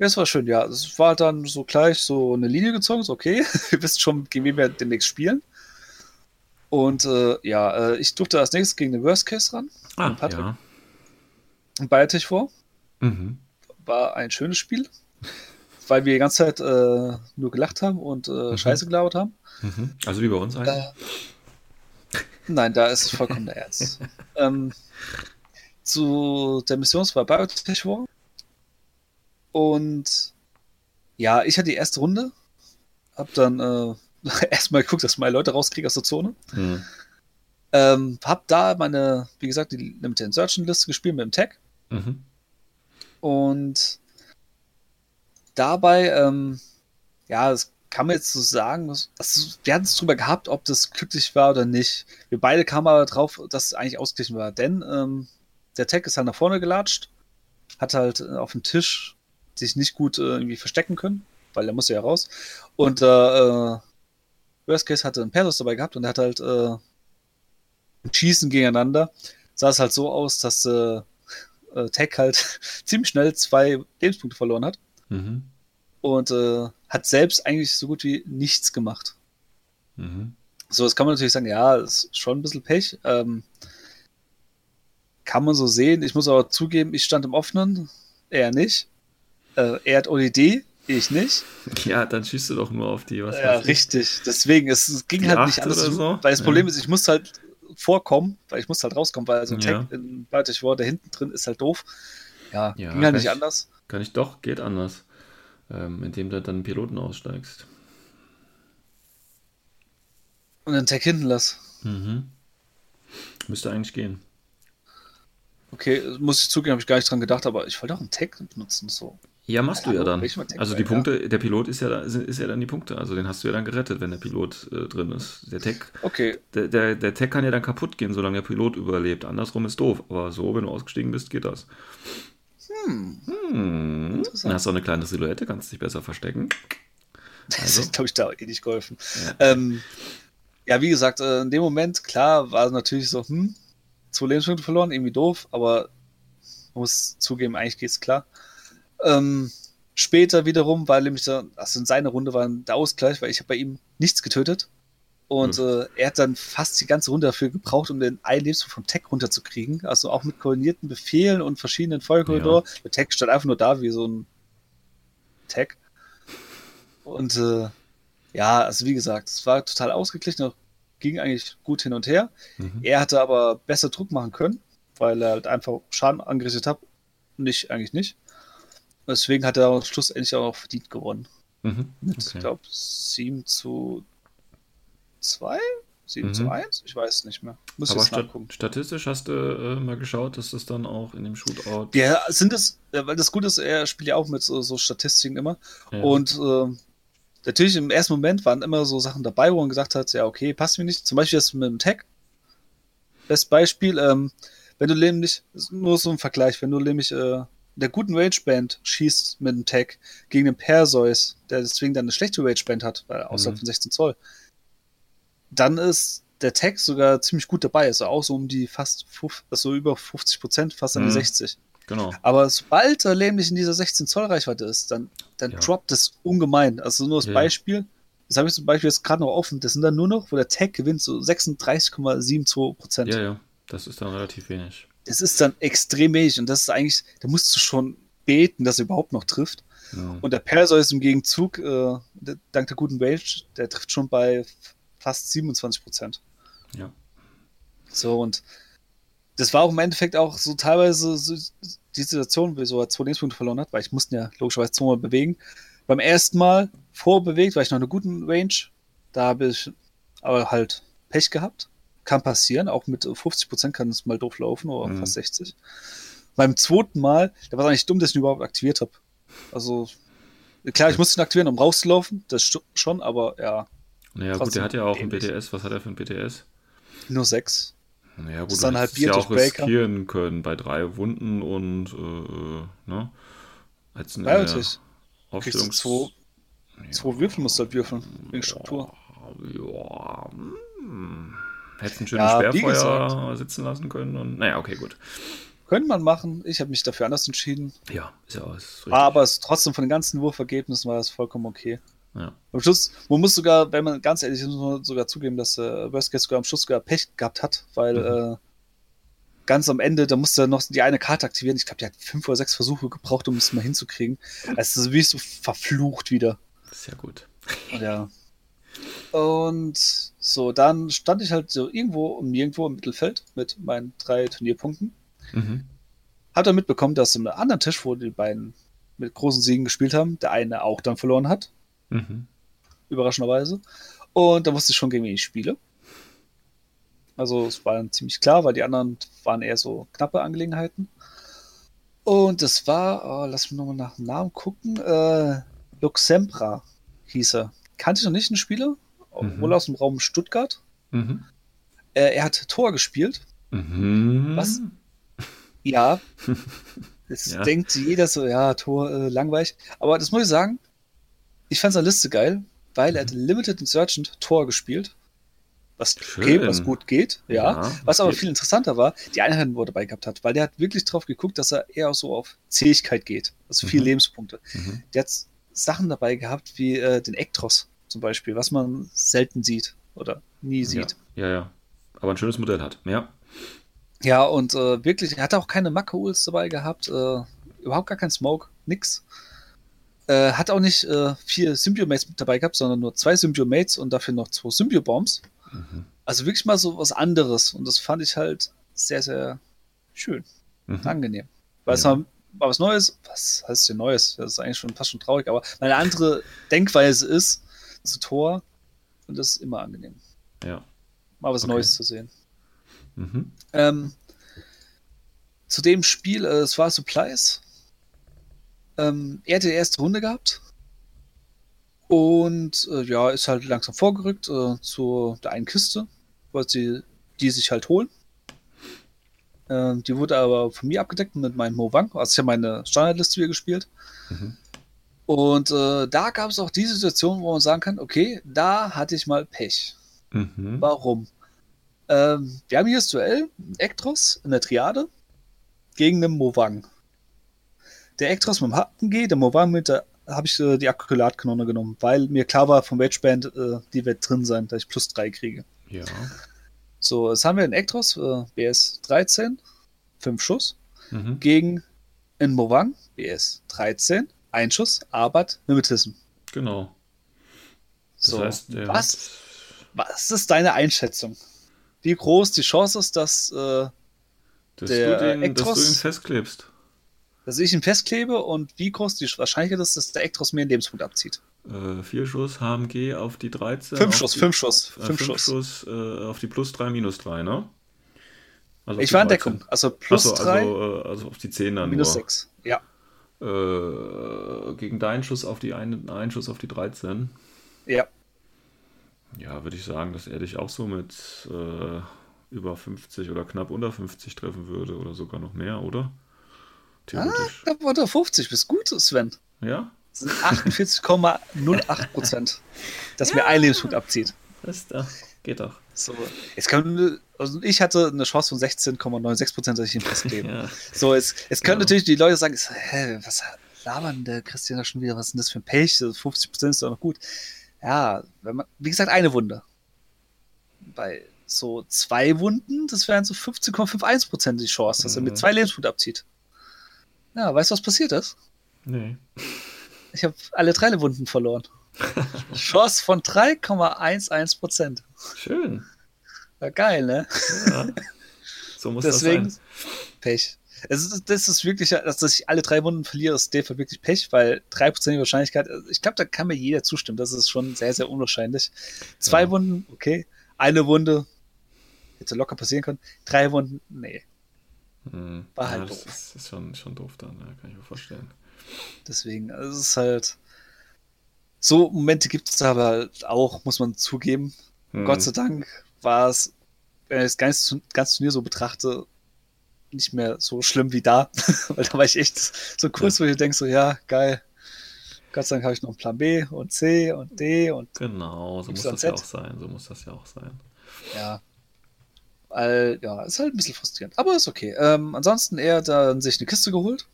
Ja, das war schön, ja. Es war dann so gleich so eine Linie gezogen, so okay, wir wissen schon, gegen wen wir demnächst spielen. Und äh, ja, äh, ich durfte als nächstes gegen den Worst Case ran. Ah, Patrick? ja. Bayertisch vor. Mhm. War ein schönes Spiel, weil wir die ganze Zeit äh, nur gelacht haben und äh, Mhm. Scheiße gelabert haben. Mhm. Also wie bei uns eigentlich. Äh, nein, da ist es vollkommen der Ernst. ähm, zu der Mission war Biotech War. Und ja, ich hatte die erste Runde. Hab dann äh, erstmal geguckt, dass ich meine Leute rauskriege aus der Zone. Mhm. Ähm, hab da meine, wie gesagt, die Limited Insertion Liste gespielt mit dem Tag. Mhm. Und dabei, ähm, ja, das kann man jetzt so sagen, das, das, wir hatten es drüber gehabt, ob das glücklich war oder nicht. Wir beide kamen aber drauf, dass es eigentlich ausgeglichen war, denn ähm, der Tag ist halt nach vorne gelatscht, hat halt äh, auf dem Tisch sich nicht gut äh, irgendwie verstecken können, weil er musste ja raus. Und äh, äh, Worst Case hatte einen Persus dabei gehabt und er hat halt äh, im Schießen gegeneinander sah es halt so aus, dass äh, äh, Tech halt ziemlich schnell zwei Lebenspunkte verloren hat Mhm. und äh, hat selbst eigentlich so gut wie nichts gemacht. Mhm. So, das kann man natürlich sagen, ja, ist schon ein bisschen Pech. Ähm, kann man so sehen. Ich muss aber zugeben, ich stand im Offenen, er nicht. Äh, er hat ODD, ich nicht. Ja, dann schießt du doch nur auf die, was Ja, richtig. Deswegen, es, es ging Die halt nicht alles oder so. Weil das Ja. Problem ist, ich musste halt vorkommen, weil ich musste halt rauskommen, weil so ein Ja. Tag in Baltic War, der hinten drin ist halt doof. Ja, Ja, ging halt nicht anders. Kann ich doch, geht anders. Ähm, indem du dann Piloten aussteigst. Und den Tag hinten lass. Mhm. Müsste eigentlich gehen. Okay, muss ich zugeben, habe ich gar nicht dran gedacht, aber ich wollte auch einen Tag benutzen. So. Ja, machst du ja dann. Also die. Punkte, der Pilot ist ja, da, ist, ja dann die Punkte. Also den hast du ja dann gerettet, wenn der Pilot äh, drin ist. Der Tech, Okay, der, der, der Tech kann ja dann kaputt gehen, solange der Pilot überlebt. Andersrum ist doof. Aber so, wenn du ausgestiegen bist, geht das. hm. Hm. Dann hast du auch eine kleine Silhouette, kannst dich besser verstecken. Das Also? hat, glaube ich, da eh nicht geholfen. Ja. Ähm, ja, wie gesagt, äh, in dem Moment, klar, war es natürlich so, hm, zwei Lebenspunkte verloren, irgendwie doof, aber muss zugeben, eigentlich geht's klar. Ähm, später wiederum war nämlich da, also in seiner Runde war der Ausgleich, weil ich habe bei ihm nichts getötet. Und äh, er hat dann fast die ganze Runde dafür gebraucht, um den einen Lebenspunkt vom Tech runterzukriegen. Also auch mit koordinierten Befehlen und verschiedenen Feuerkorridor. Der Tech stand einfach nur da wie so ein Tech. Und äh, ja, also wie gesagt, es war total ausgeglichen, ging eigentlich gut hin und her. Mhm. Er hatte aber besser Druck machen können, weil er halt einfach Schaden angerichtet hat. Nicht, eigentlich nicht. Deswegen hat er schlussendlich auch verdient gewonnen. Mhm. Mit, Okay. ich glaube, 7 zu 2? 7 Mhm. zu 1? Ich weiß es nicht mehr. Muss Aber jetzt stat nachgucken. statistisch hast du äh, mal geschaut, dass das dann auch in dem Shootout. Ja, sind es, weil das Gute ist, er spielt ja auch mit so, so Statistiken immer. Ja. Und äh, natürlich im ersten Moment waren immer so Sachen dabei, wo man gesagt hat, ja, okay, passt mir nicht. Zum Beispiel das mit dem Tag. Best Beispiel, ähm, wenn du nämlich, nur so ein Vergleich, wenn du nämlich äh, der guten Range-Band schießt mit dem Tag gegen den Perseus, der deswegen dann eine schlechte Range-Band hat, weil er außerhalb Mhm. von 16 Zoll, dann ist der Tag sogar ziemlich gut dabei, also auch so um die fast, also über 50 Prozent, fast an die Mhm. 60. Genau. Aber sobald er nämlich in dieser 16 Zoll Reichweite ist, dann, dann Ja. droppt es ungemein. Also nur als Ja. Beispiel, das habe ich zum Beispiel jetzt gerade noch offen, das sind dann nur noch, wo der Tag gewinnt, so 36,72 Prozent. Ja, ja. Das ist dann relativ wenig. Das ist dann extrem wenig und das ist eigentlich, da musst du schon beten, dass er überhaupt noch trifft. Ja. Und der Perseus im Gegenzug, äh, dank der guten Range, der trifft schon bei fast 27 Prozent. Ja. So, und das war auch im Endeffekt auch so teilweise so die Situation, wieso er zwei Lebenspunkte verloren hat, weil ich musste ja logischerweise zweimal bewegen. Beim ersten Mal vorbewegt, war ich noch in einer guten Range. Da habe ich aber halt Pech gehabt. Kann passieren, auch mit 50% kann es mal doof laufen, oder Mhm. fast 60. Beim zweiten Mal, da war es eigentlich dumm, dass ich ihn überhaupt aktiviert habe. Also, klar, ich musste ihn aktivieren, um rauszulaufen, das schon, aber ja, Naja, gut, der hat ja auch ein. BTS. Was hat er für ein BTS? nur sechs. Naja, gut, du dann halbiert ja auch riskieren können bei drei Wunden und, äh, ne? Als in Ja, natürlich. Aufstellungs- zwei, zwei Würfel musst du halt würfeln, wegen Struktur. Ja, hm. Hättest ein schönes Ja, Sperrfeuer sitzen lassen können und, naja, okay, gut. Könnte man machen. Ich habe mich dafür anders entschieden. Ja, ist ja alles richtig. Aber es trotzdem von den ganzen Wurfergebnissen war es vollkommen okay. ja. Am Schluss, man muss sogar, wenn man ganz ehrlich ist, muss man sogar zugeben, dass äh, Worst Case sogar am Schluss sogar Pech gehabt hat, weil Mhm. äh, ganz am Ende, da musste er noch die eine Karte aktivieren. Ich glaube, die hat fünf oder sechs Versuche gebraucht, um es mal hinzukriegen. Es ist wie so verflucht wieder. Sehr gut. Ja. Und so, dann stand ich halt so irgendwo und nirgendwo im Mittelfeld mit meinen drei Turnierpunkten. Mhm. Hat dann mitbekommen, dass im anderen Tisch, wo die beiden mit großen Siegen gespielt haben, der eine auch dann verloren hat, Mhm. überraschenderweise. Und da wusste ich schon, gegen wen ich spiele. Also es war dann ziemlich klar, weil die anderen waren eher so knappe Angelegenheiten. Und das war, oh, lass mich nochmal nach dem Namen gucken, äh, Luxembra hieß er. Kannte ich noch nicht einen Spieler, Mhm. wohl aus dem Raum Stuttgart. Mhm. Äh, er hat Tor gespielt. Mhm. Was? Ja. Jetzt Ja. denkt jeder so, ja, Tor, äh, langweilig. Aber das muss ich sagen, ich fand seine Liste geil, weil er hat Limited Insurgent Tor gespielt. Was okay, was gut geht, ja. Ja, was aber geht. viel interessanter war, die Einheiten, wo er dabei gehabt hat, weil der hat wirklich drauf geguckt, dass er eher so auf Zähigkeit geht. Also viel Mhm. Lebenspunkte. Mhm. Der hat Sachen dabei gehabt, wie äh, den Ektros zum Beispiel, was man selten sieht oder nie sieht. Ja, ja, ja. Aber ein schönes Modell hat. Ja. Ja, und äh, wirklich, er hat auch keine Makro-Uls dabei gehabt, äh, überhaupt gar kein Smoke, nix. Äh, hat auch nicht äh, vier Symbiomates mit dabei gehabt, sondern nur zwei Symbiomates und dafür noch zwei Symbiobombs. Mhm. Also wirklich mal so was anderes und das fand ich halt sehr, sehr schön, Mhm. angenehm. Weil es Ja. War was Neues, was heißt denn Neues? Das ist eigentlich schon fast schon traurig, aber eine andere Denkweise ist zu Tor und das ist immer angenehm, Ja. mal was Okay. Neues zu sehen. Mhm. Ähm, zu dem Spiel, äh, es war Supplies. Ähm, er hatte die erste Runde gehabt. Und äh, ja, ist halt langsam vorgerückt äh, zu der einen Kiste, wollte sie die sich halt holen. Äh, die wurde aber von mir abgedeckt mit meinem Movang. Also ich habe meine Standardliste wieder gespielt. Mhm. Und äh, da gab es auch die Situation, wo man sagen kann, okay, da hatte ich mal Pech. Mhm. Warum? Ähm, wir haben hier das Duell Ektros in der Triade gegen den Movang. Der Ektros mit dem HG, der Movang mit der habe ich äh, die Akkulatkanone genommen, weil mir klar war vom Wedgeband, äh, die wird drin sein, dass ich plus 3 kriege. Ja. So, jetzt haben wir in Ektros, äh, BS 13, 5 Schuss, Mhm. gegen in Movang, BS 13, 1 Schuss, Arbeit, Mimetism. Genau. Das So, heißt, der was, was ist deine Einschätzung? Wie groß die Chance ist, dass, äh, dass, der du den, dass du Ektros- ihn festklebst. dass ich ihn festklebe und wie groß die Wahrscheinlichkeit ist, dass der Ektros mir einen Lebenspunkt abzieht? Äh, vier Schuss HMG auf die 13. Fünf Schuss, die, fünf Schuss, äh, fünf fünf Schuss. Schuss äh, auf die plus 3, minus 3, ne? Also Ich war in 13. Deckung, also plus Achso, 3, also, äh, also auf die 10 dann minus nur. 6. Ja. Äh, gegen deinen Schuss auf die einen, einen Schuss auf die 13. Ja. Ja, würde ich sagen, dass er dich auch so mit äh, über 50 oder knapp unter 50 treffen würde oder sogar noch mehr, oder? Theoretisch. Da wurde 50, bist gut, Sven. Ja? Das sind 48,08 Prozent, dass mir ein Lebenspunkt abzieht. Das da. Geht doch. So, jetzt kann, also ich hatte eine Chance von 16,96 Prozent, dass ich ihn festklebe. Ja. So, es, es können Ja. natürlich die Leute sagen, hä, was labern der Christian da schon wieder, was ist denn das für ein Pech? So 50 Prozent ist doch noch gut. Ja, wenn man, wie gesagt, eine Wunde. Bei so zwei Wunden, das wären so 15,51 Prozent die Chance, dass er Mhm. mit zwei Lebenspunkten abzieht. Ja, weißt du, was passiert ist? Nee. Ich habe alle drei Wunden verloren. Chance von 3,11 Prozent. Schön. Ja, geil, ne? Ja. So muss Deswegen das sein. Pech. Es ist, das ist wirklich, dass ich alle drei Wunden verliere, ist Dave wirklich Pech, weil 3% Wahrscheinlichkeit, also ich glaube, da kann mir jeder zustimmen. Das ist schon sehr, sehr unwahrscheinlich. Zwei Ja. Wunden, okay. Eine Wunde hätte locker passieren können. Drei Wunden, nee. Hm. War halt ja, das doof. ist, ist schon, schon doof dann, ja, kann ich mir vorstellen. Deswegen, also es ist halt. So Momente gibt es da aber halt auch, muss man zugeben. Hm. Gott sei Dank war es, wenn ich das ganze, ganze Turnier so betrachte, nicht mehr so schlimm wie da. Weil da war ich echt so kurz, wo ich denke, so, ja, geil. Gott sei Dank habe ich noch einen Plan B und C und D und Genau, so muss das ja Z. auch sein. So muss das ja auch sein. ja. Weil, ja, ist halt ein bisschen frustrierend. Aber ist okay. Ähm, ansonsten, er hat dann sich eine Kiste geholt.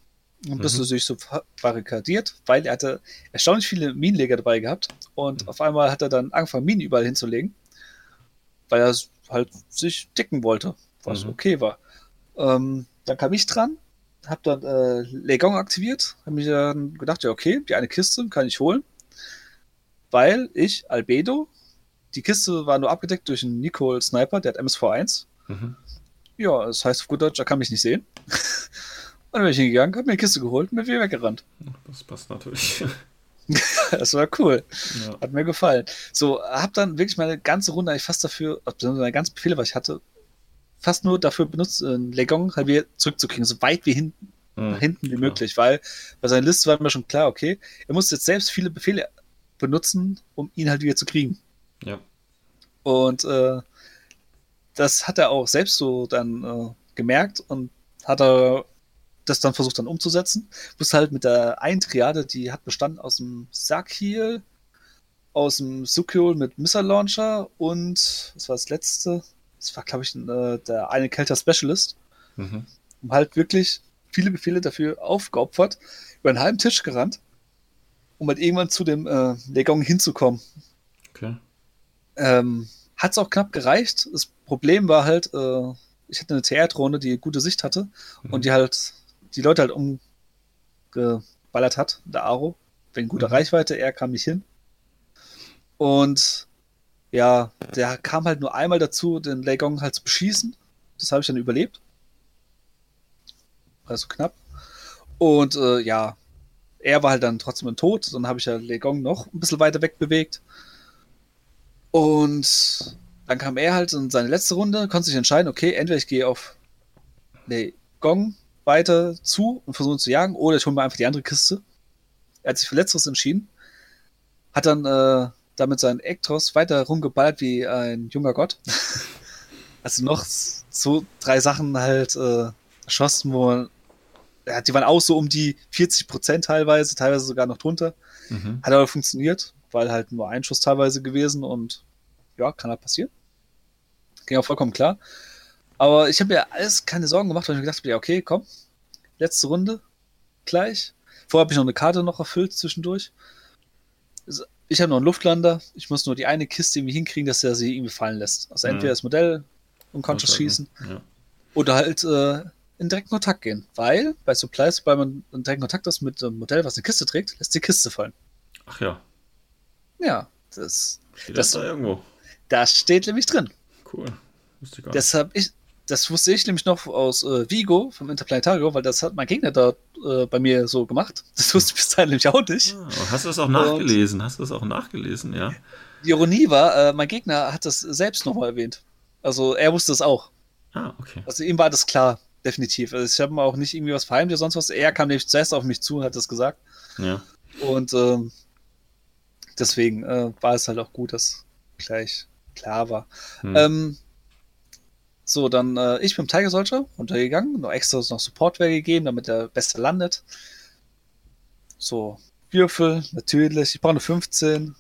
Ein bisschen Mhm. sich so barrikadiert, weil er hatte erstaunlich viele Minenleger dabei gehabt. Und Mhm. auf einmal hat er dann angefangen, Minen überall hinzulegen. Weil er halt sich dicken wollte. Was Mhm. okay war. Ähm, dann kam ich dran, hab dann äh, Legon aktiviert, hab mich dann gedacht, ja, okay, die eine Kiste kann ich holen. Weil ich, Albedo, die Kiste war nur abgedeckt durch einen Nicole Sniper, der hat MSV1. Mhm. Ja, das heißt auf gut Deutsch, er kann mich nicht sehen. Und dann bin ich hingegangen, hab mir eine Kiste geholt und bin wieder weggerannt. Das passt natürlich. Das war cool. ja. Hat mir gefallen. So, hab dann wirklich meine ganze Runde eigentlich fast dafür, also meine ganzen Befehle, was ich hatte, fast nur dafür benutzt, äh, Legon halt wieder zurückzukriegen, so weit wie hinten, Mhm. nach hinten wie Klar. möglich, weil bei seiner Liste war mir schon klar, okay, er muss jetzt selbst viele Befehle benutzen, um ihn halt wieder zu kriegen. Ja. Und äh, das hat er auch selbst so dann äh, gemerkt und hat er das dann versucht dann umzusetzen. Bloß halt mit der einen Triade, die hat bestanden aus dem Sakhil, aus dem Sukyol mit Missile Launcher und was war das letzte? Das war, glaube ich, äh, der eine Kelter Specialist. Mhm. Und halt wirklich viele Befehle dafür aufgeopfert, über einen halben Tisch gerannt, um halt irgendwann zu dem äh, Legong hinzukommen. Okay. Ähm, Hat es auch knapp gereicht. Das Problem war halt, äh, ich hatte eine TR-Drohne, die gute Sicht hatte Mhm. und die halt die Leute halt umgeballert hat, der Aro, wegen guter Mhm. Reichweite, er kam nicht hin. Und ja, der kam halt nur einmal dazu, den Legong halt zu beschießen. Das habe ich dann überlebt. Also knapp. Und äh, ja, er war halt dann trotzdem Tod. Dann habe ich ja Legong noch ein bisschen weiter weg bewegt. Und dann kam er halt in seine letzte Runde, konnte sich entscheiden, okay, entweder ich gehe auf Legong weiter zu und versuche ihn zu jagen, oder ich hole mir einfach die andere Kiste. Er hat sich für Letzteres entschieden, hat dann äh, damit seinen Ektros weiter rumgeballert wie ein junger Gott. also noch so drei Sachen halt äh, erschossen, wo man, ja, die waren auch so um die 40 Prozent teilweise, teilweise sogar noch drunter. Mhm. Hat aber funktioniert, weil halt nur ein Schuss teilweise gewesen und ja, kann halt passieren. Ging auch vollkommen klar. Aber ich habe mir alles keine Sorgen gemacht, weil ich mir gedacht habe, ja, okay, komm, letzte Runde, gleich. Vorher habe ich noch eine Karte noch erfüllt zwischendurch. Ich habe noch einen Luftlander. Ich muss nur die eine Kiste irgendwie hinkriegen, dass er sie irgendwie fallen lässt. Also entweder Mhm. das Modell unconscious schießen Ja. oder halt äh, in direkten Kontakt gehen. Weil bei Supplies, sobald man in direkten Kontakt ist mit einem Modell, was eine Kiste trägt, lässt die Kiste fallen. Ach ja, Ja, das, steht Das- das da irgendwo. das steht nämlich drin. Cool. Wusste ich gar nicht. Das habe ich, das wusste ich nämlich noch aus äh, Vigo vom Interplanetario, weil das hat mein Gegner da äh, bei mir so gemacht. Das wusste ich bis dahin nämlich auch nicht. Ah, und hast du das auch nachgelesen? Hast du das auch nachgelesen, ja? Die Ironie war, äh, mein Gegner hat das selbst nochmal erwähnt. Also er wusste es auch. Ah, okay. Also ihm war das klar, definitiv. Also ich habe mir auch nicht irgendwie was verheimlicht oder sonst was. Er kam nämlich zuerst auf mich zu und hat das gesagt. Ja. Und ähm, deswegen äh, war es halt auch gut, dass gleich klar war. Hm. Ähm, so, dann äh, ich mit dem Tiger Soldier runtergegangen, noch extra noch Supportware gegeben, damit der Beste landet. So, Würfel, natürlich. Ich brauche eine 15.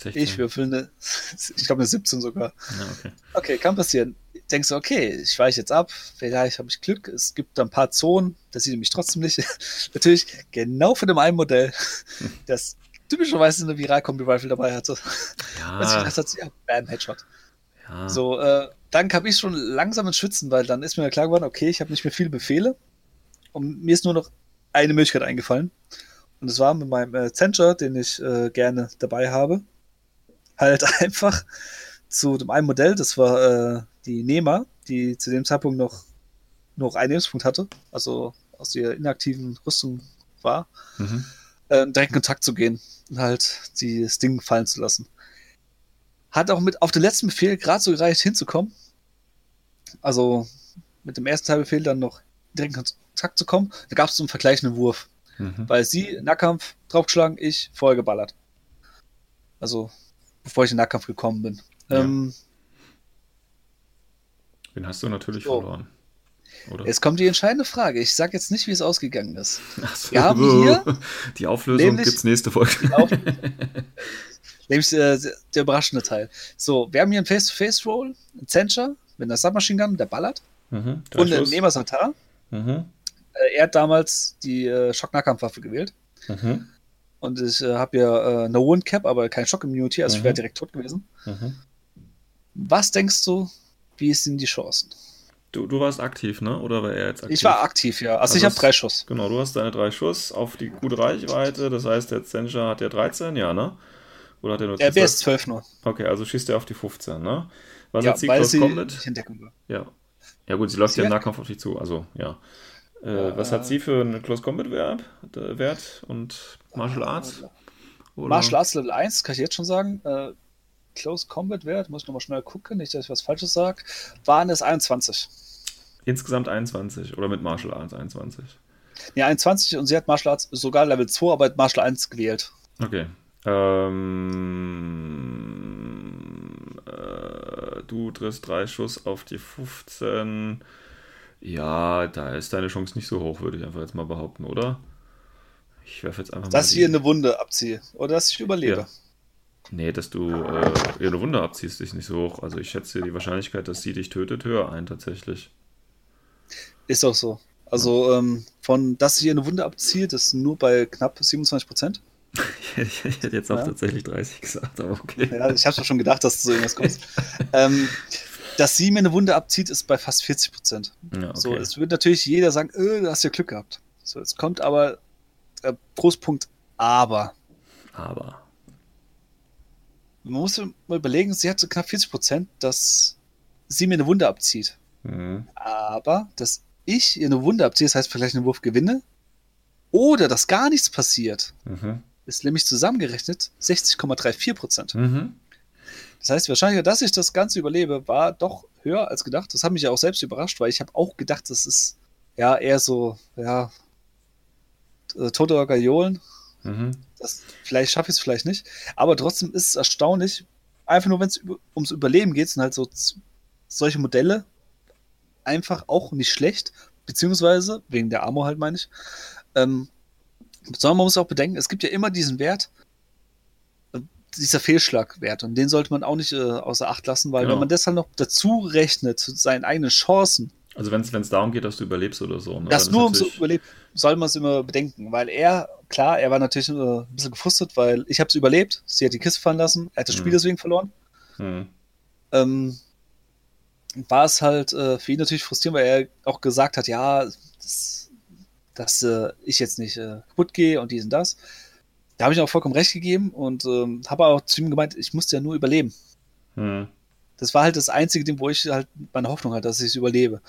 16. Ich würfel eine, ich glaube eine 17 sogar. Ja, okay. Okay, kann passieren. Denkst du, okay, ich weiche jetzt ab, vielleicht habe ich Glück. Es gibt da ein paar Zonen, das sieht er mich trotzdem nicht. Natürlich genau von dem einen Modell, das typischerweise eine Viral-Kombi-Rifle dabei hatte. Ja, ich gedacht hat, ja, bam, Headshot. Ja. So, äh, dann kam ich schon langsam ins Schwitzen, weil dann ist mir klar geworden, okay, ich habe nicht mehr viele Befehle. Und mir ist nur noch eine Möglichkeit eingefallen. Und das war mit meinem äh, Zencher, den ich äh, gerne dabei habe, halt einfach zu dem einen Modell, das war äh, die Nema, die zu dem Zeitpunkt noch, noch einen Lebenspunkt hatte, also aus ihrer inaktiven Rüstung war, Mhm. äh, direkt in Kontakt zu gehen und halt die, das Ding fallen zu lassen. Hat auch mit auf den letzten Befehl gerade so gereicht hinzukommen. Also mit dem ersten Teilbefehl dann noch direkt in Kontakt zu kommen. Da gab es so einen vergleichenden Wurf, Mhm. weil sie Nahkampf draufgeschlagen, ich vorher geballert. Also bevor ich in den Nahkampf gekommen bin. Ja. Ähm, Den hast du natürlich So. verloren. Oder? jetzt kommt die entscheidende Frage. Ich sag jetzt nicht, wie es ausgegangen ist. Ach so. wir haben hier Die Auflösung nämlich- gibt's nächste Folge. Nämlich äh, der überraschende Teil. So, wir haben hier einen Face-to-Face-Roll, einen Zencher mit einer Submachine Gun, der ballert. Mhm. Und einen Schuss. Nehmer Satar. Mhm. Äh, er hat damals die äh, Schock-Nahkampfwaffe gewählt. Mhm. Und ich äh, habe ja äh, eine Wound Cap, aber kein Shock Immunity, also ich Mhm. wäre direkt tot gewesen. Mhm. Was denkst du, wie sind die Chancen? Du, du warst aktiv, ne? Oder war er jetzt aktiv? Ich war aktiv, ja. Also, Also ich habe drei Schuss. Genau, du hast deine drei Schuss auf die gute Reichweite. Das heißt, der Zencher hat ja 13, ja, ne? Oder hat er nur Der 12? BS 12 nur. Okay, also schießt er auf die 15, ne? Was ja, hat sie Close Combat? Ja. Ja, gut, sie läuft ja im Nahkampf auf dich zu, also, ja. Äh, was äh, hat sie für einen Close Combat Wert, äh, Wert und Martial Arts? Oder? Martial Arts Level 1, kann ich jetzt schon sagen. Äh, Close Combat Wert, muss ich nochmal schnell gucken, nicht, dass ich was Falsches sage. Waren es 21. Insgesamt 21 oder mit Martial Arts 21. Ja, 21 und sie hat Martial Arts sogar Level 2, aber Martial 1 gewählt. Okay. Ähm, äh, du triffst drei Schuss auf die 15. Ja, da ist deine Chance nicht so hoch, würde ich einfach jetzt mal behaupten, oder? Ich werfe jetzt einfach Dass ich die- hier eine Wunde abziehe. Oder dass ich überlebe. Ja. Nee, dass du äh, ihr eine Wunde abziehst, ist nicht so hoch. Also ich schätze die Wahrscheinlichkeit, dass sie dich tötet, höher ein tatsächlich. Ist auch so. Also ähm, von, dass ich hier eine Wunde abziehe, das ist nur bei knapp 27 Prozent. Ich hätte jetzt auch Ja. tatsächlich 30 gesagt, aber okay. Ja, ich habe schon gedacht, dass du so irgendwas kommst. ähm, dass sie mir eine Wunde abzieht, ist bei fast 40 Prozent. Ja, okay. So, es wird natürlich jeder sagen, äh, du hast ja Glück gehabt. So, es kommt aber äh, Großpunkt aber. aber. Man muss mal überlegen, sie hatte knapp 40 Prozent, dass sie mir eine Wunde abzieht. Mhm. Aber, dass ich ihr eine Wunde abziehe, das heißt vielleicht einen Wurf gewinne, oder dass gar nichts passiert, Mhm. Ist nämlich zusammengerechnet 60,34 Prozent. Mhm. Das heißt, wahrscheinlich, dass ich das Ganze überlebe, war doch höher als gedacht. Das hat mich ja auch selbst überrascht, weil ich habe auch gedacht, das ist ja, eher so, ja, äh, tote Gaiolen. Mhm. Das, vielleicht schaffe ich es vielleicht nicht. Aber trotzdem ist es erstaunlich, einfach nur, wenn es ums Überleben geht, sind halt so solche Modelle einfach auch nicht schlecht. Beziehungsweise, wegen der Armor halt meine ich. Ähm, sondern man muss auch bedenken, es gibt ja immer diesen Wert, äh, dieser Fehlschlagwert. Und den sollte man auch nicht äh, außer Acht lassen, weil Genau. wenn man das halt noch dazu rechnet zu seinen eigenen Chancen, Also wenn es darum geht, dass du überlebst oder so. Ne? das dann nur um natürlich- überlebt, soll man es immer bedenken, weil er, klar, er war natürlich äh, ein bisschen gefrustet, weil ich habe es überlebt, sie hat die Kiste fallen lassen, er hat das Spiel Mhm. deswegen verloren. Hm. Ähm, war es halt äh, für ihn natürlich frustrierend, weil er auch gesagt hat, ja, das, dass äh, ich jetzt nicht äh, kaputt gehe und dies und das. Da habe ich auch vollkommen recht gegeben und ähm, habe auch zu ihm gemeint, ich musste ja nur überleben. Hm. Das war halt das einzige Ding, wo ich halt meine Hoffnung hatte, dass ich es überlebe.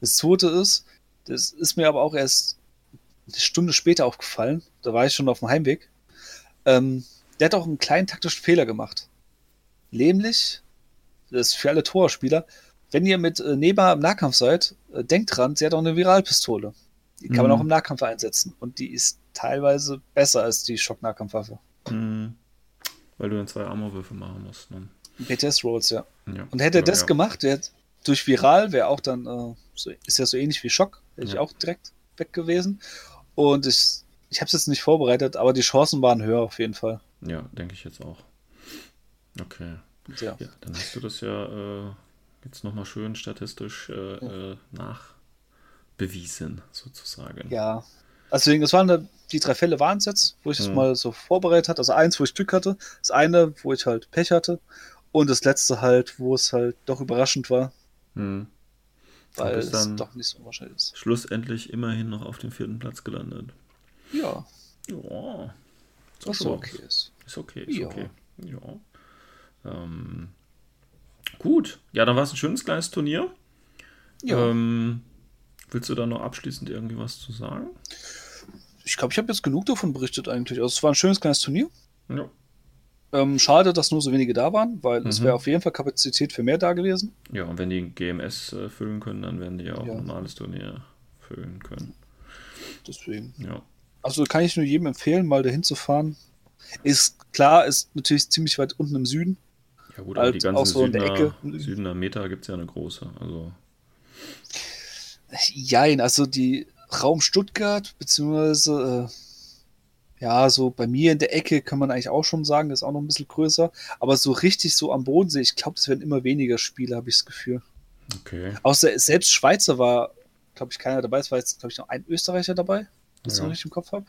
Das zweite ist, das ist mir aber auch erst eine Stunde später aufgefallen, da war ich schon auf dem Heimweg. Ähm, der hat auch einen kleinen taktischen Fehler gemacht. Nämlich, das ist für alle Torspieler, wenn ihr mit äh, Neba im Nahkampf seid, äh, denkt dran, sie hat auch eine Viralpistole. Die kann man Mhm. auch im Nahkampf einsetzen. Und die ist teilweise besser als die Schock-Nahkampfwaffe. Hm. Weil du dann zwei Armorwürfe machen musst. Ne? BTS-Rolls, ja. Ja. Und hätte er Ja, das ja. gemacht, der durch Viral wäre auch dann, äh, so, ist ja so ähnlich wie Schock, wäre ich Ja. auch direkt weg gewesen. Und ich, ich habe es jetzt nicht vorbereitet, aber die Chancen waren höher auf jeden Fall. Ja, denke ich jetzt auch. Okay. Ja. Ja, dann hast du das ja äh, jetzt nochmal schön statistisch äh, äh, nachbewiesen, sozusagen. ja. Also deswegen, das waren die drei Fälle waren es jetzt, wo ich es Mhm. mal so vorbereitet hatte. Also eins, wo ich Glück hatte, das eine, wo ich halt Pech hatte und das letzte halt, wo es halt doch überraschend war, Hm. weil es dann- doch nicht so wahrscheinlich ist. Schlussendlich immerhin noch auf dem vierten Platz gelandet. Ja, Ja. Ist was schon so okay ist. Ist okay, ist Ja. okay. Ja. Ähm, gut. Ja, dann war es ein schönes kleines Turnier. Ja. Ähm, willst du da noch abschließend irgendwie was zu sagen? Ich glaube, ich habe jetzt genug davon berichtet eigentlich. Also es war ein schönes kleines Turnier. Ja. Ähm, schade, dass nur so wenige da waren, weil es Mhm. wäre auf jeden Fall Kapazität für mehr da gewesen. Ja, und wenn die GMS äh, füllen können, dann werden die auch Ja. ein normales Turnier füllen können. Deswegen. Ja. Also kann ich nur jedem empfehlen, mal dahin zu fahren. Ist klar, ist natürlich ziemlich weit unten im Süden. Ja gut, aber Halt die ganzen auch so in der Südener, Ecke. Südener Meter gibt es ja eine große. Also, Jein, also die Raum Stuttgart, beziehungsweise äh, ja, so bei mir in der Ecke kann man eigentlich auch schon sagen, das ist auch noch ein bisschen größer. Aber so richtig so am Bodensee, ich glaube, es werden immer weniger Spiele, habe ich das Gefühl. okay. Außer selbst Schweizer war, glaube ich, keiner dabei. Es war jetzt, glaube ich, noch ein Österreicher dabei, das ich Ja. noch nicht im Kopf habe.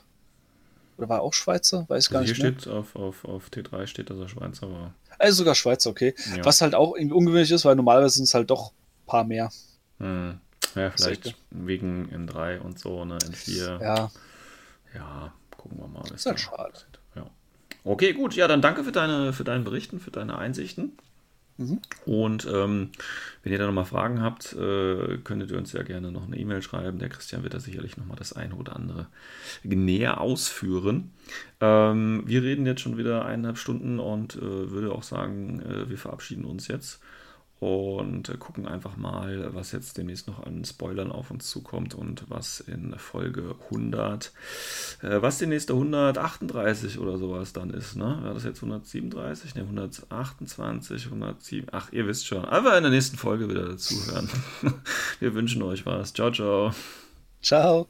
Oder war er auch Schweizer? Weiß ich gar Also hier nicht mehr. steht auf, auf, auf T3 steht, dass er Schweizer war. Also sogar Schweizer, okay. Ja. Was halt auch irgendwie ungewöhnlich ist, weil normalerweise sind es halt doch ein paar mehr. Hm. Ja, vielleicht Sicher. wegen N3 und so, ne, N4. Ja, Ja, gucken wir mal. Ist da schade. Ja. Okay, gut. Ja, dann danke für deine, für deinen Berichten, für deine Einsichten. Mhm. Und ähm, wenn ihr da nochmal Fragen habt, äh, könntet ihr uns ja gerne noch eine E-Mail schreiben. Der Christian wird da sicherlich nochmal das eine oder andere näher ausführen. Ähm, wir reden jetzt schon wieder eineinhalb Stunden und äh, würde auch sagen, äh, wir verabschieden uns jetzt und äh, gucken einfach mal, was jetzt demnächst noch an Spoilern auf uns zukommt und was in Folge 100, äh, was die nächste 138 oder sowas dann ist, ne? War das jetzt 137? Ne, 128, 107, ach, ihr wisst schon. Aber in der nächsten Folge wieder dazuhören. Wir wünschen euch was. Ciao, ciao. ciao.